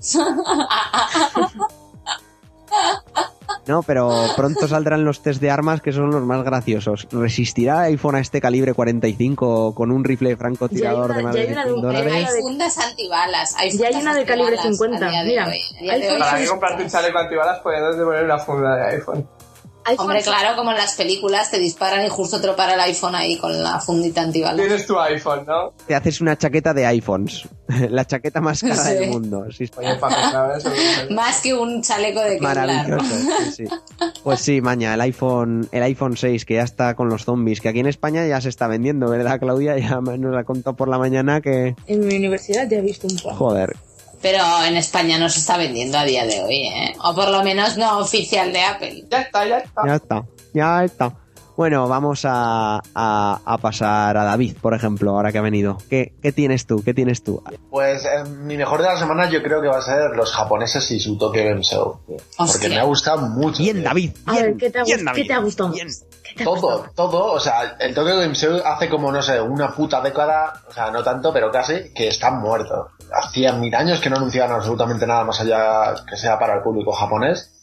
[laughs] No, pero pronto [laughs] saldrán los test de armas que son los más graciosos. ¿Resistirá el iPhone a este calibre 45 con un rifle francotirador de más de hay una 100 de- dólares? Hay fundas antibalas. Hay Ya hay fundas una de calibre antibalas 50, a día de mira. hoy. De Para que comprarte un chaleco antibalas puedes poner una funda de iPhone. iPhone Hombre, claro, como en las películas te disparan y justo te lo para el iPhone ahí con la fundita antibalas. Tienes tu iPhone, ¿no? Te haces una chaqueta de iPhones. [laughs] La chaqueta más cara Sí. del mundo. Sí, eso. Más que un chaleco de. Maravilloso, sí, sí. Pues sí, maña, el iPhone, el iPhone 6 que ya está con los zombies, que aquí en España ya se está vendiendo, ¿verdad, Claudia? Ya nos ha contado por la mañana que... En mi universidad ya he visto un poco. Joder. Pero en España no se está vendiendo a día de hoy, ¿eh? O por lo menos no oficial de Apple. Ya está, ya está. Ya está, ya está. Bueno, vamos a, a- a pasar a David, por ejemplo, ahora que ha venido. ¿Qué, qué tienes tú? ¿Qué tienes tú? Pues eh, mi mejor de la semana yo creo que va a ser los japoneses y su Tokyo Game Show. Porque me ha gustado mucho. Bien, tío. David. A bien, ver, ¿qué te ha, bien, gust- David, ¿qué te ha gustado bien. Todo, todo, o sea, el Tokyo Game Show hace como, no sé, una puta década, o sea, no tanto, pero casi, que está muerto. Hacía mil años que no anunciaban absolutamente nada más allá que sea para el público japonés.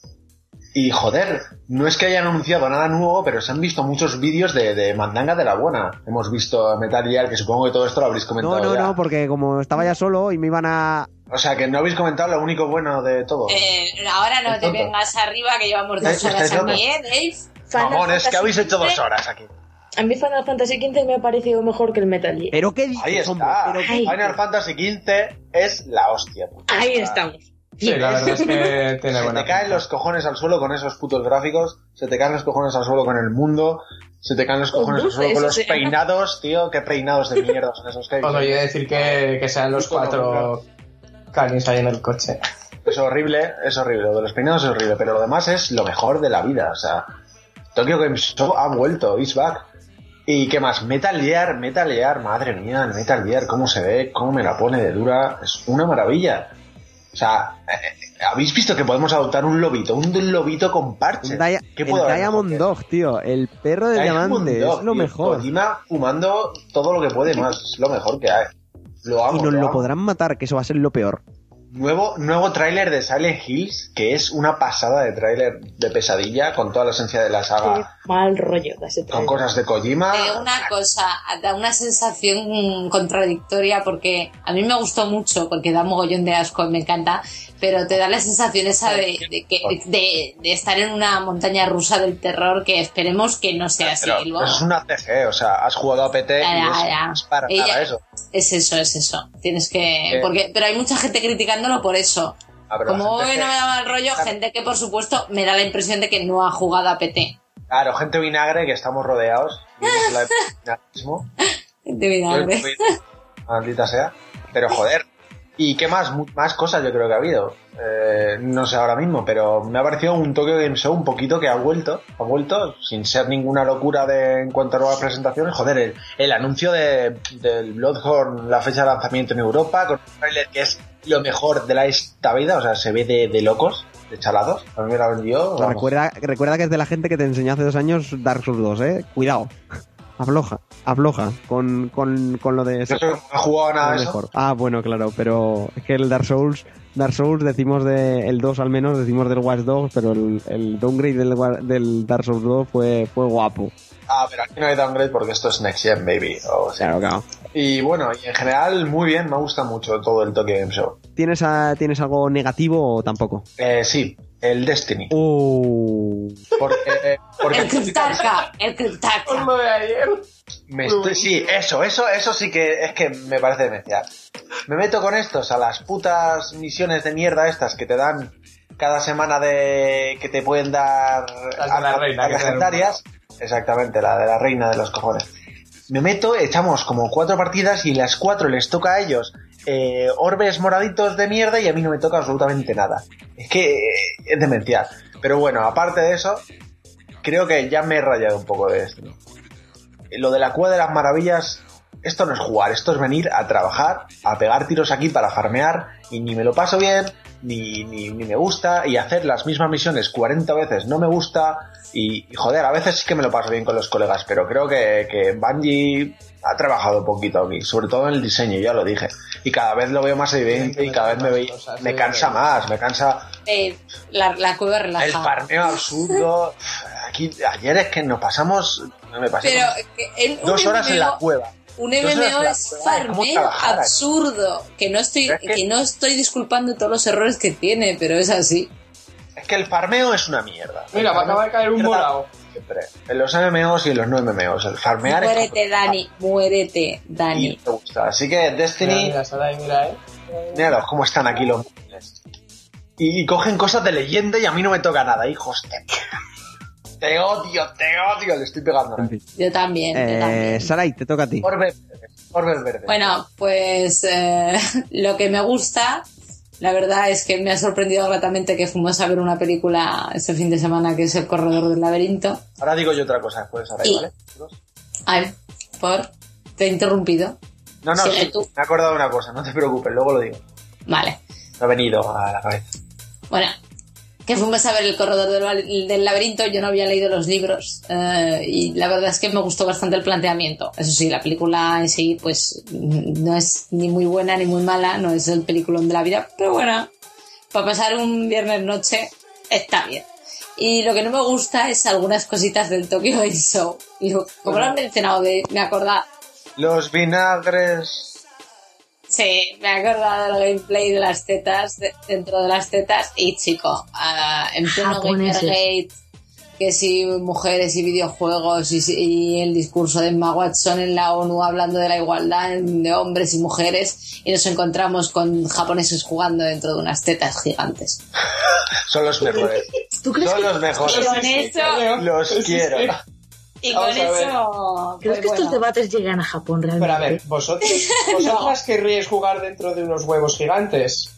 Y joder, no es que hayan anunciado nada nuevo, pero se han visto muchos vídeos de, de mandanga de la buena. Hemos visto Metal Gear, que supongo que todo esto lo habréis comentado No, no, ya. no, porque como estaba ya solo y me iban a... O sea, que no habéis comentado lo único bueno de todo. Eh, ahora no te vengas arriba que llevamos dos horas aquí, ¿eh, Dave? Final Mamón, es que Fantasy habéis hecho dos horas aquí. A mí Final Fantasy XV me ha parecido mejor que el Metal Gear. ¿Pero qué dices, Ahí hombre? está. ¿Pero Ay. Final Fantasy XV es la hostia. puta. Ahí estamos. Sí, la verdad es que [laughs] tiene Se buena te caen los cojones al suelo con esos putos gráficos, se te caen los cojones al suelo con el mundo, se te caen los cojones al suelo con los peinados, tío, qué peinados de mierda son esos que hay. Os oí decir que, que sean los [laughs] cuatro canis ahí en el coche. Es horrible, es horrible, lo de los peinados es horrible, pero lo demás es lo mejor de la vida, o sea, Tokyo Game Show ha vuelto, is back. ¿Y qué más? Metal Gear, Metal Gear, madre mía, el Metal Gear, cómo se ve, cómo me la pone de dura, es una maravilla. O sea, eh, ¿habéis visto que podemos adoptar un lobito? Un lobito con parche. Un dia- ¿Qué el puedo haber Diamond Dog, tío. El perro de diamante. Dog, es lo tío. mejor. Kojima fumando todo lo que puede más. Es lo mejor que hay. Lo amo. Y nos lo podrán matar, que eso va a ser lo peor. Nuevo, nuevo tráiler de Silent Hills, que es una pasada de tráiler de pesadilla, con toda la esencia de la saga mal rollo Son trailer. cosas de Kojima. Eh, una cosa, da una sensación contradictoria porque a mí me gustó mucho, porque da mogollón de asco y me encanta, pero te da la sensación esa de, de que, de, de estar en una montaña rusa del terror que esperemos que no sea así. Pero eso es una CG, o sea, has jugado a PT Ya, y ya, es, ya. es para Ella- nada eso. Es eso, es eso. Tienes que... Eh. Porque, pero hay mucha gente criticándolo por eso. Ah, Como hoy no me da mal rollo, gente que por supuesto me da la impresión de que no ha jugado a PT. Claro, gente vinagre que estamos rodeados. [laughs] la vinagrismo. De vinagre. Maldita sea. Pero joder. ¿Y qué más? Más cosas yo creo que ha habido. Eh, no sé ahora mismo, pero me ha parecido un Tokyo Game Show un poquito que ha vuelto. Ha vuelto sin ser ninguna locura de, en cuanto a nuevas presentaciones. Joder, el, el anuncio de, del Bloodborne, la fecha de lanzamiento en Europa, con un trailer que es lo mejor de la esta vida. O sea, se ve de, de locos, de chalados. A mí me la vendió. vamos. Recuerda, recuerda que es de la gente que te enseñó hace dos años Dark Souls 2, ¿eh? Cuidado. [laughs] Afloja, afloja con, con, con lo de... Yo no he jugado nada de eso. Ah, bueno, claro, pero es que el Dark Souls, Dark Souls decimos de el 2 al menos, decimos del Watch Dogs, pero el, el downgrade del, del Dark Souls 2 fue, fue guapo. Ah, pero aquí no hay downgrade porque esto es Next Gen, baby. O sea, Claro, claro. Y bueno, y en general, muy bien, me gusta mucho todo el Tokyo Game Show. ¿Tienes, a- ¿Tienes algo negativo o tampoco? Eh, sí, el Destiny. Oh. Porque, eh, porque El Cryptarca, el Cryptarca. De ayer. me estoy, sí, eso, eso, eso sí que es que me parece demencial. Me meto con estos a las putas misiones de mierda estas que te dan cada semana de que te pueden dar Las de la reina, legendarias. Exactamente, la de la reina de los cojones. Me meto, echamos como cuatro partidas y las cuatro les toca a ellos eh, orbes moraditos de mierda y a mí no me toca absolutamente nada. Es que eh, es demencial. Pero bueno, aparte de eso, creo que ya me he rayado un poco de esto. Lo de la cueva de las maravillas, esto no es jugar, esto es venir a trabajar, a pegar tiros aquí para farmear y ni me lo paso bien, ni, ni, me gusta, y hacer las mismas misiones 40 veces no me gusta, y, joder, a veces sí que me lo paso bien con los colegas, pero creo que, que Bungie ha trabajado un poquito aquí, sobre todo en el diseño, ya lo dije, y cada vez lo veo más evidente y cada vez me, ve- me cansa más, me cansa Eh, la, la cueva el relajada. farmeo absurdo. [laughs] Aquí, ayer es que nos pasamos, me pasé Pero dos horas en la cueva. Un MMO es cueva, ¿cómo farmeo aquí? absurdo. Que no estoy, Pero es que- que no estoy disculpando todos los errores que tiene, pero es así. Es que el farmeo es una mierda. Mira, me acaba de caer un morado. Siempre. En los MMOs y en los no MMOs. El farmear es Muérete, Dani, muérete, y Dani. me gusta. Así que Mira, Destiny, mira, ahí, mira, eh. míralos cómo están aquí los móviles. Y, y cogen cosas de leyenda y a mí no me toca nada, hijos. Te, te odio, te odio, le estoy pegando. Yo también, yo Eh, también. Sarai, te toca a ti. Orbes verdes, orbes verdes. Bueno, pues eh, [laughs] lo que me gusta, la verdad es que me ha sorprendido gratamente que fuimos a ver una película este fin de semana que es El Corredor del Laberinto. Ahora digo yo otra cosa después, ahora, Y- ¿vale? Ay, por, te he interrumpido. No, no, sí, tú. me he acordado de una cosa, no te preocupes, luego lo digo. Vale. Me ha venido a la cabeza. Bueno, que fuimos a ver El Corredor del, Laberinto, yo no había leído los libros eh, y la verdad es que me gustó bastante el planteamiento. Eso sí, la película en sí pues no es ni muy buena ni muy mala, no es el peliculón de la vida, pero bueno, para pasar un viernes noche está bien. Y lo que no me gusta es algunas cositas del Tokyo Game Show. Y como lo han mencionado, de, me acordaba, Los vinagres. Sí, me he acordado del gameplay de las tetas, de- dentro de las tetas, y chico, ah, en pleno Japoneses. Gamergate, que si mujeres y videojuegos y, el discurso de Emma Watson en la ONU hablando de la igualdad de hombres y mujeres, y nos encontramos con japoneses jugando dentro de unas tetas gigantes. [laughs] Son los mejores. ¿Tú crees Son que, los mejores. con eso, Los quiero. Y con Vamos eso, ¿crees pues que estos debates llegan a Japón realmente? Pero a ver, ¿vosotros, [laughs] vosotras querríais jugar dentro de unos huevos gigantes?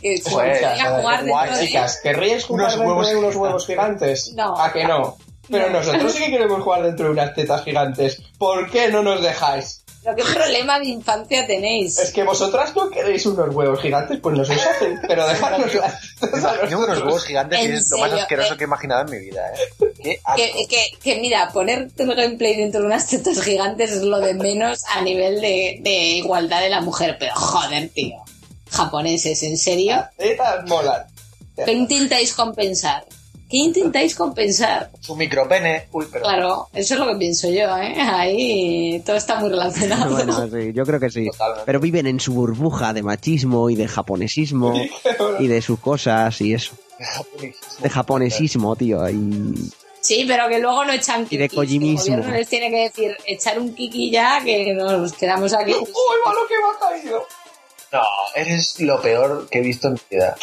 Que Pues, podría jugar guay, dentro de- Chicas, ¿querríais jugar Unos dentro huevos de unos huevos gigantes? No. ¿A que no? Pero nosotros sí que queremos jugar dentro de unas tetas gigantes. ¿Por qué no nos dejáis? Pero qué problema de infancia tenéis. Es que vosotras no queréis unos huevos gigantes, pues nos los hacen, pero dejadnos las Imagino unos huevos gigantes y En es lo más asqueroso eh. que he imaginado en mi vida, ¿eh? Qué asco. Que, que, que mira, ponerte el gameplay dentro de unas tetas gigantes es lo de menos a nivel de, de igualdad de la mujer. Pero joder, tío. Japoneses, ¿en serio? Tetas molan. ¿Qué intentáis compensar? ¿Qué intentáis compensar? Su micropene. Uy, pero. Claro, eso es lo que pienso yo, ¿eh? Ahí todo está muy relacionado. [laughs] Bueno, sí, yo creo que sí. Totalmente. Pero viven en su burbuja de machismo y de japonesismo y de sus cosas y eso. De japonesismo, tío. Y Sí, pero que luego no echan Y de El kojimismo. gobierno les tiene que decir, echar un kiki ya, que nos quedamos aquí. [laughs] ¡Uy, malo que me ha caído! No, eres lo peor que he visto en mi vida.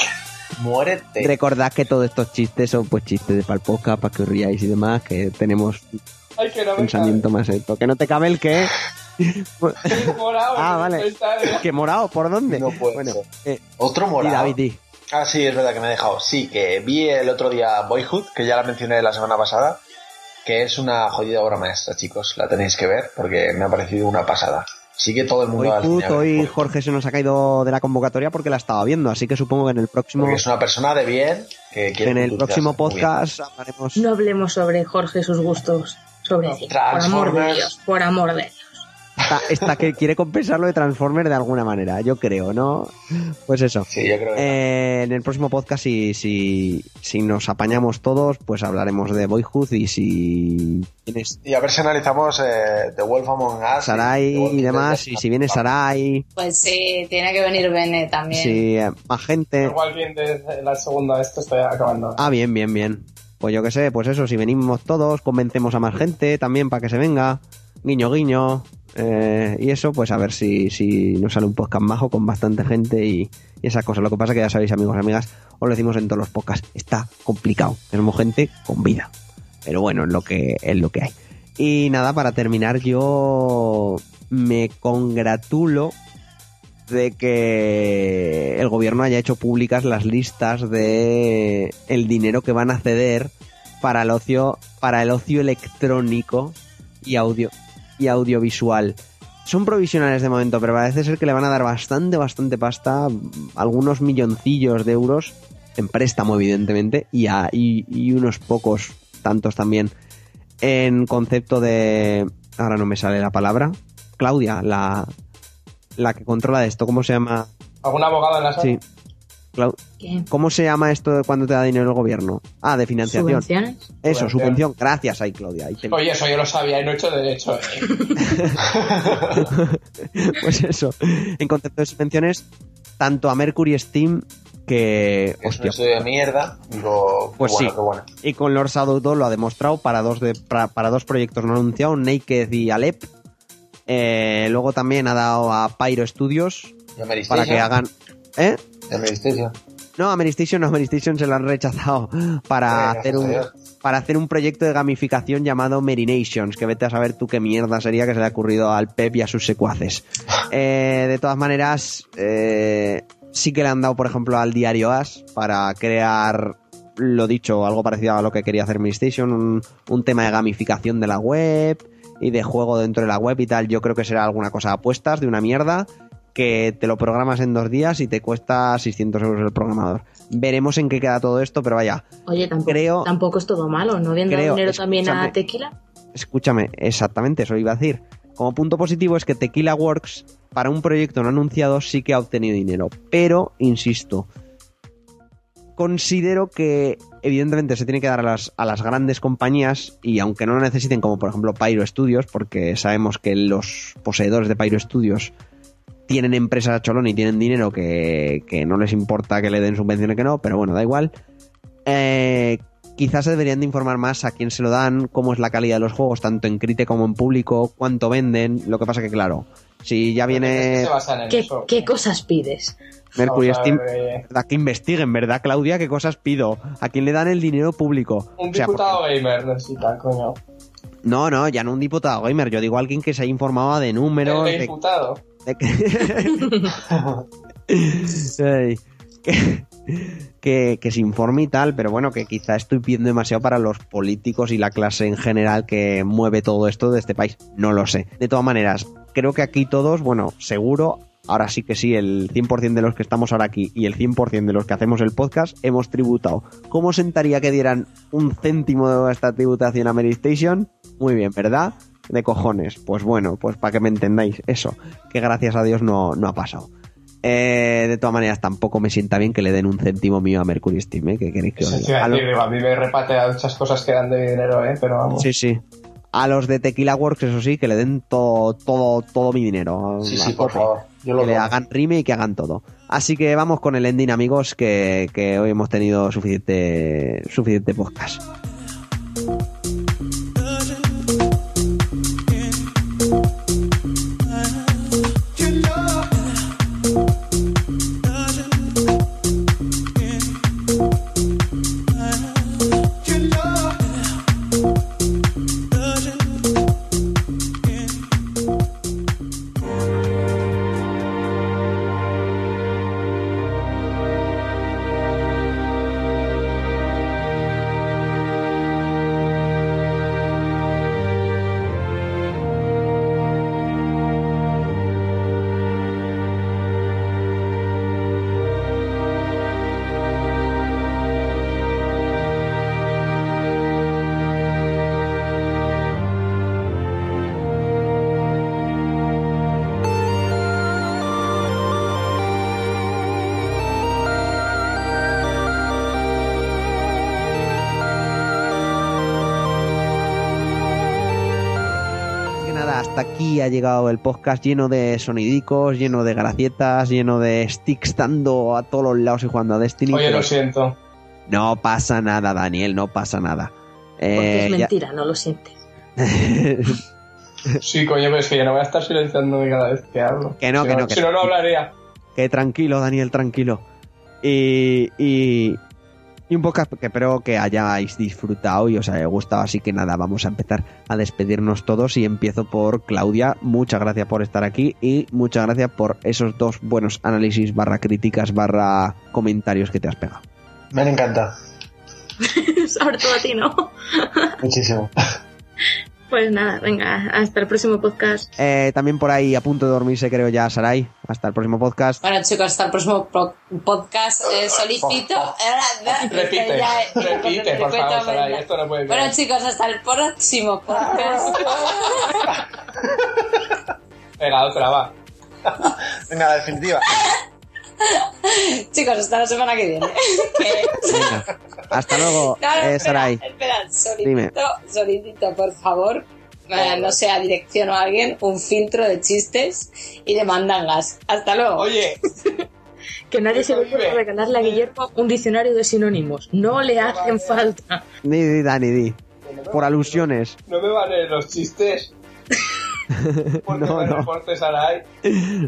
Muérete. recordad que todos estos chistes son pues chistes de palpoca para que os riáis y demás, que tenemos Ay, que no pensamiento más alto. Que no te cabe el que... [laughs] Morado, ah, que vale. ¿Que morado? ¿Por dónde? No puede bueno, ser. eh, Otro morado. David. Ah, sí, es verdad que me he dejado. Sí, que vi el otro día Boyhood, que ya la mencioné la semana pasada, que es una jodida obra maestra, chicos. La tenéis que ver porque me ha parecido una pasada. Sí que todo el mundo Hoy, hoy Jorge se nos ha caído de la convocatoria porque la estaba viendo, así que supongo que en el próximo, Porque es una persona de bien que quiere en el próximo podcast hablaremos... No hablemos sobre Jorge y sus gustos sobre cine. Por amor de Dios, por amor de Dios. Esta, esta que quiere compensarlo de Transformers de alguna manera, yo creo, ¿no? Pues eso. Sí, yo creo que Eh, en el próximo podcast, si, si, si nos apañamos todos, pues hablaremos de Boyhood y si tienes Y a ver si analizamos eh, The Wolf Among Us. Sarai y Dead. demás, y si viene Sarai, Pues sí, tiene que venir Bene también. si eh, más gente. Igual bien desde la segunda, esto estoy acabando. Ah, bien, bien, bien. Pues yo que sé, pues eso, si venimos todos, convencemos a más gente también para que se venga. Guiño, guiño. Eh, y eso, pues a ver si, si nos sale un podcast majo con bastante gente y, y esas cosas. Lo que pasa que ya sabéis, amigos y amigas, os lo decimos en todos los podcasts, está complicado. Tenemos gente con vida. Pero bueno, es lo que, es lo que hay. Y nada, para terminar, yo me congratulo de que el gobierno haya hecho públicas las listas de el dinero que van a ceder para el ocio para el ocio electrónico y audio y audiovisual. Son provisionales de momento, pero parece ser que le van a dar bastante, bastante pasta, algunos milloncillos de euros en préstamo, evidentemente, y, a- y, y unos pocos tantos también en concepto de... Ahora no me sale la palabra. Claudia, la, la que controla esto, ¿cómo se llama? ¿Algún abogado en la sala? Sí. Clau- ¿Qué? ¿Cómo se llama esto de cuando te da dinero el gobierno? Ah, de financiación. ¿Subvenciones? Eso, Subvención. subvención. Gracias, ahí, Claudia. Ahí te- Oye, eso yo lo sabía y no he hecho derecho. eh. [laughs] pues eso. En concepto de subvenciones, tanto a Mercury Steam que. Es un Hostia. estudio de mierda. Digo, Pues bueno, sí. bueno. Y con Lord Shadow lo ha demostrado para dos, de, para, para dos proyectos no anunciados, Naked y Alep. Eh, luego también ha dado a Pyro Studios para que hagan. ¿Eh? No, Ameristation no, Ameristation se lo han rechazado para hacer un para hacer un proyecto de gamificación llamado Merinations, que vete a saber tú qué mierda sería que se le ha ocurrido al Pep y a sus secuaces. [laughs] Eh, de todas maneras, eh, sí que le han dado, por ejemplo, al diario As para crear, lo dicho, algo parecido a lo que quería hacer Merinations, un, un tema de gamificación de la web y de juego dentro de la web y tal. Yo creo que será alguna cosa de apuestas de una mierda que te lo programas en dos días y te cuesta 600 euros el programador. Veremos en qué queda todo esto, pero vaya, Oye, tampoco, Creo- tampoco es todo malo, ¿no? Creo, dinero también a Tequila. escúchame, exactamente eso iba a decir. Como punto positivo es que Tequila Works, para un proyecto no anunciado, sí que ha obtenido dinero. Pero, insisto, considero que evidentemente se tiene que dar a las, a las grandes compañías y aunque no lo necesiten, como por ejemplo Pyro Studios, porque sabemos que los poseedores de Pyro Studios tienen empresas a cholón y tienen dinero que, que no les importa que le den subvenciones que no, pero bueno, da igual. Eh, quizás se deberían de informar más a quién se lo dan, cómo es la calidad de los juegos, tanto en crítica como en público, cuánto venden. Lo que pasa que, claro, si ya viene ¿Qué, qué cosas pides? Mercury Vamos a Steam, ver, eh, ¿verdad? que investiguen, ¿verdad, Claudia? ¿Qué cosas pido? ¿A quién le dan el dinero público? Un O sea, diputado gamer necesita, coño. No, no, ya no un diputado gamer. Yo digo alguien que se haya informado de números. El diputado. de [laughs] que- que se informe y tal, pero bueno, que quizá estoy pidiendo demasiado para los políticos y la clase en general que mueve todo esto de este país. No lo sé. De todas maneras, creo que aquí todos, bueno, seguro, ahora sí que sí, el 100% de los que estamos ahora aquí y el 100% de los que hacemos el podcast hemos tributado. ¿Cómo sentaría que dieran un céntimo de esta tributación a Mary Station? Muy bien, ¿verdad? De cojones. Pues bueno, pues para que me entendáis eso, que gracias a Dios no, no ha pasado. Eh, de todas maneras, tampoco me sienta bien que le den un céntimo mío a Mercury Steam, ¿eh? Que queréis que os diga. a A lo- mí me repatea muchas cosas que dan de dinero, ¿eh? Pero vamos. Sí, sí. A los de Tequila Works, eso sí, que le den todo, todo, todo mi dinero. Sí, sí, por favor. Yo lo que le hagan rime y que hagan todo. Así que vamos con el ending, amigos, que, que hoy hemos tenido suficiente, suficiente podcast. Aquí ha llegado el podcast lleno de sonidicos, lleno de gracietas, lleno de sticks dando a todos los lados y jugando a Destiny. Oye, pero lo siento. No pasa nada, Daniel, no pasa nada. Porque Eh, es ya- mentira, no lo sientes. [laughs] Sí, coño, pero es que yo no voy a estar silenciándome cada vez que hablo. Que no, Si que no, que Si no, no hablaría. Que tranquilo, Daniel, tranquilo. Y, y, y un podcast que espero que hayáis disfrutado y os haya gustado. Así que nada, vamos a empezar a despedirnos todos. Y empiezo por Claudia. Muchas gracias por estar aquí y muchas gracias por esos dos buenos análisis, barra críticas, barra comentarios que te has pegado. Me encanta. [laughs] Sobre todo a ti, ¿no? Muchísimo. [laughs] Pues nada, venga, hasta el próximo podcast. Eh, también por ahí a punto de dormirse, creo ya, Sarai. Hasta el próximo podcast. Bueno, chicos, hasta el próximo podcast. Eh, solicito. [laughs] Repite, Ya, repite, por favor, Saray, venga. esto no puede Bueno, chicos, hasta el próximo podcast. [laughs] Venga, otra, va. [laughs] Venga, la definitiva. [laughs] chicos, hasta la semana que viene. Venga. Hasta luego, [laughs] No, no, eh, Sarai. espera, Dime. solicito, solicito, por favor, eh, no sé, a dirección o a alguien, un filtro de chistes y de mandangas. Hasta luego. Oye, [laughs] Que nadie se le vive. regalarle a Guillermo un diccionario de sinónimos. No le hacen falta. Di, di, Dani, di. Por alusiones. no me valen los chistes. [laughs] Porque No, no. reporte Sarai.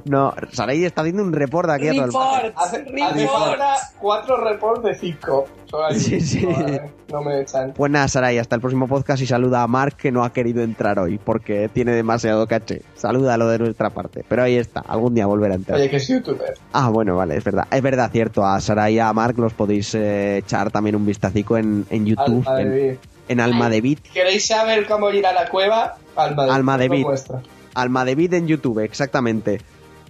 No, Sarai está haciendo un report aquí a todo el Report, Hace, hace report. falta cuatro reports de cinco. Sí, sí. Joder, no me echan. Pues nada, Sarai, hasta el próximo podcast y saluda a Mark que no ha querido entrar hoy porque tiene demasiado caché. Salúdalo de nuestra parte. Pero ahí está, algún día volverá a entrar. Oye, que es youtuber. Ah, bueno, vale, es verdad. Es verdad, cierto. A Sarai y a Mark los podéis eh, echar también un vistacico en, en YouTube, Alma en, en Alma de Vid. ¿Queréis saber cómo ir a la cueva? Alma de, Alma de no Vid. vuestra. Alma de Vid en YouTube, exactamente.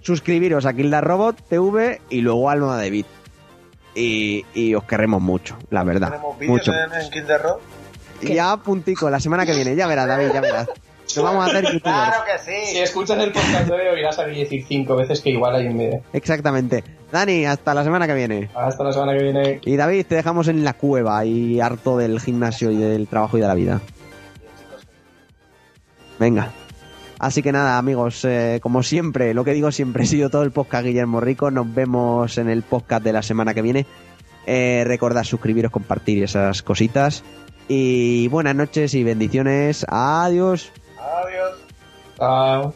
Suscribiros a the Robot TV y luego Alma de Vid. Y, y os querremos mucho, la verdad. Tenemos Mucho. en, ya puntico, la semana que viene, ya verás, David, ya verás. Nos vamos a hacer youtubers. Claro que Si sí. escuchas el podcast de hoy, oirás a mí decir cinco veces que igual hay un vídeo. Exactamente. Dani, hasta la semana que viene. Hasta la semana que viene. Y David, te dejamos en la cueva y harto del gimnasio y del trabajo y de la vida. Venga. Así que nada, amigos, eh, como siempre, lo que digo siempre, [laughs] he sido todo el podcast Guillermo Rico. Nos vemos en el podcast de la semana que viene. Eh, recordad suscribiros, compartir esas cositas. Y buenas noches y bendiciones. Adiós. Adiós. Chao.